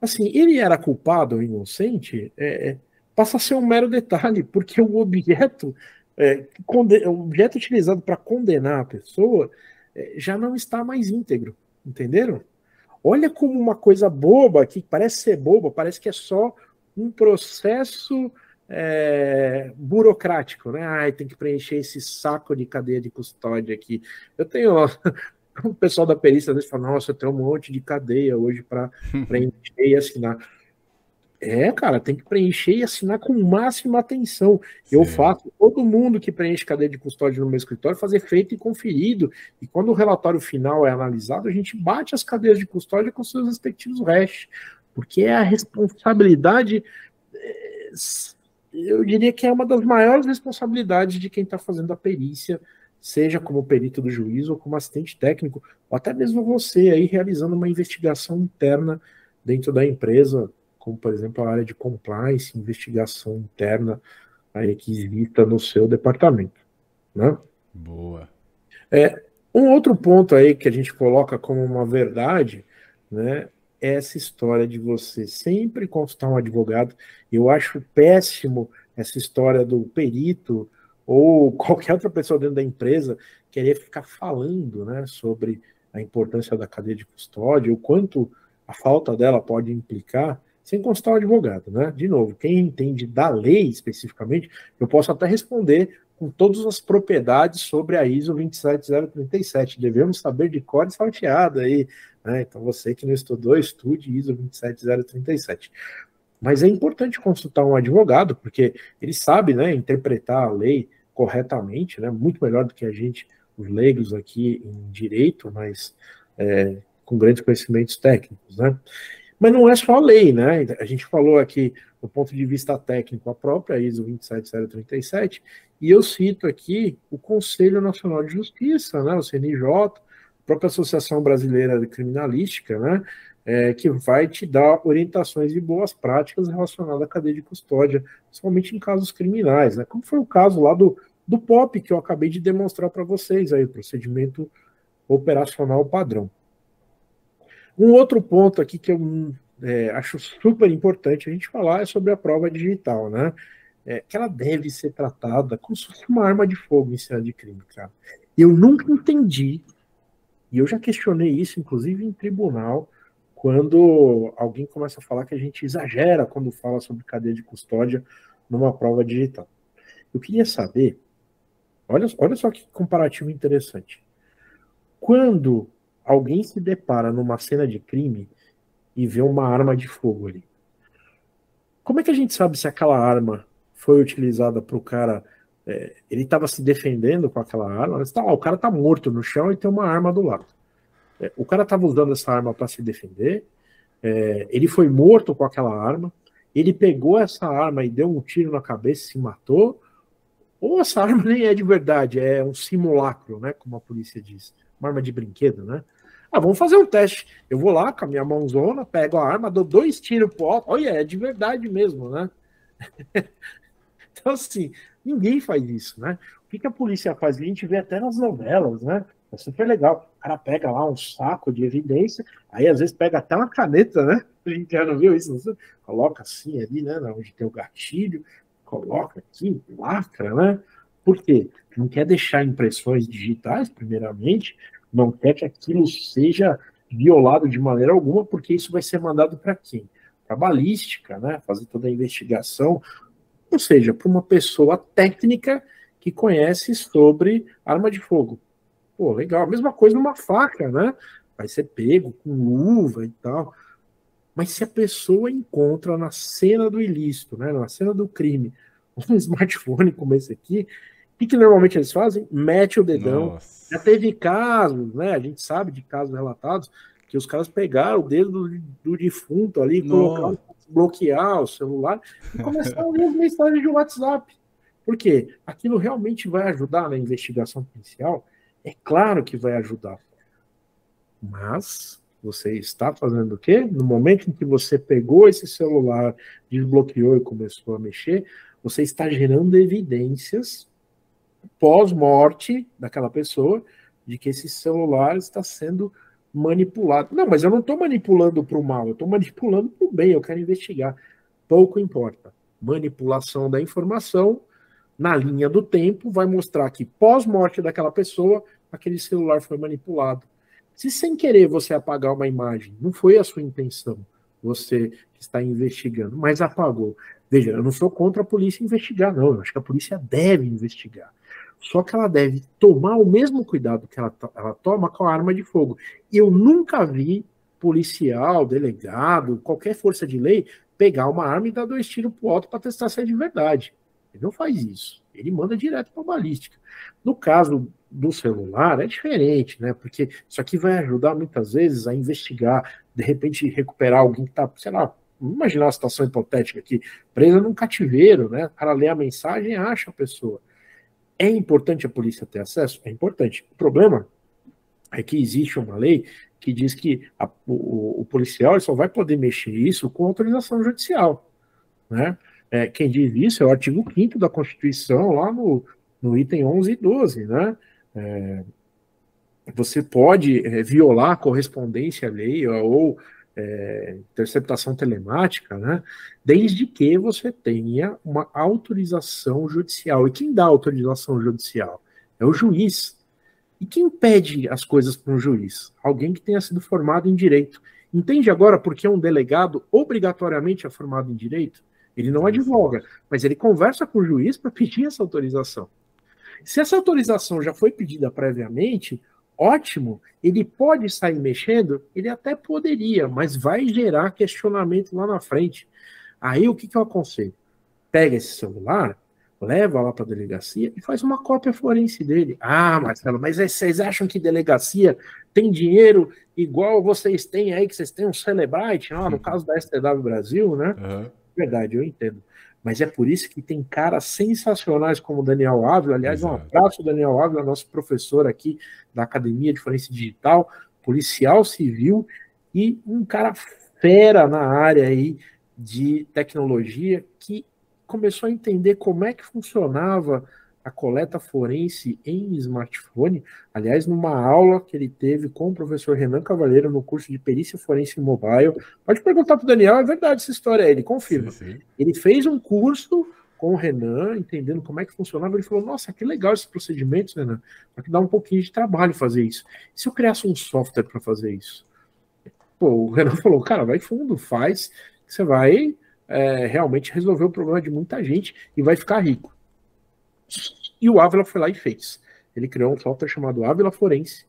Assim, ele era culpado ou inocente, é, é passa a ser um mero detalhe, porque o objeto é, o objeto utilizado para condenar a pessoa é, já não está mais íntegro, entenderam? Olha como uma coisa boba, que parece ser boba, parece que é só um processo é, burocrático, né? Ai, tem que preencher esse saco de cadeia de custódia aqui. Eu tenho. o pessoal da perícia às vezes fala, nossa, eu tenho um monte de cadeia hoje para preencher e assinar. É, cara, tem que preencher e assinar com máxima atenção. Sim. Eu faço, todo mundo que preenche cadeia de custódia no meu escritório fazer feito e conferido. E quando o relatório final é analisado, a gente bate as cadeias de custódia com seus respectivos hash, porque é a responsabilidade, é, eu diria que é uma das maiores responsabilidades de quem está fazendo a perícia, seja como perito do juízo ou como assistente técnico, ou até mesmo você aí realizando uma investigação interna dentro da empresa, como por exemplo a área de compliance, investigação interna aí que exista no seu departamento, né? Boa. É, um outro ponto aí que a gente coloca como uma verdade, né, essa história de você sempre consultar um advogado. Eu acho péssimo essa história do perito ou qualquer outra pessoa dentro da empresa querer ficar falando, né, sobre a importância da cadeia de custódia, o quanto a falta dela pode implicar sem constar o advogado, né? De novo, quem entende da lei especificamente, eu posso até responder com todas as propriedades sobre a ISO 27037. Devemos saber de cor e salteado aí, né? Então você que não estudou, estude ISO 27037. Mas é importante consultar um advogado, porque ele sabe, né, interpretar a lei corretamente, né? Muito melhor do que a gente, os leigos aqui em direito, mas é, com grandes conhecimentos técnicos, né? Mas não é só a lei, né? A gente falou aqui do ponto de vista técnico, a própria ISO 27037, e eu cito aqui o Conselho Nacional de Justiça, né, o CNJ, própria Associação Brasileira de Criminalística, né, é, que vai te dar orientações e boas práticas relacionadas à cadeia de custódia, principalmente em casos criminais, né, como foi o caso lá do, do POP, que eu acabei de demonstrar para vocês, aí, o procedimento operacional padrão. Um outro ponto aqui que eu é, acho super importante a gente falar é sobre a prova digital, né? É, que ela deve ser tratada como se fosse uma arma de fogo em cena de crime, cara. Eu nunca entendi, e eu já questionei isso, inclusive em tribunal, quando alguém começa a falar que a gente exagera quando fala sobre cadeia de custódia numa prova digital. Eu queria saber, olha, olha só que comparativo interessante. Quando alguém se depara numa cena de crime e vê uma arma de fogo ali. Como é que a gente sabe se aquela arma foi utilizada para o cara? É, ele estava se defendendo com aquela arma. Tá, o cara está morto no chão e tem uma arma do lado. É, o cara estava usando essa arma para se defender. É, ele foi morto com aquela arma. Ele pegou essa arma e deu um tiro na cabeça e se matou. Ou essa arma nem é de verdade, é um simulacro, né? Como a polícia diz. Uma arma de brinquedo, né? Ah, vamos fazer um teste. Eu vou lá com a minha mãozona, pego a arma, dou dois tiros pro alto. Olha, é de verdade mesmo, né? então, assim, ninguém faz isso, né? O que, que a polícia faz? A gente vê até nas novelas, né? É super legal. O cara pega lá um saco de evidência, aí às vezes pega até uma caneta, né? A gente já não viu isso? Não coloca assim ali, né? Onde tem o gatilho, coloca aqui, lacra, né? Por quê? Não quer deixar impressões digitais, primeiramente, não quer que aquilo seja violado de maneira alguma, porque isso vai ser mandado para quem? Para balística, né? Fazer toda a investigação, ou seja, para uma pessoa técnica que conhece sobre arma de fogo. Pô, legal. Mesma coisa numa faca, né? Vai ser pego com luva e tal. Mas se a pessoa encontra na cena do ilícito, né, na cena do crime, um smartphone como esse aqui, o que, que normalmente eles fazem? Mete o dedão. Nossa. Já teve casos, né? A gente sabe de casos relatados que os caras pegaram o dedo do, do defunto ali, colocaram, bloquear o celular e começaram a ler as mensagens de WhatsApp. Por quê? Aquilo realmente vai ajudar na investigação policial? É claro que vai ajudar. Mas você está fazendo o quê? No momento em que você pegou esse celular, desbloqueou e começou a mexer, você está gerando evidências pós-morte daquela pessoa de que esse celular está sendo manipulado. Não, mas eu não estou manipulando para o mal, eu estou manipulando para o bem, eu quero investigar. Pouco importa. Manipulação da informação na linha do tempo vai mostrar que pós-morte daquela pessoa, aquele celular foi manipulado. Se sem querer você apagar uma imagem, não foi a sua intenção, você está investigando, mas apagou. Veja, eu não sou contra a polícia investigar, não. Eu acho que a polícia deve investigar. Só que ela deve tomar o mesmo cuidado que ela, ela toma com a arma de fogo. Eu nunca vi policial, delegado, qualquer força de lei pegar uma arma e dar dois tiros pro alto para testar se é de verdade. Ele não faz isso. Ele manda direto para balística. No caso do celular é diferente, né? Porque isso aqui vai ajudar muitas vezes a investigar, de repente recuperar alguém que está, sei lá, imaginar uma situação hipotética aqui, presa num cativeiro, né? O cara lê a mensagem e acha a pessoa. É importante a polícia ter acesso? É importante. O problema é que existe uma lei que diz que a, o, o, policial só vai poder mexer isso com autorização judicial, né? É, quem diz isso é o artigo 5 da Constituição, lá no, no item 11 e 12, né? É, você pode é, violar a correspondência à lei ou é, interceptação telemática, né, desde que você tenha uma autorização judicial. E quem dá autorização judicial? É o juiz. E quem pede as coisas para um juiz? Alguém que tenha sido formado em direito. Entende agora por que um delegado obrigatoriamente é formado em direito? Ele não advoga, mas ele conversa com o juiz para pedir essa autorização. Se essa autorização já foi pedida previamente, ótimo, ele pode sair mexendo, ele até poderia, mas vai gerar questionamento lá na frente. Aí o que, que eu aconselho? Pega esse celular, leva lá para a delegacia e faz uma cópia forense dele. Ah, Marcelo, mas vocês acham que delegacia tem dinheiro igual vocês têm aí, que vocês têm um Celebrite, ah, no caso da STW Brasil, né? Uhum. Verdade, eu entendo. Mas é por isso que tem caras sensacionais como o Daniel Ávila. Aliás, Exato. um abraço, Daniel Ávila, nosso professor aqui da Academia de Forense Digital, policial civil e um cara fera na área aí de tecnologia que começou a entender como é que funcionava a coleta forense em smartphone. Aliás, numa aula que ele teve com o professor Renan Cavalheiro no curso de perícia forense mobile. Pode perguntar para o Daniel, é verdade essa história, ele confirma. Sim, sim. Ele fez um curso com o Renan, entendendo como é que funcionava. Ele falou: Nossa, que legal esse procedimento, Renan. Só que dá um pouquinho de trabalho fazer isso. E se eu criasse um software para fazer isso? Pô, o Renan falou: Cara, vai fundo, faz, que você vai é, realmente resolver o problema de muita gente e vai ficar rico. E o Ávila foi lá e fez. Ele criou um software chamado Ávila Forense,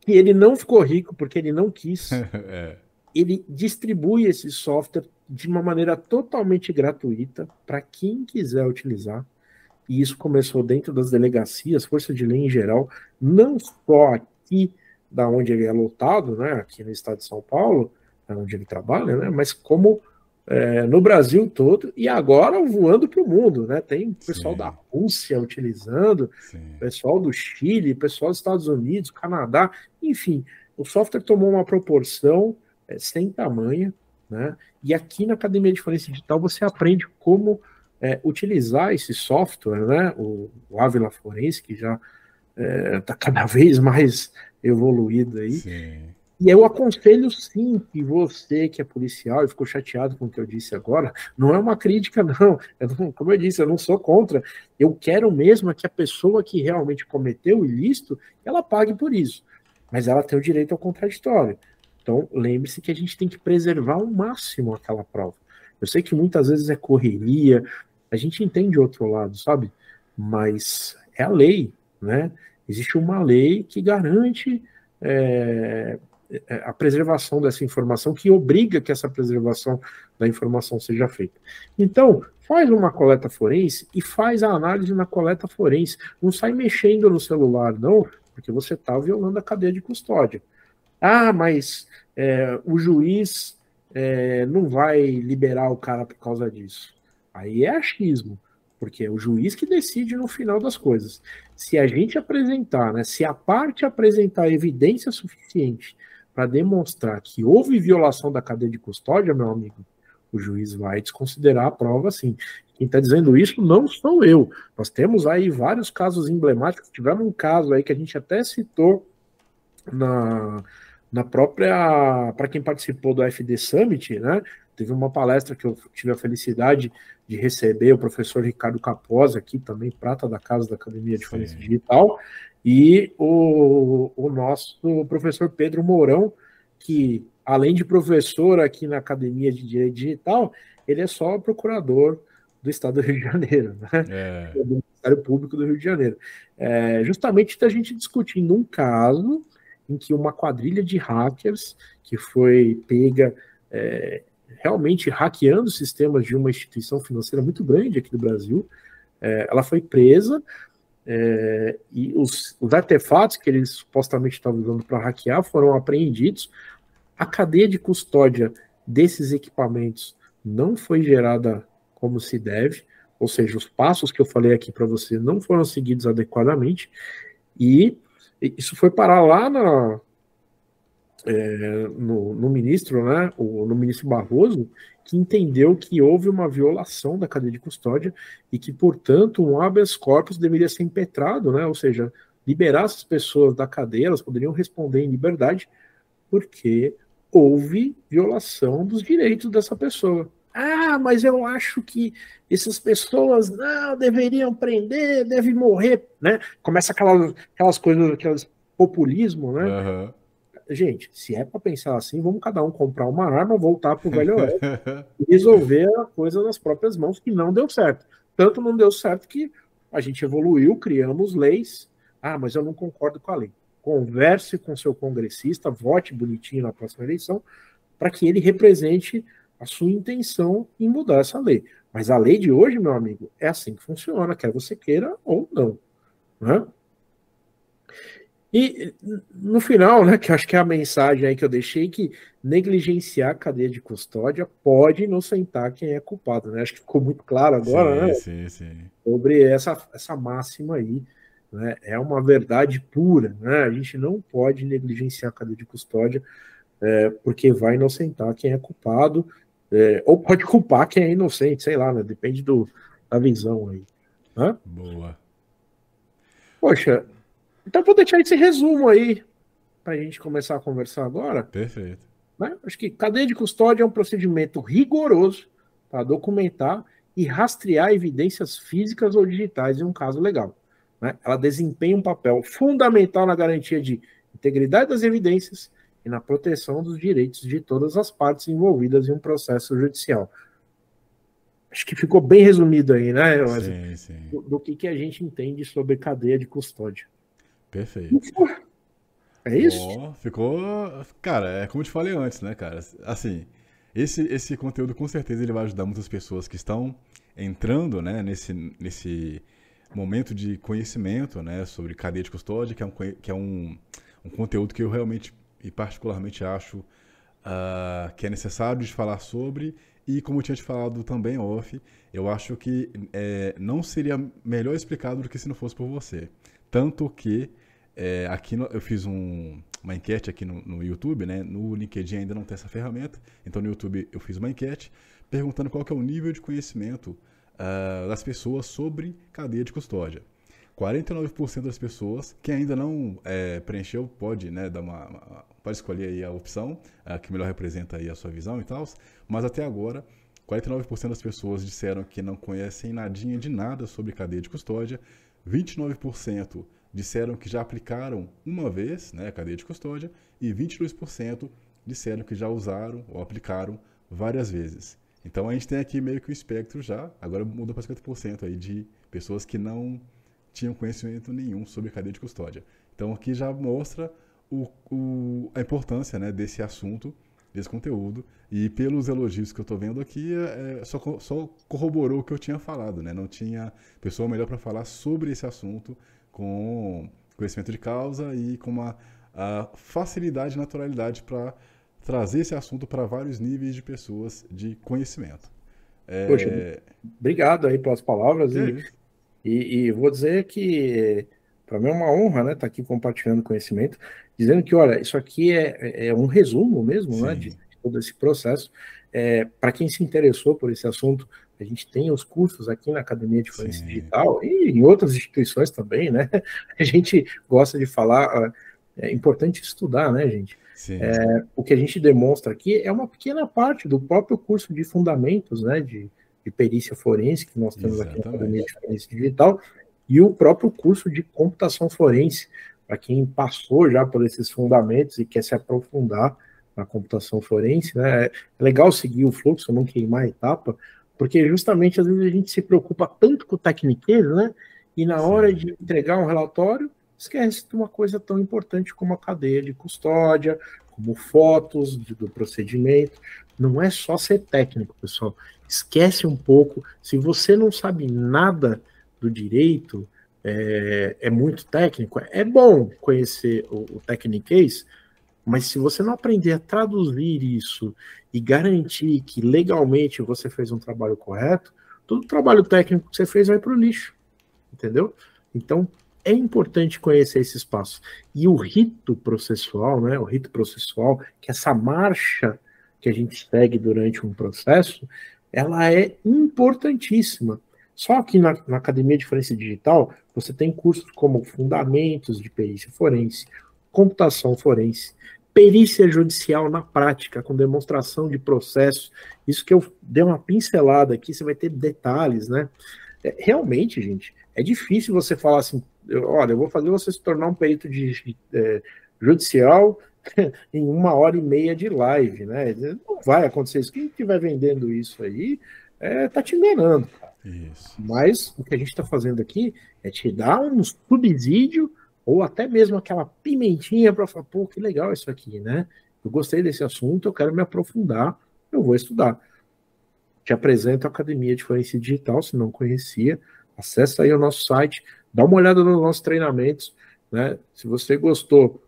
que ele não ficou rico porque ele não quis. é. Ele distribui esse software de uma maneira totalmente gratuita para quem quiser utilizar. E isso começou dentro das delegacias, força de lei em geral, não só aqui da onde ele é lotado, né, aqui no estado de São Paulo, onde ele trabalha, né, mas como é, no Brasil todo e agora voando para o mundo, né? Tem pessoal Sim. da Rússia utilizando, Sim. pessoal do Chile, pessoal dos Estados Unidos, Canadá, enfim, o software tomou uma proporção é, sem tamanho, né? E aqui na Academia de Forense Digital você aprende como é, utilizar esse software, né? O, o Avila Forense, que já está é, cada vez mais evoluído aí. Sim. E eu aconselho sim que você, que é policial e ficou chateado com o que eu disse agora, não é uma crítica, não. não. Como eu disse, eu não sou contra. Eu quero mesmo que a pessoa que realmente cometeu o ilícito, ela pague por isso. mas ela tem o direito ao contraditório. Então, lembre-se que a gente tem que preservar ao máximo aquela prova. Eu sei que muitas vezes é correria, a gente entende outro lado, sabe? Mas é a lei, né? Existe uma lei que garante é, a preservação dessa informação, que obriga que essa preservação da informação seja feita. Então, faz uma coleta forense e faz a análise na coleta forense. Não sai mexendo no celular, não, porque você está violando a cadeia de custódia. Ah, mas é, o juiz é, não vai liberar o cara por causa disso. Aí é achismo, porque é o juiz que decide no final das coisas. Se a gente apresentar, né, se a parte apresentar evidência suficiente para demonstrar que houve violação da cadeia de custódia, meu amigo, o juiz vai desconsiderar a prova sim. Quem está dizendo isso não sou eu. Nós temos aí vários casos emblemáticos. Tivemos um caso aí que a gente até citou na, na própria. Para quem participou do FD Summit, né? Teve uma palestra que eu tive a felicidade de receber o professor Ricardo Caposa, aqui também, prata da casa da Academia de Forense Digital, e o, o nosso professor Pedro Mourão, que além de professor aqui na Academia de Direito Digital, ele é só procurador do Estado do Rio de Janeiro, né? É. do Ministério Público do Rio de Janeiro. É, justamente da gente discutindo um caso em que uma quadrilha de hackers que foi pega é, realmente hackeando sistemas de uma instituição financeira muito grande aqui do Brasil. É, ela foi presa é, e os, os, artefatos que eles supostamente estavam usando para hackear foram apreendidos. A cadeia de custódia desses equipamentos não foi gerada como se deve, ou seja, os passos que eu falei aqui para você não foram seguidos adequadamente, e isso foi parar lá na, é, no, no, ministro, né, o, no ministro Barroso, que entendeu que houve uma violação da cadeia de custódia e que, portanto, um habeas corpus deveria ser impetrado, né, ou seja, liberar essas pessoas da cadeia, elas poderiam responder em liberdade, porque houve violação dos direitos dessa pessoa. Ah, mas eu acho que essas pessoas não deveriam prender, devem morrer, né? Começa aquelas, aquelas coisas, aqueles populismo, né? Uhum gente, se é para pensar assim, vamos cada um comprar uma arma, voltar para o velho oeste e resolver a coisa nas próprias mãos, que não deu certo. Tanto não deu certo que a gente evoluiu, criamos leis. Ah, mas eu não concordo com a lei. Converse com seu congressista, vote bonitinho na próxima eleição, para que ele represente a sua intenção em mudar essa lei. Mas a lei de hoje, meu amigo, é assim que funciona, quer você queira ou não. Né? E no final, né, que acho que é a mensagem aí que eu deixei, que negligenciar a cadeia de custódia pode inocentar quem é culpado, né? Acho que ficou muito claro agora, sim, né? Sim, sim. Sobre essa, essa máxima aí, né? É uma verdade pura, né? A gente não pode negligenciar a cadeia de custódia, é, porque vai inocentar quem é culpado, é, ou pode culpar quem é inocente, sei lá, né? Depende do, da visão aí. Né? Boa. Poxa, então vou deixar esse resumo aí para a gente começar a conversar agora. Perfeito. Né? Acho que cadeia de custódia é um procedimento rigoroso para documentar e rastrear evidências físicas ou digitais em um caso legal. Né? Ela desempenha um papel fundamental na garantia de integridade das evidências e na proteção dos direitos de todas as partes envolvidas em um processo judicial. Acho que ficou bem resumido aí, né, sim, sim. Do, do que, que a gente entende sobre cadeia de custódia. Perfeito. É isso? Oh, ficou. Cara, é como eu te falei antes, né, cara? Assim, esse, esse conteúdo com certeza ele vai ajudar muitas pessoas que estão entrando né, nesse, nesse momento de conhecimento né, sobre cadeia de custódia, que é um, que é um, um conteúdo que eu realmente e particularmente acho uh, que é necessário de falar sobre. E como eu tinha te falado também off, eu acho que é, não seria melhor explicado do que se não fosse por você. Tanto que é, aqui no, eu fiz um, uma enquete aqui no, no, YouTube, né? No LinkedIn ainda não tem essa ferramenta, então no YouTube eu fiz uma enquete perguntando qual é o nível de conhecimento uh, das pessoas sobre cadeia de custódia. 49% das pessoas que ainda não é, preencheu pode, né, dar uma, uma, pode escolher a opção uh, que melhor representa a sua visão e tal, mas até agora 49% das pessoas disseram que não conhecem nadinha de nada sobre cadeia de custódia 29% disseram que já aplicaram uma vez né, a cadeia de custódia e 22% disseram que já usaram ou aplicaram várias vezes. Então a gente tem aqui meio que o espectro já, agora mudou para 50% aí de pessoas que não tinham conhecimento nenhum sobre cadeia de custódia. Então aqui já mostra o, o, a importância né, desse assunto, desse conteúdo, e pelos elogios que eu estou vendo aqui, é, só, só corroborou o que eu tinha falado, né? não tinha pessoa melhor para falar sobre esse assunto com conhecimento de causa e com uma facilidade e naturalidade para trazer esse assunto para vários níveis de pessoas de conhecimento. É... Poxa, obrigado aí pelas palavras. E, e, e, vou dizer que para mim é uma honra né, estar tá aqui compartilhando conhecimento, dizendo que, olha, isso aqui é, é um resumo mesmo né, de, de todo esse processo. É, para quem se interessou por esse assunto, a gente tem os cursos aqui na Academia de Forense Digital e em outras instituições também, né? A gente gosta de falar, é importante estudar, né, gente? É, o que a gente demonstra aqui é uma pequena parte do próprio curso de fundamentos, né, de, de perícia forense que nós temos Exatamente. aqui na Academia de Forense Digital e o próprio curso de computação forense para quem passou já por esses fundamentos e quer se aprofundar na computação forense, né? É legal seguir o fluxo, não queimar a etapa, porque justamente às vezes a gente se preocupa tanto com o tecniqueiro, né? E na hora de entregar um relatório, esquece de uma coisa tão importante como a cadeia de custódia, como fotos do procedimento. Não é só ser técnico, pessoal. Esquece um pouco. Se você não sabe nada do direito, é, é muito técnico. É bom conhecer o, o Techniquez, mas se você não aprender a traduzir isso e garantir que legalmente você fez um trabalho correto, todo o trabalho técnico que você fez vai para o lixo. Entendeu? Então, é importante conhecer esse espaço. E o rito processual, né, o rito processual, que é essa marcha que a gente segue durante um processo, ela é importantíssima. Só que na, na Academia de Forense Digital, você tem cursos como Fundamentos de Perícia Forense, Computação Forense, Perícia Judicial na prática, com demonstração de processo. Isso que eu dei uma pincelada aqui, você vai ter detalhes, né? É, realmente, gente, é difícil você falar assim, olha, eu vou fazer você se tornar um perito de, é, judicial em uma hora e meia de live, né? Não vai acontecer isso. Quem estiver vendendo isso aí é, tá te enganando. Isso. Mas o que a gente está fazendo aqui é te dar um subsídio ou até mesmo aquela pimentinha para falar, pô, que legal isso aqui, né? Eu gostei desse assunto, eu quero me aprofundar, eu vou estudar. Te apresento a Academia de Forense Digital, se não conhecia, acessa aí o nosso site, dá uma olhada nos nossos treinamentos, né? Se você gostou,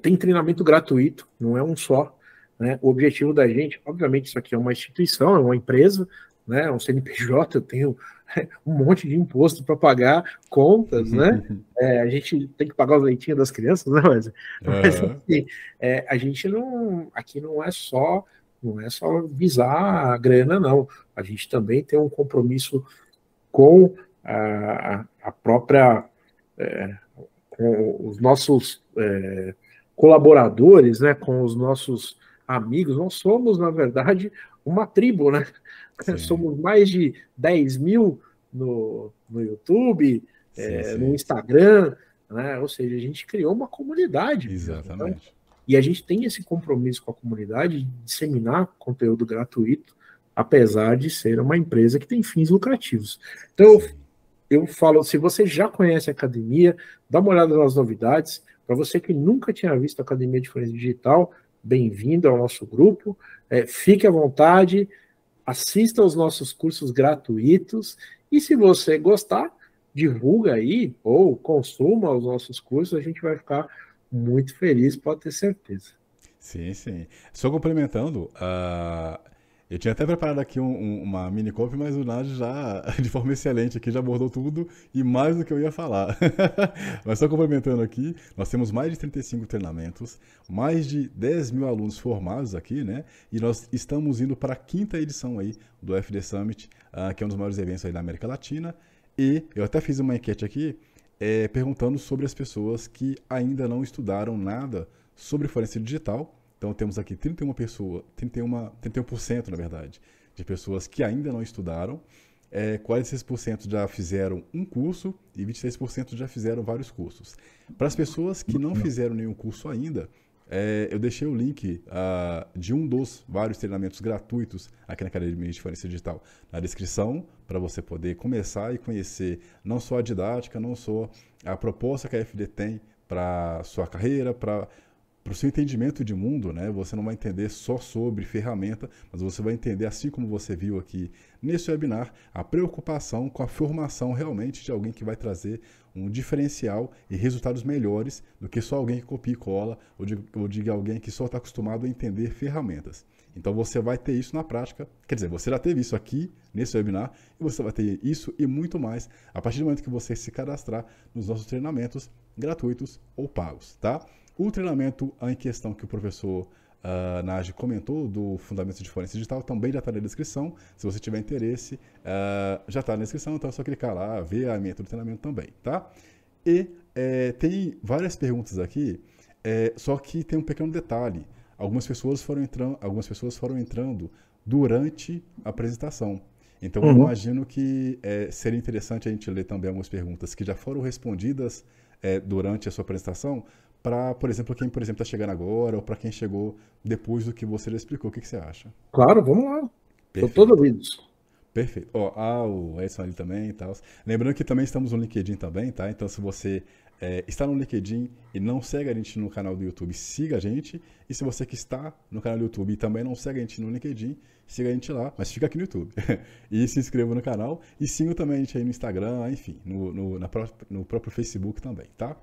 tem treinamento gratuito, não é um só. Né? O objetivo da gente, obviamente, isso aqui é uma instituição, é uma empresa, né? É um CNPJ, eu tenho um monte de imposto para pagar, contas, né? É, a gente tem que pagar os leitinhos das crianças, né? Mas, uhum. mas assim, é, a gente não, aqui não é só, não é só visar a grana, não. A gente também tem um compromisso com a, a própria, é, com os nossos é, colaboradores, né? Com os nossos amigos. Nós somos, na verdade, uma tribo, né? Sim. Somos mais de 10 mil no, no YouTube, sim, é, sim. no Instagram, né? Ou seja, a gente criou uma comunidade. Exatamente. Né? E a gente tem esse compromisso com a comunidade de disseminar conteúdo gratuito, apesar de ser uma empresa que tem fins lucrativos. Então, eu, eu falo, se você já conhece a academia, dá uma olhada nas novidades. Para você que nunca tinha visto a Academia de Forense Digital, bem-vindo ao nosso grupo. É, fique à vontade, assista aos nossos cursos gratuitos e se você gostar, divulga aí ou consuma os nossos cursos, a gente vai ficar muito feliz, pode ter certeza. Sim, sim. Só complementando, uh, eu tinha até preparado aqui um, um, uma mini copy, mas o Nádio já, de forma excelente aqui, já abordou tudo e mais do que eu ia falar. mas só complementando aqui, nós temos mais de 35 treinamentos, mais de 10 mil alunos formados aqui, né? E nós estamos indo para a quinta edição aí do FD Summit, uh, que é um dos maiores eventos aí da América Latina. E eu até fiz uma enquete aqui, é, perguntando sobre as pessoas que ainda não estudaram nada sobre forense digital, então temos aqui 31 pessoas, 31, 31% na verdade, de pessoas que ainda não estudaram. é, 46% já fizeram um curso e 26% já fizeram vários cursos. Para as pessoas que não fizeram nenhum curso ainda, é, eu deixei o link uh, de um dos vários treinamentos gratuitos aqui na Academia de Diferença Digital na descrição, para você poder começar e conhecer não só a didática, não só a proposta que a FD tem para sua carreira, para para o seu entendimento de mundo, né? Você não vai entender só sobre ferramenta, mas você vai entender, assim como você viu aqui nesse webinar, a preocupação com a formação realmente de alguém que vai trazer um diferencial e resultados melhores do que só alguém que copia e cola ou de, ou de alguém que só está acostumado a entender ferramentas. Então você vai ter isso na prática. Quer dizer, você já teve isso aqui nesse webinar e você vai ter isso e muito mais a partir do momento que você se cadastrar nos nossos treinamentos gratuitos ou pagos, tá? O treinamento em questão que o professor uh, Nage comentou, do Fundamentos de Forense Digital, também já está na descrição. Se você tiver interesse, uh, já está na descrição, então é só clicar lá, ver a meta do treinamento também, tá? E é, tem várias perguntas aqui, é, só que tem um pequeno detalhe. Algumas pessoas foram entrando, algumas pessoas foram entrando durante a apresentação. Então, uhum. eu imagino que é, seria interessante a gente ler também algumas perguntas que já foram respondidas é, durante a sua apresentação, para, por exemplo, quem, por exemplo, está chegando agora ou para quem chegou depois do que você já explicou. O que, que você acha? Claro, vamos lá. Estou todo ouvidos. Perfeito. Ó, ah, o Edson ali também e tal. Lembrando que também estamos no LinkedIn também, tá? Então, se você é, está no LinkedIn e não segue a gente no canal do YouTube, siga a gente. E se você que está no canal do YouTube e também não segue a gente no LinkedIn, siga a gente lá, mas fica aqui no YouTube. e se inscreva no canal e siga também a gente aí no Instagram, enfim, no, no, na pró no próprio Facebook também, tá?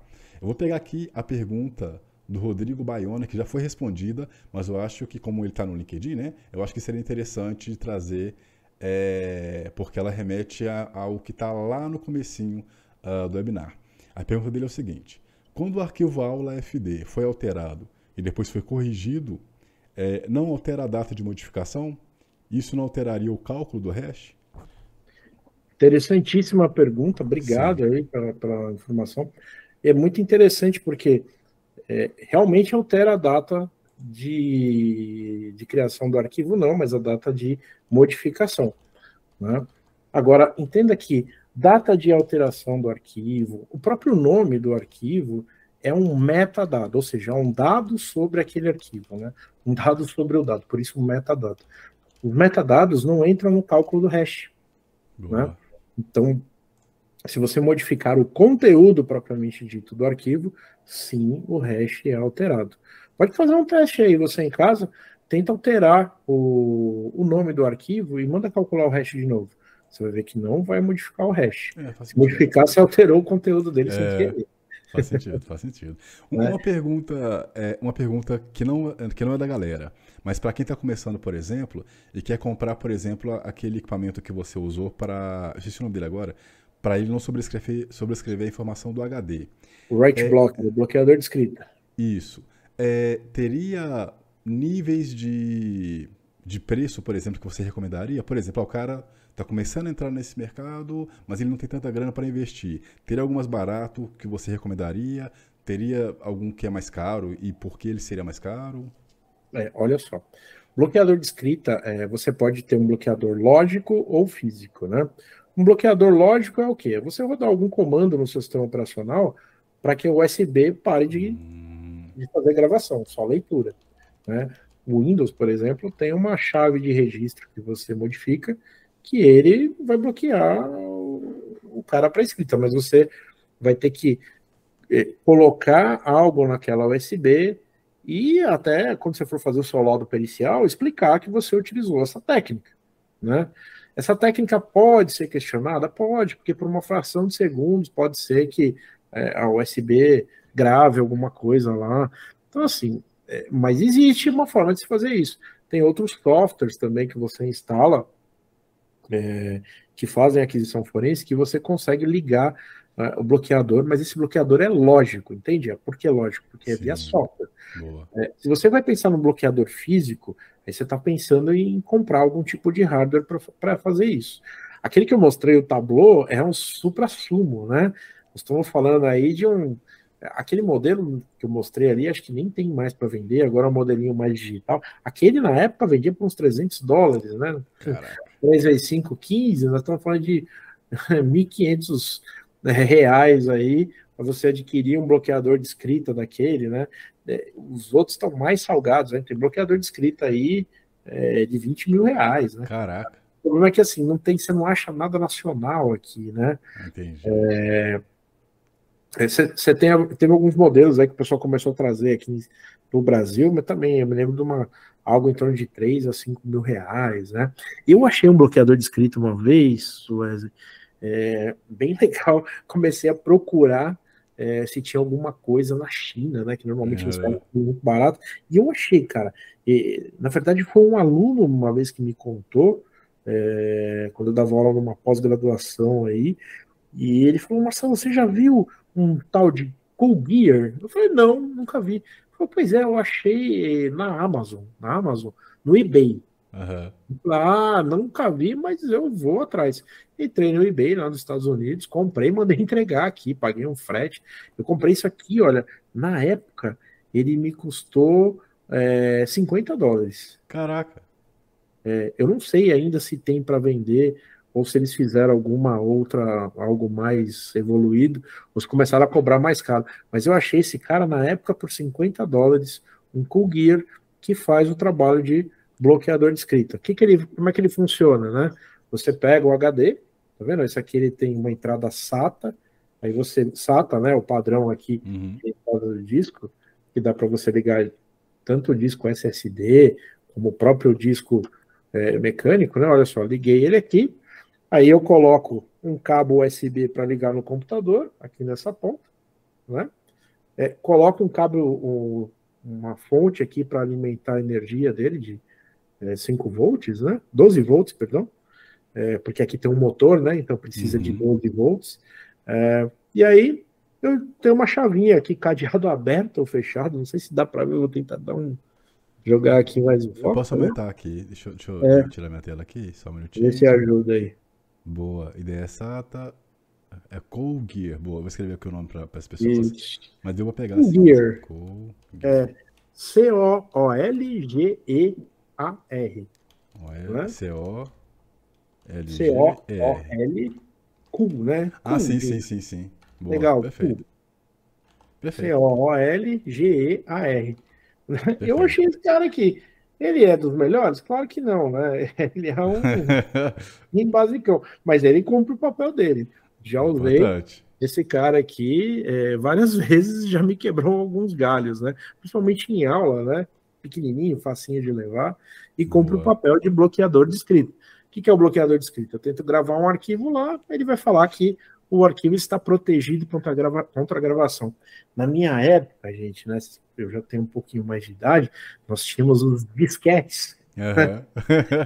Eu vou pegar aqui a pergunta do Rodrigo Baiona, que já foi respondida, mas eu acho que, como ele está no LinkedIn, né? Eu acho que seria interessante trazer, é, porque ela remete a, ao que está lá no comecinho uh, do webinar. A pergunta dele é o seguinte: quando o arquivo aula FD foi alterado e depois foi corrigido, é, não altera a data de modificação? Isso não alteraria o cálculo do hash? Interessantíssima pergunta, obrigado Sim. aí pela, pela informação é muito interessante porque é, realmente altera a data de, de criação do arquivo, não, mas a data de modificação. Né? Agora, entenda que data de alteração do arquivo, o próprio nome do arquivo é um metadado, ou seja, é um dado sobre aquele arquivo, né? um dado sobre o dado, por isso um metadado. Os metadados não entram no cálculo do hash. Né? Então, se você modificar o conteúdo propriamente dito do arquivo, sim, o hash é alterado. Pode fazer um teste aí, você em casa, tenta alterar o, o nome do arquivo e manda calcular o hash de novo. Você vai ver que não vai modificar o hash. É, Se modificar, você alterou o conteúdo dele é, sem querer. Faz sentido, faz sentido. Uma, é. pergunta, é, uma pergunta que não, que não é da galera, mas para quem está começando, por exemplo, e quer comprar, por exemplo, aquele equipamento que você usou para. Esqueci o nome dele agora para ele não sobrescrever, sobrescrever a informação do HD. O write é, block, o bloqueador de escrita. Isso. É, teria níveis de, de preço, por exemplo, que você recomendaria? Por exemplo, o cara está começando a entrar nesse mercado, mas ele não tem tanta grana para investir. Teria algum mais barato que você recomendaria? Teria algum que é mais caro e por que ele seria mais caro? É, olha só. Bloqueador de escrita, é, você pode ter um bloqueador lógico ou físico, né? Um bloqueador lógico é o quê? Você rodar algum comando no seu sistema operacional para que o USB pare de, hum. de, fazer gravação, só leitura. Né? O Windows, por exemplo, tem uma chave de registro que você modifica que ele vai bloquear o, o cara para escrita, mas você vai ter que eh, colocar algo naquela USB e até quando você for fazer o seu laudo pericial, explicar que você utilizou essa técnica, né? Essa técnica pode ser questionada? Pode, porque por uma fração de segundos pode ser que é, a USB grave alguma coisa lá. Então, assim, é, mas existe uma forma de se fazer isso. Tem outros softwares também que você instala é, que fazem aquisição forense que você consegue ligar uh, o bloqueador, mas esse bloqueador é lógico, entende? Por que é lógico? Porque Sim. é via software. É, se você vai pensar no bloqueador físico, Aí você está pensando em comprar algum tipo de hardware para fazer isso. Aquele que eu mostrei, o Tableau, é um supra-sumo, né? Estamos falando aí de um. Aquele modelo que eu mostrei ali, acho que nem tem mais para vender, agora é um modelinho mais digital. Aquele na época vendia por uns 300 dólares, né? 3 vezes 5, 15, nós estamos falando de 1.500 né, reais aí para você adquirir um bloqueador de escrita daquele, né? É, os outros estão mais salgados, né? Tem bloqueador de escrita aí é, de 20 mil reais, né? Caraca. O problema é que assim, não tem, você não acha nada nacional aqui, né? Entendi. Você é, tem, teve alguns modelos aí que o pessoal começou a trazer aqui no Brasil, mas também eu me lembro de uma algo em torno de 3 a 5 mil reais, né? Eu achei um bloqueador de escrita uma vez, Wesley, é, bem legal. Comecei a procurar é, se tinha alguma coisa na China, né? Que normalmente eles pagam muito barato. E eu achei, cara. E, na verdade, foi um aluno uma vez que me contou, é, quando eu dava aula numa pós-graduação aí, e ele falou: Marcelo, você já viu um tal de Cool Gear? Eu falei: Não, nunca vi. Ele falou, pois é, eu achei na Amazon, na Amazon, no eBay. Uhum. Ah, nunca vi, mas eu vou atrás. Entrei no eBay lá nos Estados Unidos, comprei, mandei entregar aqui, paguei um frete. Eu comprei isso aqui, olha, na época ele me custou é, 50 dólares. Caraca. É, eu não sei ainda se tem para vender ou se eles fizeram alguma outra, algo mais evoluído, ou se começaram a cobrar mais caro. Mas eu achei esse cara na época por 50 dólares, um Cool Gear que faz o trabalho de bloqueador de escrita. Que que ele, como é que ele funciona, né? Você pega o HD, tá vendo? Esse aqui ele tem uma entrada SATA, aí você SATA, né? O padrão aqui uhum. do disco, que dá para você ligar tanto o disco SSD como o próprio disco é, mecânico, né? Olha só, liguei ele aqui, aí eu coloco um cabo USB para ligar no computador, aqui nessa ponta, né? É, coloco um cabo, um, uma fonte aqui para alimentar a energia dele de é, 5 volts, né? 12 volts, perdão, é, porque aqui tem um motor, né? Então precisa uhum. de 12 volts. É, e aí eu tenho uma chavinha aqui, cadeado aberto ou fechado, não sei se dá para ver, eu vou tentar dar um. Jogar aqui mais um foco. Eu posso né? aumentar né? aqui, deixa, deixa eu é. tirar minha tela aqui, só um minutinho. Vê se ajuda aí. Boa, ideia SATA. É Cool Gear. Boa, vou escrever aqui o nome para as pessoas. Isso. Mas eu vou pegar Cool assim. Gear. Cool Gear. É C-O-O-L-G-E a-R. Né? C-O. C-O-O-L. Q, né? Ah, sim, sim, sim, sim. Legal. Perfeito. C-O-O-L-G-E-A-R. Eu achei esse cara aqui. Ele é dos melhores? Claro que não, né? Ele é um bem basicão. Mas ele cumpre o papel dele. Já usei esse cara aqui é, várias vezes já me quebrou alguns galhos, né? Principalmente em aula, né? Pequenininho, facinho de levar, e compre o papel de bloqueador de escrita. O que é o bloqueador de escrita? Eu tento gravar um arquivo lá, ele vai falar que o arquivo está protegido contra a, grava contra a gravação. Na minha época, gente, né, eu já tenho um pouquinho mais de idade, nós tínhamos os disquetes. Uhum.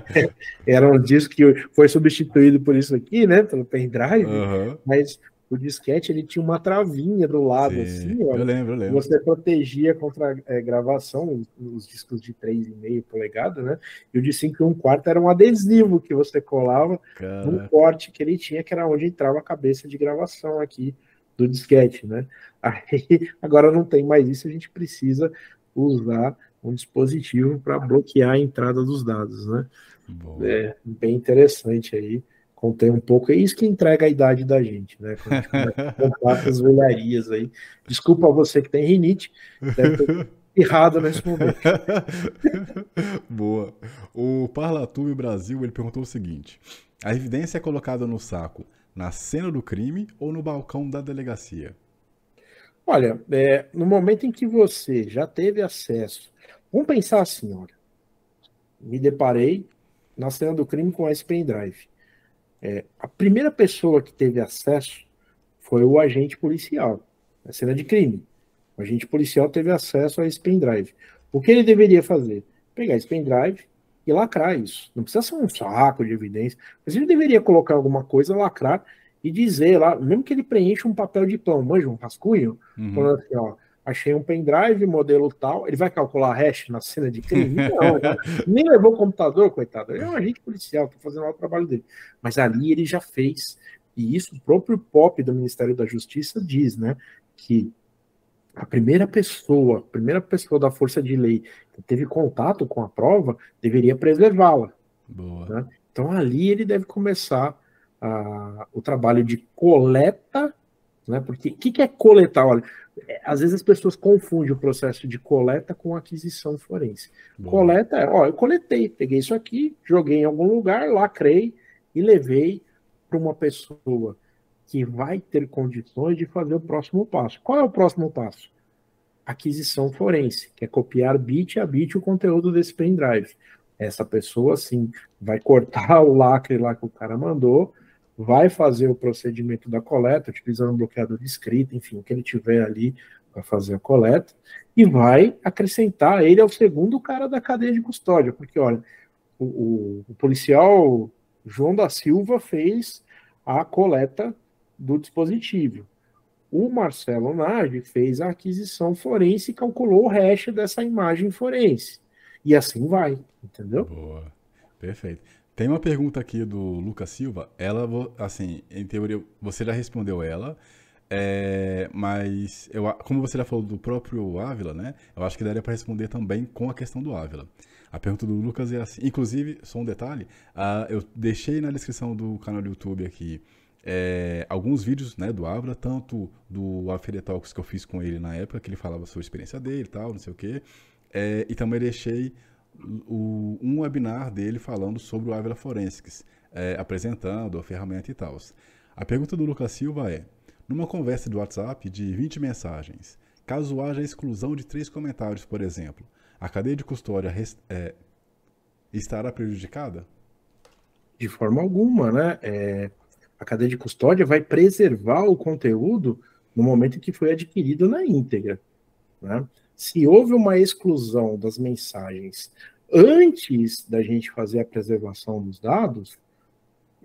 Era um disco que foi substituído por isso aqui, né? Pelo pendrive, uhum. mas o disquete ele tinha uma travinha do lado, Sim, assim, ó, eu lembro, eu lembro. Você protegia contra é, gravação, os, discos de 3,5 polegadas, né? E o de 5 e 1 quarto era um adesivo que você colava Cara. num corte que ele tinha, que era onde entrava a cabeça de gravação aqui do disquete, né? Aí, agora não tem mais isso, a gente precisa usar um dispositivo para bloquear a entrada dos dados, né? Boa. É bem interessante aí contém um pouco. É isso que entrega a idade da gente, né? Quando a gente contar essas velharias aí. Desculpa você que tem rinite, deve ter errado nesse momento. Boa. O Parlatube Brasil ele perguntou o seguinte: a evidência é colocada no saco na cena do crime ou no balcão da delegacia? Olha, é, no momento em que você já teve acesso, vamos pensar assim, olha, me deparei na cena do crime com esse pendrive. É, a primeira pessoa que teve acesso foi o agente policial, na cena de crime. O agente policial teve acesso a esse pendrive. O que ele deveria fazer? Pegar esse pendrive e lacrar isso. Não precisa ser um saco de evidência, mas ele deveria colocar alguma coisa, lacrar e dizer lá, mesmo que ele preencha um papel de pão, manja, um rascunho, uhum. falando assim, ó, achei um pendrive, modelo tal, ele vai calcular a hash na cena de crime? Não, nem levou o computador, coitado. Ele é um agente policial, está fazendo lá o trabalho dele. Mas ali ele já fez, e isso o próprio POP do Ministério da Justiça diz, né, que a primeira pessoa, a primeira pessoa da força de lei que teve contato com a prova, deveria preservá-la. Né? Então ali ele deve começar a, o trabalho de coleta, né? Porque o que, que é coletar? Olha, é, às vezes as pessoas confundem o processo de coleta com aquisição forense. Bom. Coleta é, ó, eu coletei, peguei isso aqui, joguei em algum lugar, lacrei e levei para uma pessoa que vai ter condições de fazer o próximo passo. Qual é o próximo passo? Aquisição forense, que é copiar bit a bit o conteúdo desse pendrive. Essa pessoa, sim, vai cortar o lacre lá que o cara mandou, vai fazer o procedimento da coleta, utilizando um bloqueador de escrita, enfim, o que ele tiver ali para fazer a coleta, e vai acrescentar, ele é o segundo cara da cadeia de custódia, porque, olha, o, o, o policial João da Silva fez a coleta do dispositivo. O Marcelo Nardi fez a aquisição forense e calculou o hash dessa imagem forense. E assim vai, entendeu? Boa, perfeito. Tem uma pergunta aqui do Lucas Silva. Ela, assim, em teoria, você já respondeu ela, é, mas eu, como você já falou do próprio Ávila, né? Eu acho que daria para responder também com a questão do Ávila. A pergunta do Lucas é assim. Inclusive, só um detalhe, uh, eu deixei na descrição do canal do YouTube aqui é, alguns vídeos né, do Ávila, tanto do Afere Talks que eu fiz com ele na época, que ele falava sobre a experiência dele e tal, não sei o quê. É, e também deixei o, um webinar dele falando sobre o Ávila Forensics, é, apresentando a ferramenta e tal. A pergunta do Lucas Silva é: numa conversa de WhatsApp de 20 mensagens, caso haja exclusão de três comentários, por exemplo, a cadeia de custódia é, estará prejudicada? De forma alguma, né? É, a cadeia de custódia vai preservar o conteúdo no momento em que foi adquirido na íntegra. Né? Se houve uma exclusão das mensagens antes da gente fazer a preservação dos dados,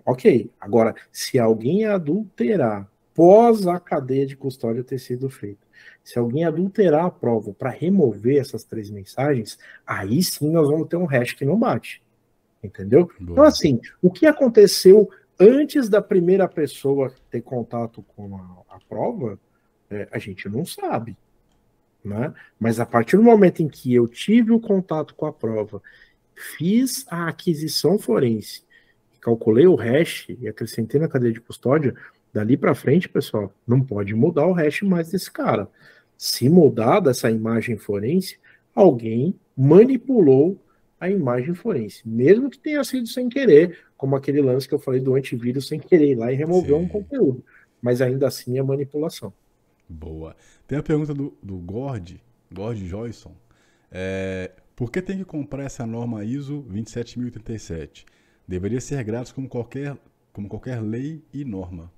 ok. Agora, se alguém adulterar pós a cadeia de custódia ter sido feita, se alguém adulterar a prova para remover essas três mensagens, aí sim nós vamos ter um hash que não bate. Entendeu? Boa. Então, assim, o que aconteceu antes da primeira pessoa ter contato com a, a prova, é, a gente não sabe. Né? Mas a partir do momento em que eu tive o contato com a prova, fiz a aquisição forense, calculei o hash e acrescentei na cadeia de custódia, dali para frente, pessoal, não pode mudar o hash mais desse cara. Se mudar dessa imagem forense, alguém manipulou a imagem forense, mesmo que tenha sido sem querer, como aquele lance que eu falei do antivírus sem querer ir lá e remover Sim. um conteúdo. Mas ainda assim é manipulação. Boa. Tem a pergunta do, do Gord, Gord Joyson. É, por que tem que comprar essa norma ISO 27037? Deveria ser grátis como qualquer, como qualquer lei e norma.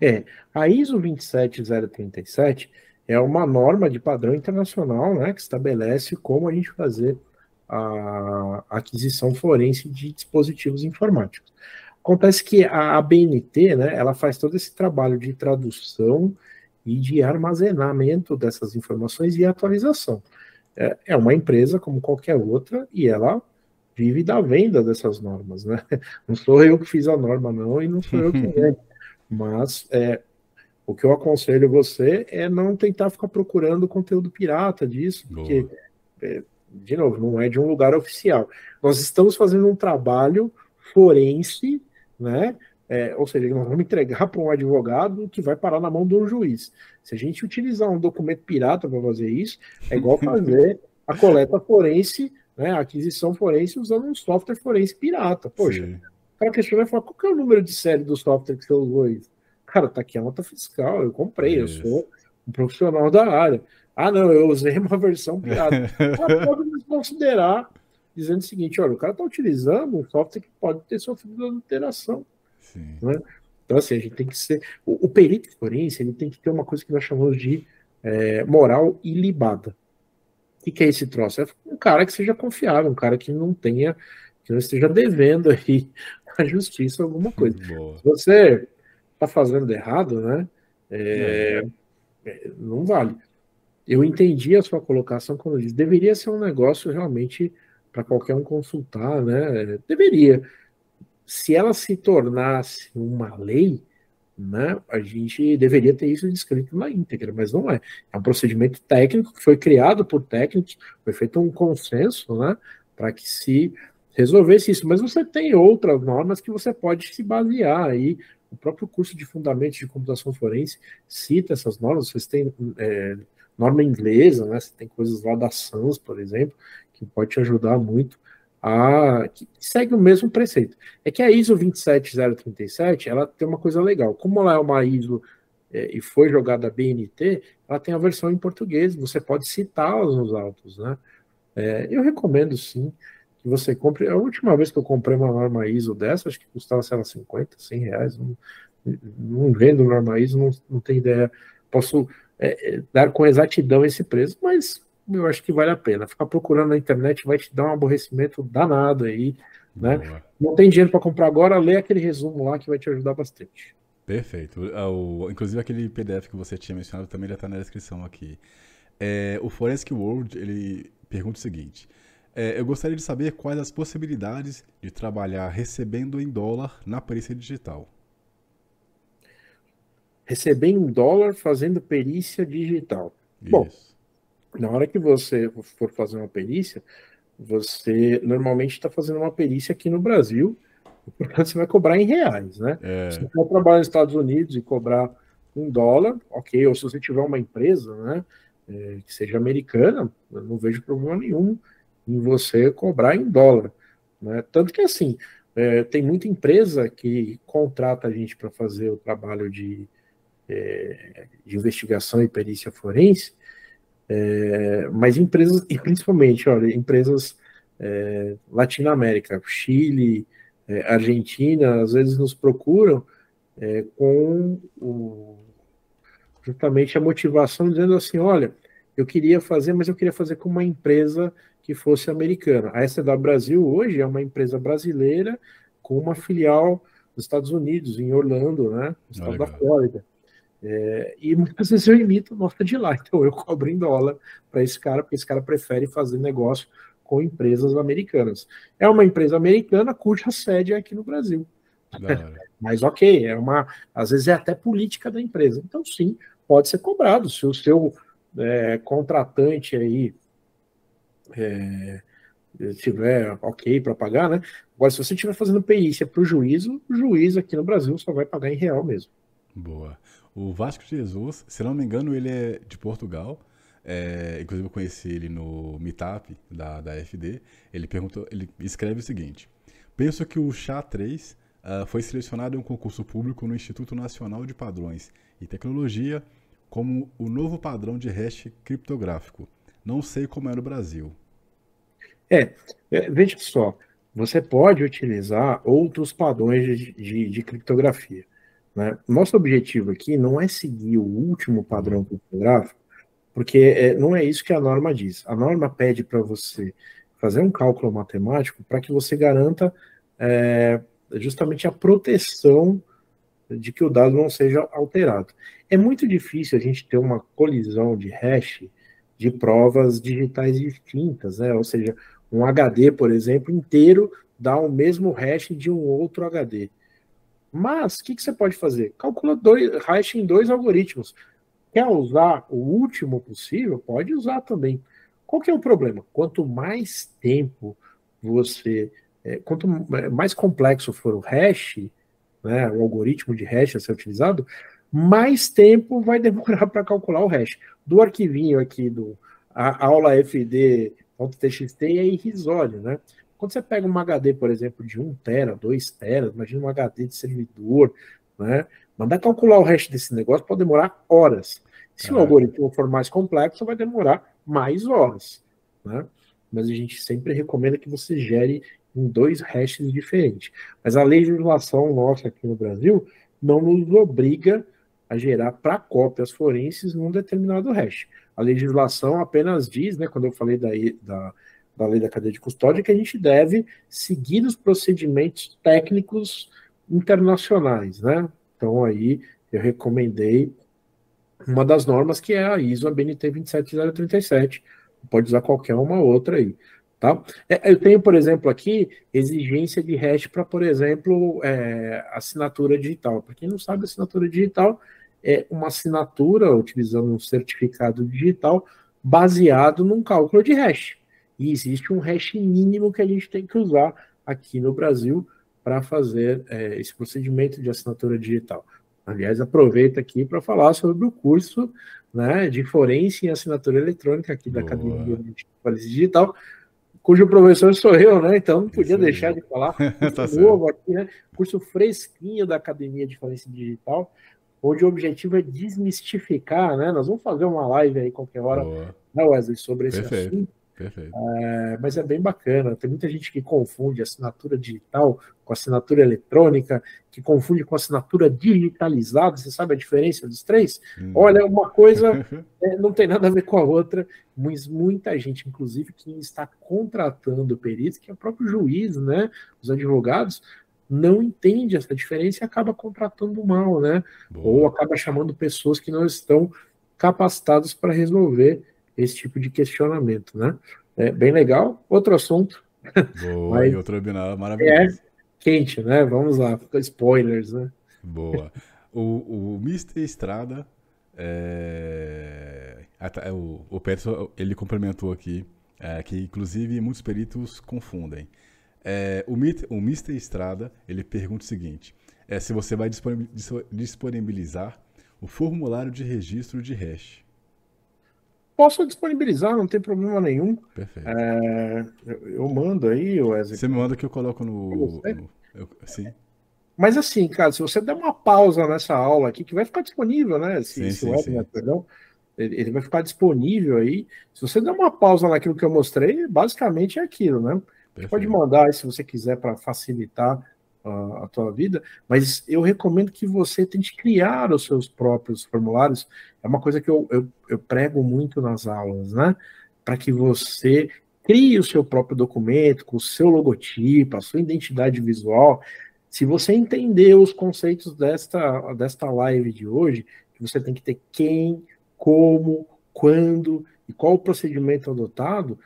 É, a ISO 27037 é uma norma de padrão internacional né, que estabelece como a gente fazer a aquisição forense de dispositivos informáticos. Acontece que a ABNT, né, ela faz todo esse trabalho de tradução e de armazenamento dessas informações e atualização. É, é uma empresa como qualquer outra e ela vive da venda dessas normas, né? Não sou eu que fiz a norma, não, e não sou eu que vendo. Mas é, o que eu aconselho você é não tentar ficar procurando conteúdo pirata disso, porque, é, de novo, não é de um lugar oficial. Nós estamos fazendo um trabalho forense, né? É, ou seja, nós vamos entregar para um advogado que vai parar na mão de um juiz. Se a gente utilizar um documento pirata para fazer isso, é igual fazer a coleta forense, né, a aquisição forense usando um software forense pirata. Poxa, Sim. o cara questiona e fala, qual que é o número de série do software que você usou isso? Cara, tá aqui a nota fiscal, eu comprei, isso. eu sou um profissional da área. Ah, não, eu usei uma versão pirata. Pode me considerar dizendo o seguinte, olha, o cara está utilizando um software que pode ter sofrido adulteração. Né? Então, assim, a gente tem que ser. O, o perito forense ele tem que ter uma coisa que nós chamamos de é, moral ilibada. O que, que é esse troço? É um cara que seja confiável, um cara que não tenha, que não esteja devendo aí à justiça alguma coisa. Boa. Se você está fazendo errado, né? É, é, não vale. Eu entendi a sua colocação quando diz deveria ser um negócio realmente para qualquer um consultar, né? Deveria se ela se tornasse uma lei, né, a gente deveria ter isso descrito na íntegra, mas não é. É um procedimento técnico que foi criado por técnicos, foi feito um consenso, né, para que se resolvesse isso. Mas você tem outras normas que você pode se basear aí. O próprio curso de Fundamentos de Computação Forense cita essas normas. Vocês têm é, norma inglesa, né? Você tem coisas lá da SANS, por exemplo, que pode te ajudar muito a que segue o mesmo preceito. É que a ISO 27037, ela tem uma coisa legal. Como ela é uma ISO é, e foi jogada a BNT, ela tem a versão em português, você pode citá-las nos autos, né? É, eu recomendo sim que você compre. A última vez que eu comprei uma norma ISO dessa, acho que custava, sei lá, 50, 100 reais. Não, não vendo norma ISO, não, não tenho ideia. Posso é, é, dar com exatidão esse preço, mas eu acho que vale a pena. Ficar procurando na internet vai te dar um aborrecimento danado aí, né? Boa. Não tem dinheiro para comprar agora, lê aquele resumo lá que vai te ajudar bastante. Perfeito. O, inclusive aquele PDF que você tinha mencionado também já está na descrição aqui. É, o Forensic World ele pergunta o seguinte: é, eu gostaria de saber quais as possibilidades de trabalhar recebendo em dólar na perícia digital. Recebendo em dólar fazendo perícia digital. Isso. Bom, na hora que você for fazer uma perícia, você normalmente está fazendo uma perícia aqui no Brasil, portanto você vai cobrar em reais, né? É. Se você for trabalhar nos Estados Unidos e cobrar um dólar, ok, ou se você tiver uma empresa, né, é, que seja americana, eu não vejo problema nenhum em você cobrar em dólar, né? Tanto que assim, é, tem muita empresa que contrata a gente para fazer o trabalho de, é, de investigação e perícia forense, é, mas empresas, e principalmente, olha, empresas é, Latinoamérica, Chile, é, Argentina, às vezes nos procuram é, com o, justamente a motivação dizendo assim, olha, eu queria fazer, mas eu queria fazer com uma empresa que fosse americana. A SW Brasil hoje é uma empresa brasileira com uma filial nos Estados Unidos, em Orlando, né, no estado da Flórida. É, e muitas vezes eu imito nota de lá, então eu cobro em dólar para esse cara, porque esse cara prefere fazer negócio com empresas americanas. É uma empresa americana cuja sede é aqui no Brasil. Mas ok, é uma, às vezes é até política da empresa. Então sim, pode ser cobrado. Se o seu é, contratante aí é, tiver ok para pagar, né? Agora, se você estiver fazendo perícia para o juízo, o juiz aqui no Brasil só vai pagar em real mesmo. Boa. O Vasco Jesus, se não me engano, ele é de Portugal. É, inclusive eu conheci ele no Meetup da, da FD. Ele perguntou, ele escreve o seguinte: Penso que o SHA-3 uh, ah, foi selecionado em um concurso público no Instituto Nacional de Padrões e Tecnologia como o novo padrão de hash criptográfico. Não sei como é no Brasil. É, é veja só, você pode utilizar outros padrões de, de, de criptografia. Né? Nosso objetivo aqui não é seguir o último padrão criptográfico, porque é, não é isso que a norma diz. A norma pede para você fazer um cálculo matemático para que você garanta é, justamente a proteção de que o dado não seja alterado. É muito difícil a gente ter uma colisão de hash de provas digitais distintas, né? Ou seja, um HD, por exemplo, inteiro dá o mesmo hash de um outro HD. Mas o que, que, você pode fazer? Calcula dois hash em dois algoritmos. Quer usar o último possível? Pode usar também. Qual que é o problema? Quanto mais tempo você, é, quanto mais complexo for o hash, né, o algoritmo de hash a ser utilizado, mais tempo vai demorar para calcular o hash. Do arquivinho aqui do a aula fd.txt é irrisório, né? Quando você pega um HD, por exemplo, de 1 tera, 2 tera, imagina um HD de servidor, né? Mandar calcular o hash desse negócio pode demorar horas. Se o algoritmo for mais complexo, vai demorar mais horas, né? Mas a gente sempre recomenda que você gere em dois hashes diferentes. Mas a legislação nossa aqui no Brasil não nos obriga a gerar para cópias forenses num determinado hash. A legislação apenas diz, né, quando eu falei da, da da lei da cadeia de custódia, que a gente deve seguir os procedimentos técnicos internacionais, né? Então aí eu recomendei uma das normas que é a ISO ABNT 27037, pode usar qualquer uma outra aí, tá? É, eu tenho, por exemplo, aqui exigência de hash para, por exemplo, é, assinatura digital. Para quem não sabe, assinatura digital é uma assinatura utilizando um certificado digital baseado num cálculo de hash. E existe um hash mínimo que a gente tem que usar aqui no Brasil para fazer é, esse procedimento de assinatura digital. Aliás, aproveito aqui para falar sobre o curso né, de forense em assinatura eletrônica aqui Boa. da Academia de Forense Digital, cujo professor sou eu, né? Então não podia Isso deixar aí. de falar. tá novo aqui, né? Curso fresquinho da Academia de Forense Digital, onde o objetivo é desmistificar, né? Nós vamos fazer uma live aí qualquer hora, Boa. né, Wesley, sobre esse Perfeito. assunto Perfeito. É, mas é bem bacana. Tem muita gente que confunde assinatura digital com assinatura eletrônica, que confunde com assinatura digitalizada. Você sabe a diferença dos três? Hum. Olha, uma coisa é, não tem nada a ver com a outra, mas muita gente, inclusive quem está contratando peritos, que é o próprio juiz, né? Os advogados, não entende essa diferença e acaba contratando mal, né? Boa. Ou acaba chamando pessoas que não estão capacitadas para resolver esse tipo de questionamento, né? É bem legal. Outro assunto. Boa, Mas, e outro webinar maravilhoso. É quente, né? Vamos lá, spoilers, né? Boa. O, o Mr. Estrada, é... Ah, tá, é o, o Peterson, ele complementou aqui, é, que inclusive muitos peritos confundem. É, o, o Mr. Estrada, ele pergunta o seguinte, é, se você vai disponibilizar o formulário de registro de hash. Posso disponibilizar, não tem problema nenhum. Perfeito. É, eu, eu, mando aí, Wesley. Você me manda que eu coloco no. no eu, sim. Mas assim, cara, se você der uma pausa nessa aula aqui, que vai ficar disponível, né? Se, sim, sim, webinar, sim. perdão, ele, ele, vai ficar disponível aí. Se você der uma pausa naquilo que eu mostrei, basicamente é aquilo, né? Pode mandar aí se você quiser para facilitar a, a tua vida, mas eu recomendo que você tente criar os seus próprios formulários. É uma coisa que eu, eu, eu prego muito nas aulas, né? Para que você crie o seu próprio documento, com o seu logotipo, a sua identidade visual. Se você entender os conceitos desta, desta live de hoje, que você tem que ter quem, como, quando e qual o procedimento adotado,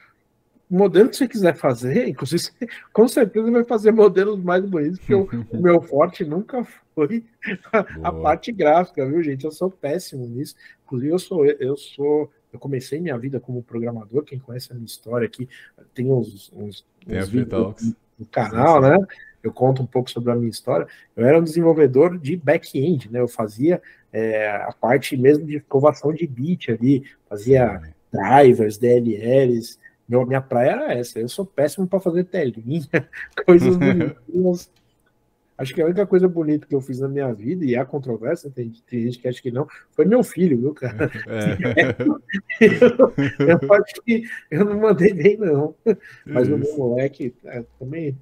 o modelo que você quiser fazer, inclusive, você, com certeza vai fazer modelos mais bonitos, porque o, o meu forte nunca foi a, a, parte gráfica, viu, gente? Eu sou péssimo nisso. Inclusive, eu sou, eu sou, eu comecei minha vida como programador. Quem conhece a minha história aqui, tem uns, uns, tem uns vídeos no canal, né? Eu conto um pouco sobre a minha história. Eu era um desenvolvedor de back-end, né? Eu fazia é, a parte mesmo de escovação de bit ali, fazia drivers, DLLs, meu, minha praia era essa. Eu sou péssimo para fazer telinha, coisas bonitas. Acho que a única coisa bonita que eu fiz na minha vida, e há controvérsia, tem, tem gente que acha que não, foi meu filho, viu, cara? É. eu, eu, acho que eu não mandei bem, não. Mas o meu moleque é, também.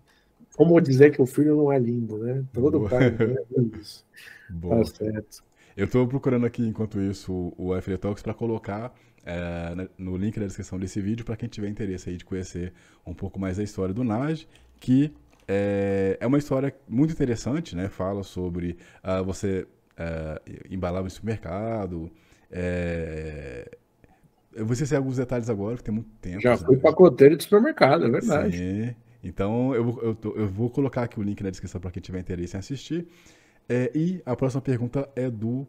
Como dizer que o filho não é lindo, né? Todo Boa. pai é isso. Boa. Tá certo. Eu estou procurando aqui, enquanto isso, o FD Talks para colocar é, no link da descrição desse vídeo para quem tiver interesse aí de conhecer um pouco mais da história do Naj, que é, é uma história muito interessante, né? Fala sobre uh, você uh, embalar no supermercado. É, eu vou esquecer alguns detalhes agora, que tem muito tempo. Já fui pacoteiro de supermercado, é verdade. Sim. Então, eu, eu, tô, eu, vou colocar aqui o link na descrição para quem tiver interesse em assistir. É, e a próxima pergunta é do,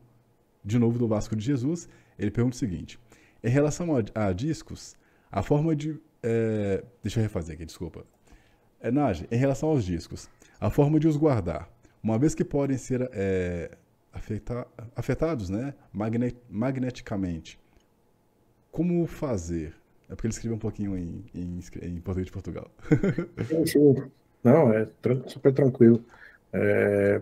de novo, do Vasco de Jesus. Ele pergunta o seguinte: em relação a, a discos, a forma de. É, deixa eu refazer aqui, desculpa. É, Nage, em relação aos discos, a forma de os guardar, uma vez que podem ser é, afeta, afetados né, magnet, magneticamente, como fazer? É porque ele escreveu um pouquinho em, em, em português de Portugal. Não, é super tranquilo. É,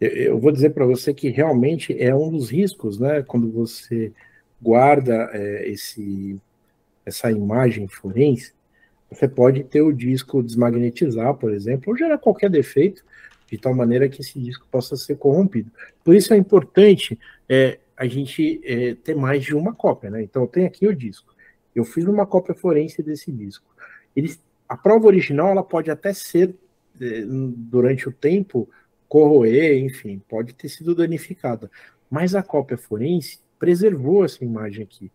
eu vou dizer para você que realmente é um dos riscos, né? Quando você guarda é, esse, essa imagem forense, você pode ter o disco desmagnetizar, por exemplo, ou gerar qualquer defeito, de tal maneira que esse disco possa ser corrompido. Por isso é importante é, a gente é, ter mais de uma cópia, né? Então, tenho aqui o disco. Eu fiz uma cópia forense desse disco. Eles, a prova original ela pode até ser, é, durante o tempo, corroer, enfim, pode ter sido danificada. Mas a cópia forense, preservou essa imagem aqui.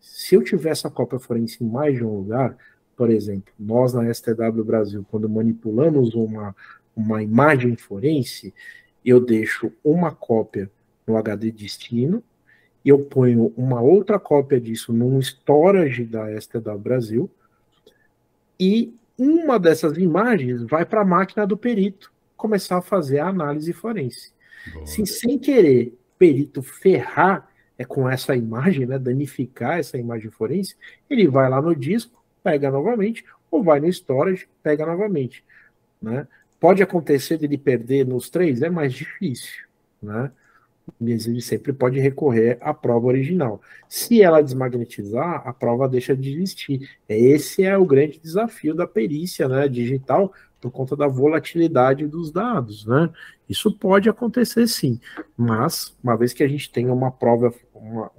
Se eu tivesse a cópia forense em mais de um lugar, por exemplo, nós na STW Brasil, quando manipulamos uma, uma imagem forense, eu deixo uma cópia no HD destino, e eu ponho uma outra cópia disso num storage da STW Brasil, e uma dessas imagens vai para a máquina do perito começar a fazer a análise forense. Boa. Se sem querer perito ferrar é com essa imagem, né, danificar essa imagem forense, ele vai lá no disco, pega novamente, ou vai no storage, pega novamente. Né? Pode acontecer de ele perder nos três, é mais difícil. Né? Mas ele sempre pode recorrer à prova original. Se ela desmagnetizar, a prova deixa de existir. Esse é o grande desafio da perícia né, digital, por conta da volatilidade dos dados, né? Isso pode acontecer sim, mas uma vez que a gente tenha uma prova, uma,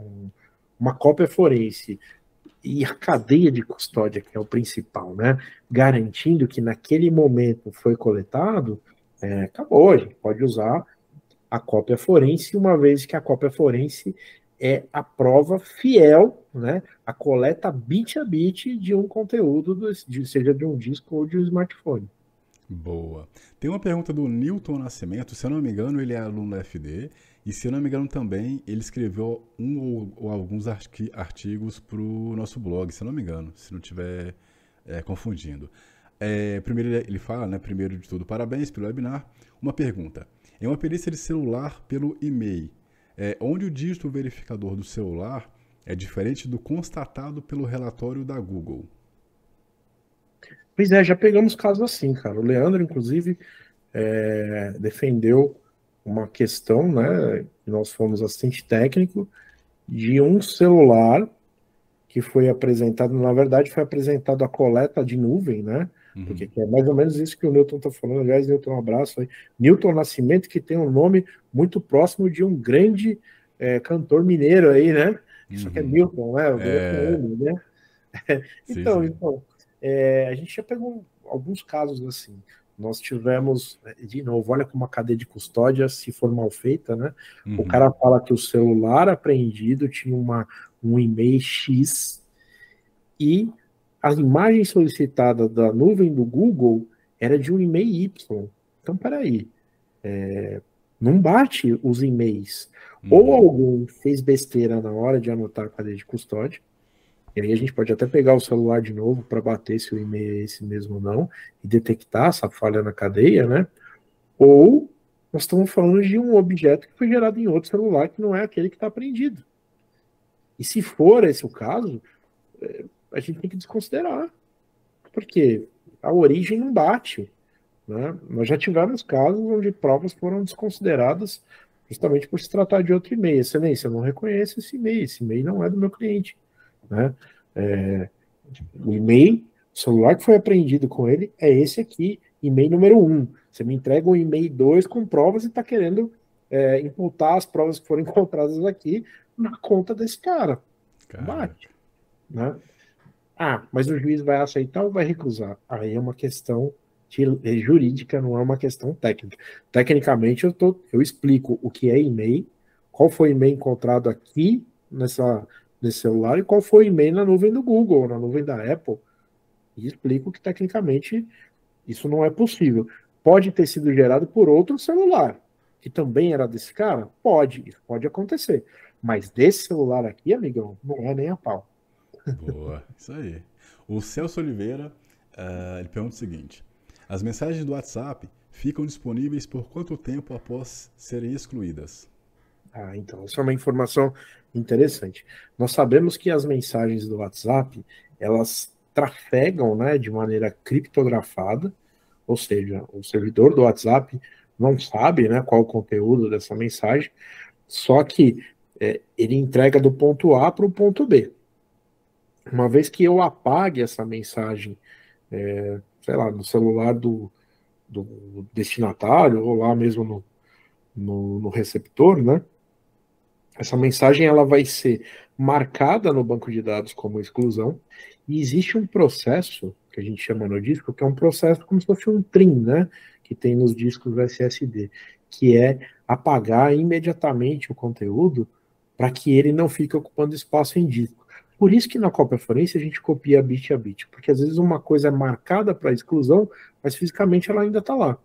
uma cópia forense e a cadeia de custódia, que é o principal, né? Garantindo que naquele momento foi coletado, é, acabou, a gente pode usar a cópia forense, uma vez que a cópia forense é a prova fiel, né? A coleta bit a bit de um conteúdo, do, de, seja de um disco ou de um smartphone. Boa. Tem uma pergunta do Newton Nascimento, se eu não me engano, ele é aluno da FD, e se eu não me engano também, ele escreveu um ou, ou alguns artigos para o nosso blog, se eu não me engano, se não estiver é, confundindo. É, primeiro ele fala, né, primeiro de tudo, parabéns pelo webinar. Uma pergunta, em uma perícia de celular pelo e-mail, é, onde o dígito verificador do celular é diferente do constatado pelo relatório da Google? Pois é, já pegamos casos assim, cara. O Leandro, inclusive, é, defendeu uma questão, né? Nós fomos assistente técnico de um celular que foi apresentado, na verdade, foi apresentado a coleta de nuvem, né? Uhum. Porque é mais ou menos isso que o Newton está falando. Aliás, Newton, um abraço aí. Newton Nascimento, que tem um nome muito próximo de um grande é, cantor mineiro aí, né? É uhum. Newton, né? É... né? então, sim, sim. então, é, a gente já pegou alguns casos assim. Nós tivemos, de novo, olha como a cadeia de custódia, se for mal feita, né? Uhum. O cara fala que o celular apreendido tinha uma, um e-mail X e a imagem solicitada da nuvem do Google era de um e-mail Y. Então, peraí. É, não bate os e-mails. Uhum. Ou algum fez besteira na hora de anotar a cadeia de custódia, e aí a gente pode até pegar o celular de novo para bater se o e-mail é esse mesmo ou não e detectar essa falha na cadeia, né? Ou nós estamos falando de um objeto que foi gerado em outro celular que não é aquele que está apreendido. E se for esse o caso, é, a gente tem que desconsiderar. Porque a origem não bate. Né? Nós já tivemos casos onde provas foram desconsideradas justamente por se tratar de outro e-mail. Excelência, eu não reconheço esse e-mail, esse e-mail não é do meu cliente. Né? É, o e-mail, o celular que foi apreendido com ele é esse aqui, e-mail número 1. Um. Você me entrega um e-mail 2 com provas e está querendo é, imputar as provas que foram encontradas aqui na conta desse cara. Bate. Né? Ah, mas o juiz vai aceitar ou vai recusar? Aí é uma questão é jurídica, não é uma questão técnica. Tecnicamente, eu, tô, eu explico o que é e-mail, qual foi o e-mail encontrado aqui nessa, nesse celular e qual foi o e-mail na nuvem do Google, na nuvem da Apple. E explico que tecnicamente isso não é possível. Pode ter sido gerado por outro celular, que também era desse cara? Pode, isso pode acontecer. Mas desse celular aqui, amigão, não é nem a pau. Boa, isso aí. O Celso Oliveira, uh, ele pergunta o seguinte: as mensagens do WhatsApp ficam disponíveis por quanto tempo após serem excluídas? Ah, então, essa é uma informação interessante. Nós sabemos que as mensagens do WhatsApp, elas trafegam, né, de maneira criptografada, ou seja, o servidor do WhatsApp não sabe, né, qual o conteúdo dessa mensagem, só que é, ele entrega do ponto A para o ponto B. Uma vez que eu apague essa mensagem, é, sei lá, no celular do, do destinatário, ou lá mesmo no, no, no receptor, né, essa mensagem ela vai ser marcada no banco de dados como exclusão e existe um processo que a gente chama no disco, que é um processo como se fosse um trim, né, que tem nos discos SSD, que é apagar imediatamente o conteúdo para que ele não fique ocupando espaço em disco. Por isso que na cópia forense a gente copia bit a bit, porque às vezes uma coisa é marcada para exclusão, mas fisicamente ela ainda está lá.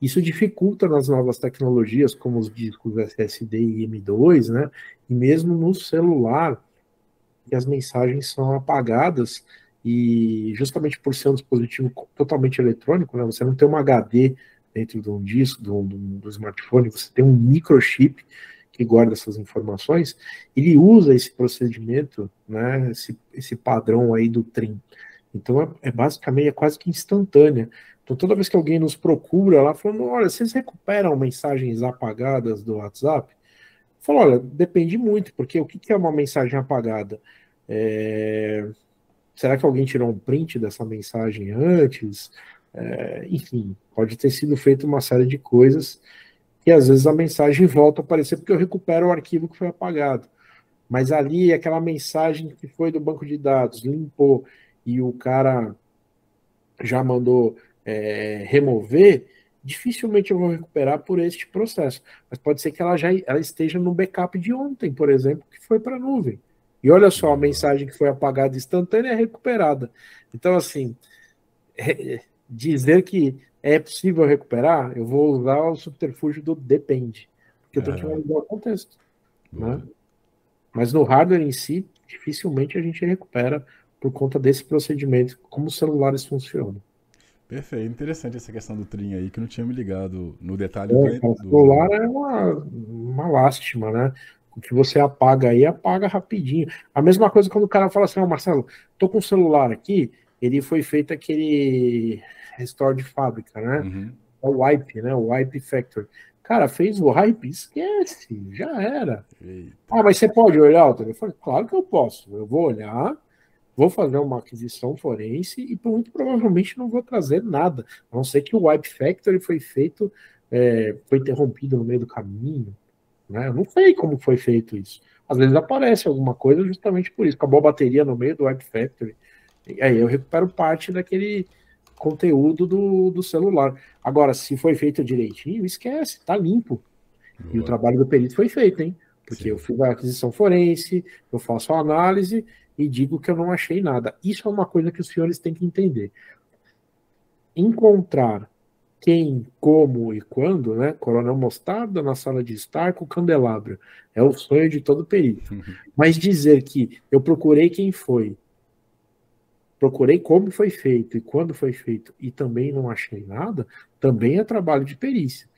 Isso dificulta nas novas tecnologias, como os discos SSD e M2, né? E mesmo no celular, que as mensagens são apagadas e justamente por ser um dispositivo totalmente eletrônico, né, você não tem uma HD dentro de um disco, do, do smartphone, você tem um microchip que guarda essas informações, ele usa esse procedimento, né, esse, esse padrão aí do TRIM. Então é, é, basicamente é quase que instantânea. Então toda vez que alguém nos procura lá falando, olha, vocês recuperam mensagens apagadas do WhatsApp? Falou, olha, depende muito, porque o que é uma mensagem apagada? É... Será que alguém tirou um print dessa mensagem antes? É... Enfim, pode ter sido feito uma série de coisas e às vezes a mensagem volta a aparecer porque eu recupero o arquivo que foi apagado. Mas ali, aquela mensagem que foi do banco de dados, limpou, e o cara já mandou é, remover, dificilmente eu vou recuperar por este processo. Mas pode ser que ela já ela esteja no backup de ontem, por exemplo, que foi para a nuvem. E olha só, a mensagem que foi apagada instantânea é recuperada. Então, assim, é, dizer que é possível recuperar, eu vou usar o subterfúgio do depende. Porque eu tenho que analisar o contexto. Né? Mas no hardware em si, dificilmente a gente recupera por conta desse procedimento, como os celulares funcionam. Perfeito, interessante essa questão do trim aí, que eu não tinha me ligado no detalhe. É, do... O celular é uma, uma lástima, né? O que você apaga aí, apaga rapidinho. A mesma coisa quando o cara fala assim, ó, oh, Marcelo, tô com o celular aqui, ele foi feito aquele restore de fábrica, né? Uhum. É o wipe, né? O wipe factory. Cara, fez o wipe, esquece, já era. Eita. Ah, mas você pode olhar o telefone? Claro que eu posso. Eu vou olhar, vou fazer uma aquisição forense e muito provavelmente não vou trazer nada, a não ser que o Wipe Factory foi feito, é, foi interrompido no meio do caminho. Né? Eu não sei como foi feito isso. Às vezes aparece alguma coisa justamente por isso. Acabou a bateria no meio do Wipe Factory. E aí eu recupero parte daquele conteúdo do, do celular. Agora, se foi feito direitinho, esquece, tá limpo. Boa. E o trabalho do perito foi feito, hein? Porque Sim. eu fiz a aquisição forense, eu faço a análise e digo que eu não achei nada. Isso é uma coisa que os senhores têm que entender. Encontrar quem, como e quando, né? Coronel Mostarda na sala de estar com o candelabro. É o sonho de todo perito. Uhum. Mas dizer que eu procurei quem foi, procurei como foi feito e quando foi feito e também não achei nada, também é trabalho de perícia.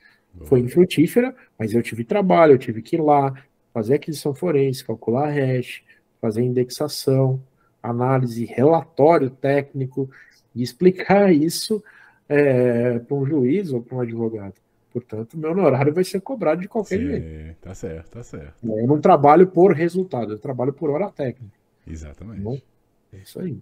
Foi infrutífera, mas eu tive trabalho, eu tive que ir lá, fazer aquisição forense, calcular hash, fazer indexação, análise, relatório técnico e explicar isso é, para um juiz ou para um advogado. Portanto, meu honorário vai ser cobrado de qualquer Sim, jeito. Tá certo, tá certo. Eu não trabalho por resultado, eu trabalho por hora técnica. Exatamente. Bom, é isso aí.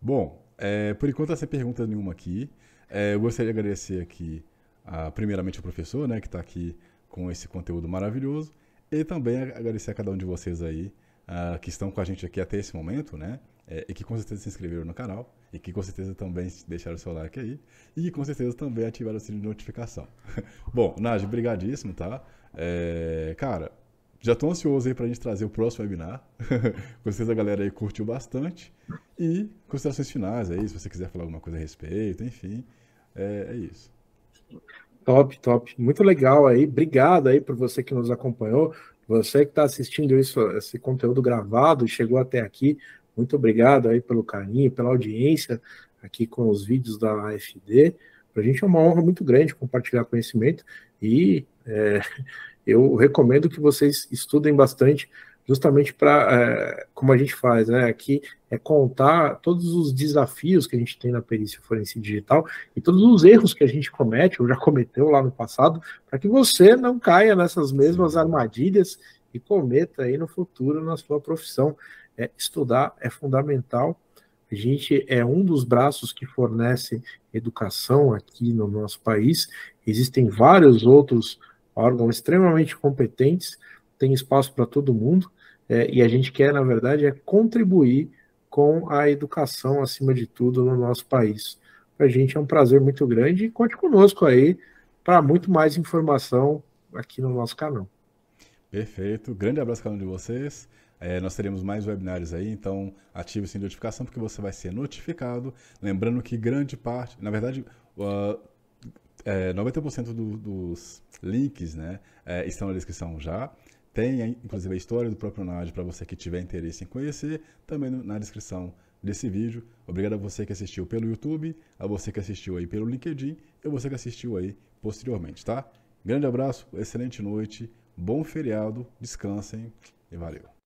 Bom, é, por enquanto, sem pergunta nenhuma aqui. É, eu gostaria de agradecer aqui, a, primeiramente, ao professor, né, que está aqui com esse conteúdo maravilhoso, e também agradecer a cada um de vocês aí uh, que estão com a gente aqui até esse momento, né? É, e que com certeza se inscreveram no canal, e que com certeza também deixaram o seu like aí, e que com certeza também ativaram o sininho de notificação. Bom, Naj, brigadíssimo, tá? É, cara, já estou ansioso aí para a gente trazer o próximo webinar. com certeza a galera aí curtiu bastante. E considerações finais aí, se você quiser falar alguma coisa a respeito, enfim, é, é isso. Top, top. Muito legal aí. Obrigado aí por você que nos acompanhou. Você que está assistindo isso, esse conteúdo gravado e chegou até aqui, muito obrigado aí pelo carinho, pela audiência aqui com os vídeos da AFD. Para a gente é uma honra muito grande compartilhar conhecimento e é, eu recomendo que vocês estudem bastante justamente para, é, como a gente faz, né? Aqui é contar todos os desafios que a gente tem na perícia forense digital e todos os erros que a gente comete ou já cometeu lá no passado, para que você não caia nessas mesmas armadilhas e cometa aí no futuro na sua profissão. É, estudar é fundamental. A gente é um dos braços que fornece educação aqui no nosso país. Existem vários outros órgãos extremamente competentes tem espaço para todo mundo, é, e a gente quer, na verdade, é contribuir com a educação, acima de tudo, no nosso país. Para a gente é um prazer muito grande e conte conosco aí para muito mais informação aqui no nosso canal. Perfeito. Grande abraço cada um de vocês. É, nós teremos mais webinários aí, então ative essa notificação porque você vai ser notificado. Lembrando que grande parte, na verdade, uh, é, 90% do, dos links né, é, estão na descrição já. Tem, inclusive, a história do próprio NAD para você que tiver interesse em conhecer, também na descrição desse vídeo. Obrigado a você que assistiu pelo YouTube, a você que assistiu aí pelo LinkedIn e a você que assistiu aí posteriormente, tá? Grande abraço, excelente noite, bom feriado, descansem e valeu.